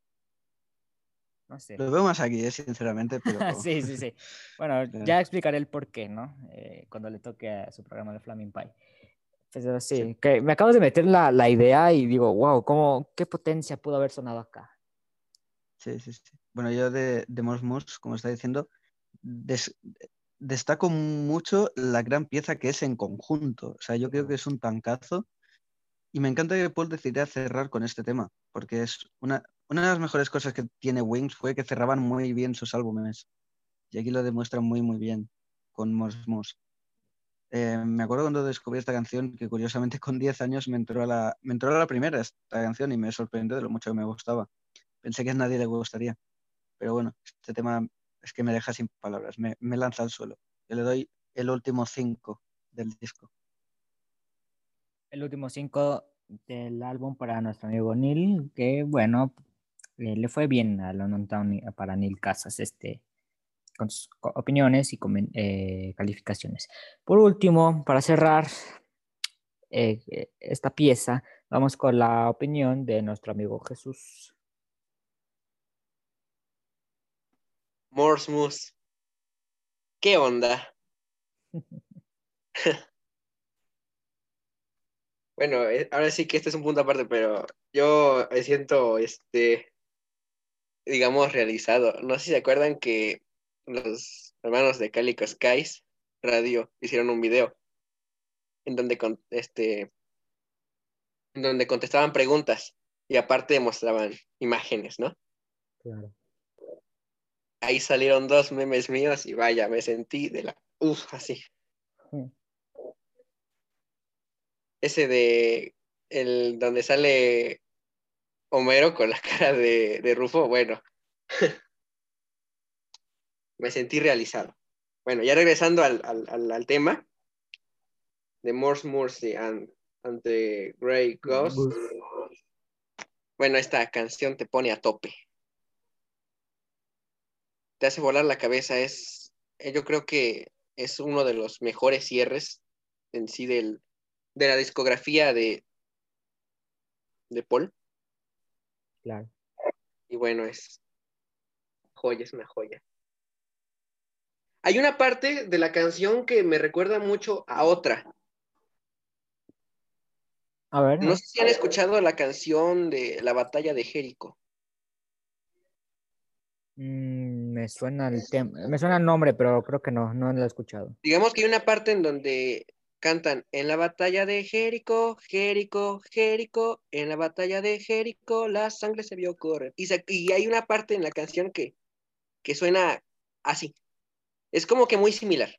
No sé. lo veo más aquí, eh, sinceramente, pero sí, sí, sí. Bueno, ya explicaré el por qué, ¿no? Eh, cuando le toque a su programa de Flaming Pie. Pero sí, Sí. que me acabas de meter la, la idea y digo, wow, ¿cómo, ¿qué potencia pudo haber sonado acá? sí, sí, sí. Bueno, yo de, de Mos Mos, como está diciendo, des- destaco mucho la gran pieza que es en conjunto. O sea, yo creo que es un tancazo y me encanta que Paul decidiera cerrar con este tema, porque es una, una de las mejores cosas que tiene Wings fue que cerraban muy bien sus álbumes. Y aquí lo demuestran muy, muy bien con Mos Mos. Eh, me acuerdo cuando descubrí esta canción, que curiosamente con 10 años me entró a la, me entró a la primera esta canción y me sorprendió de lo mucho que me gustaba. Pensé que a nadie le gustaría. Pero bueno, este tema es que me deja sin palabras, me, me lanza al suelo. Yo le doy el último 5 del disco. El último cinco del álbum para nuestro amigo Neil, que bueno, eh, le fue bien a London Town para Neil Casas, este, con sus opiniones y eh, calificaciones. Por último, para cerrar eh, esta pieza, vamos con la opinión de nuestro amigo Jesús. Morse Moose. ¿Qué onda? Bueno, ahora sí que este es un punto aparte, pero yo siento, este, digamos, realizado. No sé si se acuerdan que los hermanos de Calico Skies Radio hicieron un video en donde, con, este, en donde contestaban preguntas y aparte mostraban imágenes, ¿no? Claro. Ahí salieron dos memes míos y vaya, me sentí de la... Uf, así. Ese de... El donde sale Homero con la cara de, de Rufo, bueno. me sentí realizado. Bueno, ya regresando al, al, al, tema de Morse Mercy and, and the Grey Ghost. Bueno, esta canción te pone a tope. Te hace volar la cabeza. Es, eh, yo creo que es uno de los mejores cierres en sí del, de la discografía de, de Paul. Claro. Y bueno, es joya, es una joya. Hay una parte de la canción que me recuerda mucho a otra. A ver. No sé si han escuchado la canción de la batalla de Jerico. Mm, me suena el tema, me suena el nombre, pero creo que no, no lo he escuchado. Digamos que hay una parte en donde cantan en la batalla de Jerico, Jerico, Jerico, en la batalla de Jerico la sangre se vio correr. Y, se- y hay una parte en la canción que, que suena así. Es como que muy similar.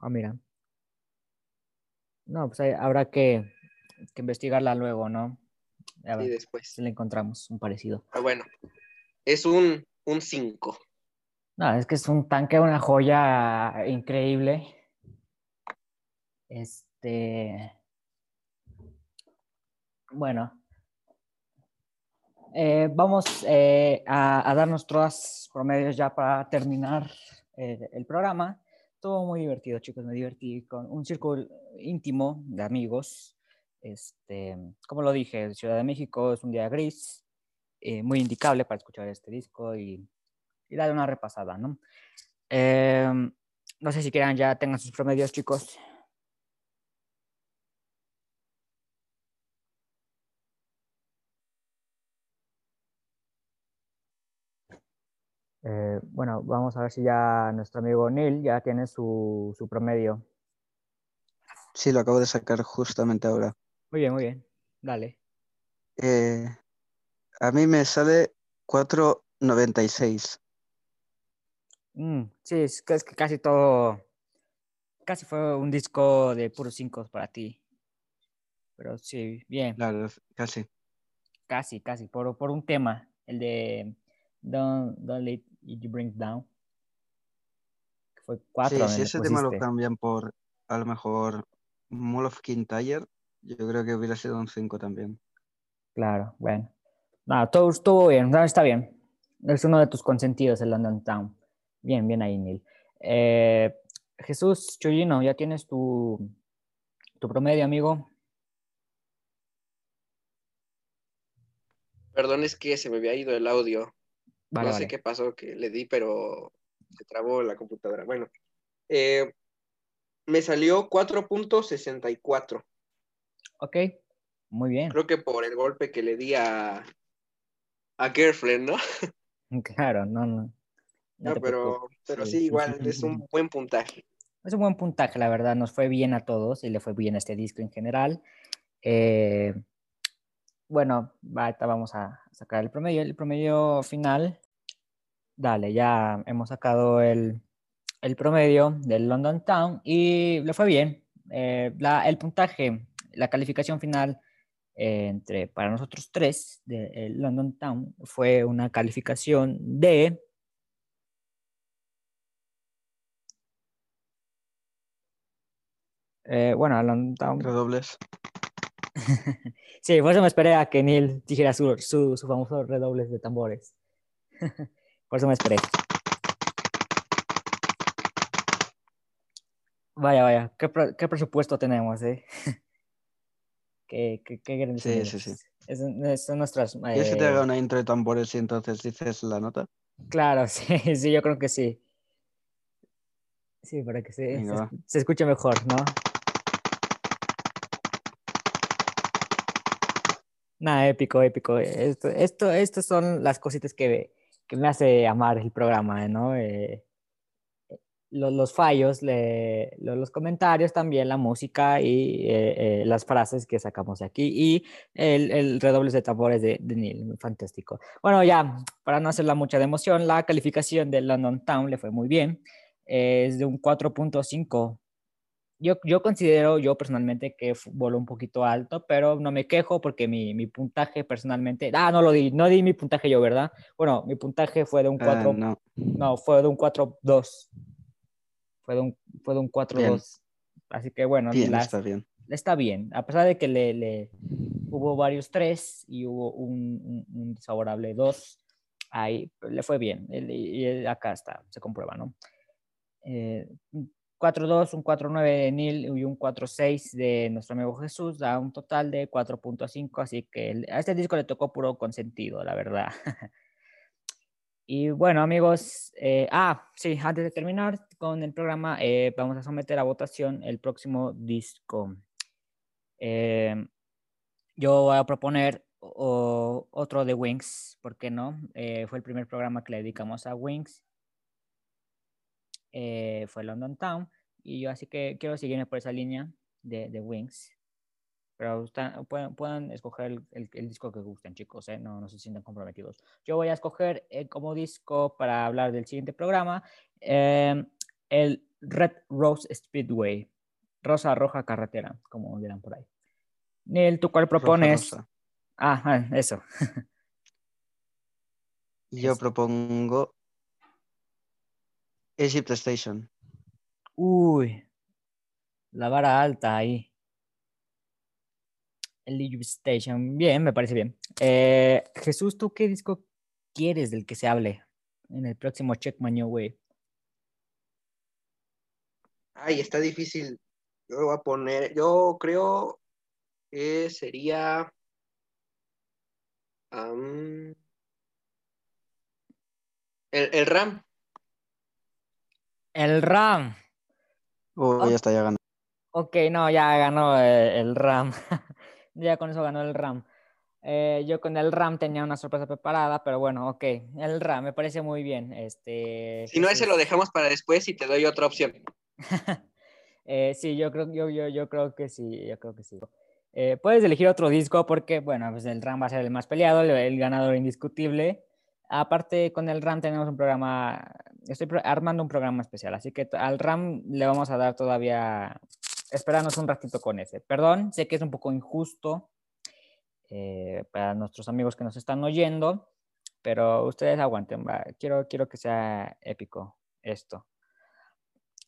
Ah, mira. No, pues habrá que, que investigarla luego, ¿no? A Y ver después. si le encontramos un parecido. Pero bueno, es un 5. No, es que es un tanque, una joya increíble. Este. Bueno. Eh, vamos eh, a, a dar nuestros promedios ya para terminar eh, el programa. Todo muy divertido, chicos. Me divertí con un círculo íntimo de amigos. Este, como lo dije, Ciudad de México es un día gris, eh, muy indicable para escuchar este disco y, y darle una repasada, ¿no? Eh, no sé si quieran ya tengan sus promedios, chicos. Eh, bueno, vamos a ver si ya nuestro amigo Neil ya tiene su, su promedio. Sí, lo acabo de sacar justamente ahora. Muy bien, muy bien. Dale. Eh, a mí me sale 4.96. Mm, sí, es que, es que casi todo, casi fue un disco de puros cinco para ti. Pero sí, bien. Claro, casi. Casi, casi. Por, por un tema. El de Don't, don't Let You Bring Down. que Fue cuatro. Sí, si ese tema lo cambian por a lo mejor Mall of Kintyre, yo creo que hubiera sido un 5 también. Claro, bueno. Nada, todo estuvo bien, no, está bien. Es uno de tus consentidos el London Town. Bien, bien ahí, Neil. Eh, Jesús Chuyino, ¿ya tienes tu, tu promedio, amigo? Perdón, es que se me había ido el audio. Vale, no vale. sé qué pasó, que le di, pero se trabó la computadora. Bueno, eh, me salió 4.64. Ok, muy bien. Creo que por el golpe que le di a, a Girlfriend, ¿no? Claro, no, no. no pero, pero Sí. sí, igual, es un buen puntaje. Es un buen puntaje, la verdad. Nos fue bien a todos y le fue bien a este disco en general. Eh, bueno, vamos a sacar el promedio. El promedio final. Dale, ya hemos sacado el, promedio del London Town y le fue bien. Eh, el puntaje, la calificación final eh, entre para nosotros tres del London Town fue una calificación de eh, bueno, London Town Redobles. Sí, por eso me esperé a que Neil dijera su, su, su famoso redobles de tambores. por eso me esperé. Vaya, vaya, qué, qué presupuesto tenemos, ¿eh? qué, qué, qué grandes Sí, sí, sí. Es- es- son nuestras... ¿Quieres que te eh, haga una intro de tambores y entonces dices la nota? Claro, sí, sí, yo creo que sí. Sí, para que se, se, se escuche mejor, ¿no? Nada, épico, épico. Esto, esto, estas son las cositas que, que me hace amar el programa, ¿no? Eh, lo- los, fallos, le- lo- los comentarios también, la música y eh, eh, las frases que sacamos aquí y el, el redobles de tambores de, de Neil, fantástico. Bueno, ya, para no hacerla mucha de emoción, la calificación de London Town le fue muy bien, eh, es de un 4.5. Yo, yo considero, yo personalmente, que voló un poquito alto, pero no me quejo porque mi, mi puntaje personalmente, ah, no lo di, no di mi puntaje yo, ¿verdad? Bueno, mi puntaje fue de un Ah, 4, no. no, fue de un 4-2. Fue de un, fue de un 4-2. Así que bueno, Bien, las- está bien. está bien. A pesar de que le, le- hubo varios 3 y hubo un, un, un desfavorable 2, ahí le fue bien. Y, acá está, se comprueba, ¿no? Eh, 4-2, un 4-9 de Neil y un 4-6 de nuestro amigo Jesús, da un total de 4.5, así que a este disco le tocó puro consentido, la verdad. Y bueno, amigos, eh, ah, sí, antes de terminar con el programa, eh, vamos a someter a votación el próximo disco. Eh, yo voy a proponer o- otro de Wings, ¿por qué no? Eh, fue el primer programa que le dedicamos a Wings. Eh, fue London Town. Y yo así que quiero seguirme por esa línea de, de Wings. Pero pueden, pueden escoger el, el- el disco que gusten, chicos, ¿eh? no, no se sientan comprometidos. Yo voy a escoger eh, como disco para hablar del siguiente programa eh, el Red Rose Speedway, Rosa Roja Carretera, como dirán por ahí. Neil, ¿tú cuál Roja, propones? rosa. Ah, ah, eso. Yo propongo Egypt Station. Uy, la vara alta ahí. El Egypt Station. Bien, me parece bien. Eh, Jesús, ¿tú qué disco quieres del que se hable en el próximo Check My New Way? Ay, está difícil. Yo lo voy a poner, yo creo que sería el, el RAM. El RAM. Uy, Ah. ya está, ya ganó. Ok, no, ya ganó eh, el RAM. ya con eso ganó el RAM. Eh, yo con el RAM tenía una sorpresa preparada, pero bueno, ok. El RAM me parece muy bien. Este, Si no, ese lo dejamos para después y te doy otra opción. Eh, sí, yo creo, yo, yo, yo creo que sí, yo creo que sí. Eh, puedes elegir otro disco porque, bueno, pues el RAM va a ser el más peleado, el, el ganador indiscutible. Aparte, con el RAM tenemos un programa, estoy armando un programa especial, así que al RAM le vamos a dar todavía esperanos un ratito con ese. Perdón, sé que es un poco injusto eh, para nuestros amigos que nos están oyendo, pero ustedes aguanten. Quiero, quiero que sea épico esto.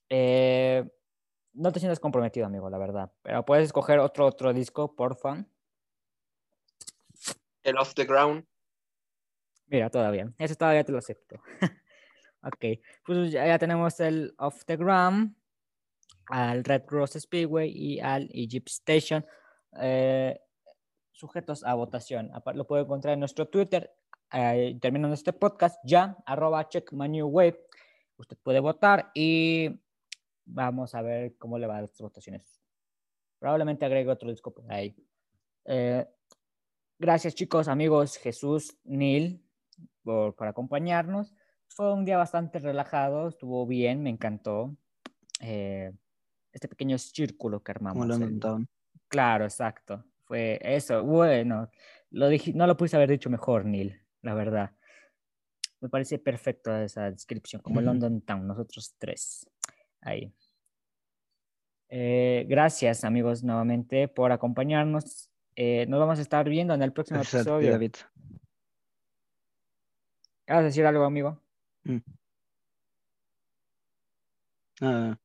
Eh, no te sientas comprometido, amigo, la verdad, pero puedes escoger otro, otro disco, por fan. El Off the Ground. Mira, todavía. Ese todavía te lo acepto. ok, pues ya, tenemos el Off the Gram, al Red Rose Speedway y al Egypt Station. eh, sujetos a votación. Lo puede encontrar en nuestro Twitter, eh, terminando este podcast, ya, arroba check new wave. Usted puede votar y vamos a ver cómo le va a las votaciones. Probablemente agregue otro disco por ahí. Eh, gracias chicos, amigos, Jesús, Neil, por, por acompañarnos. Fue un día bastante relajado, estuvo bien, me encantó. Eh, este pequeño círculo que armamos. Como Town. Claro, exacto. Fue eso. Bueno, lo dije, no lo pudiste haber dicho mejor, Neil, la verdad. Me parece perfecto esa descripción, como Ujú. London Town, nosotros tres. Ahí. Eh, gracias, amigos, nuevamente por acompañarnos. Eh, nos vamos a estar viendo en el próximo Gracias a ti, episodio. David. ¿Vas a decir algo, amigo? Ah,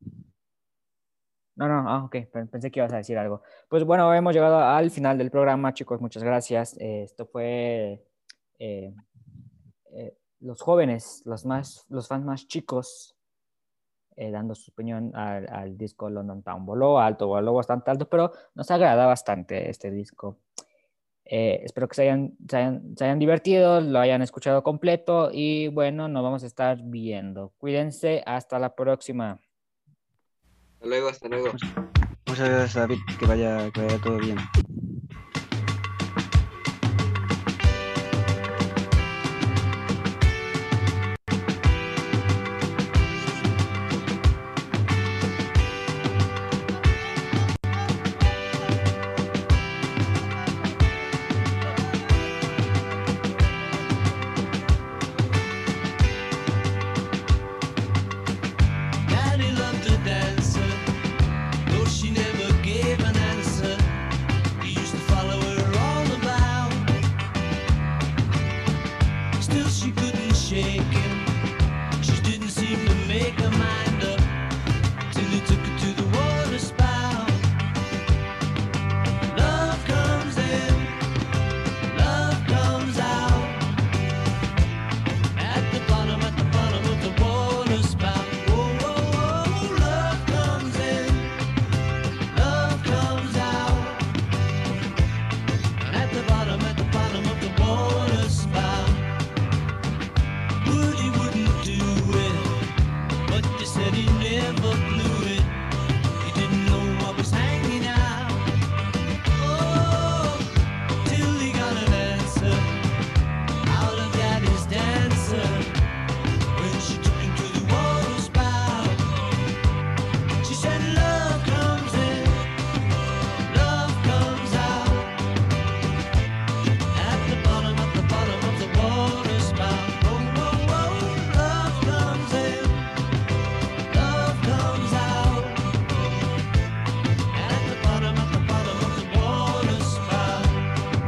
No, no, ah, ok, pe- pensé que ibas a decir algo. Pues bueno, hemos llegado al final del programa, chicos, muchas gracias. Esto fue eh, eh, los jóvenes, los, más, los fans más chicos, eh, dando su opinión al, al disco London Town. Voló alto, voló bastante alto, pero nos agrada bastante este disco. Eh, espero que se hayan, se, hayan, se hayan divertido, lo hayan escuchado completo y bueno, nos vamos a estar viendo. Cuídense, hasta la próxima. Hasta luego, hasta luego. muchas gracias, David. Que vaya, que vaya todo bien.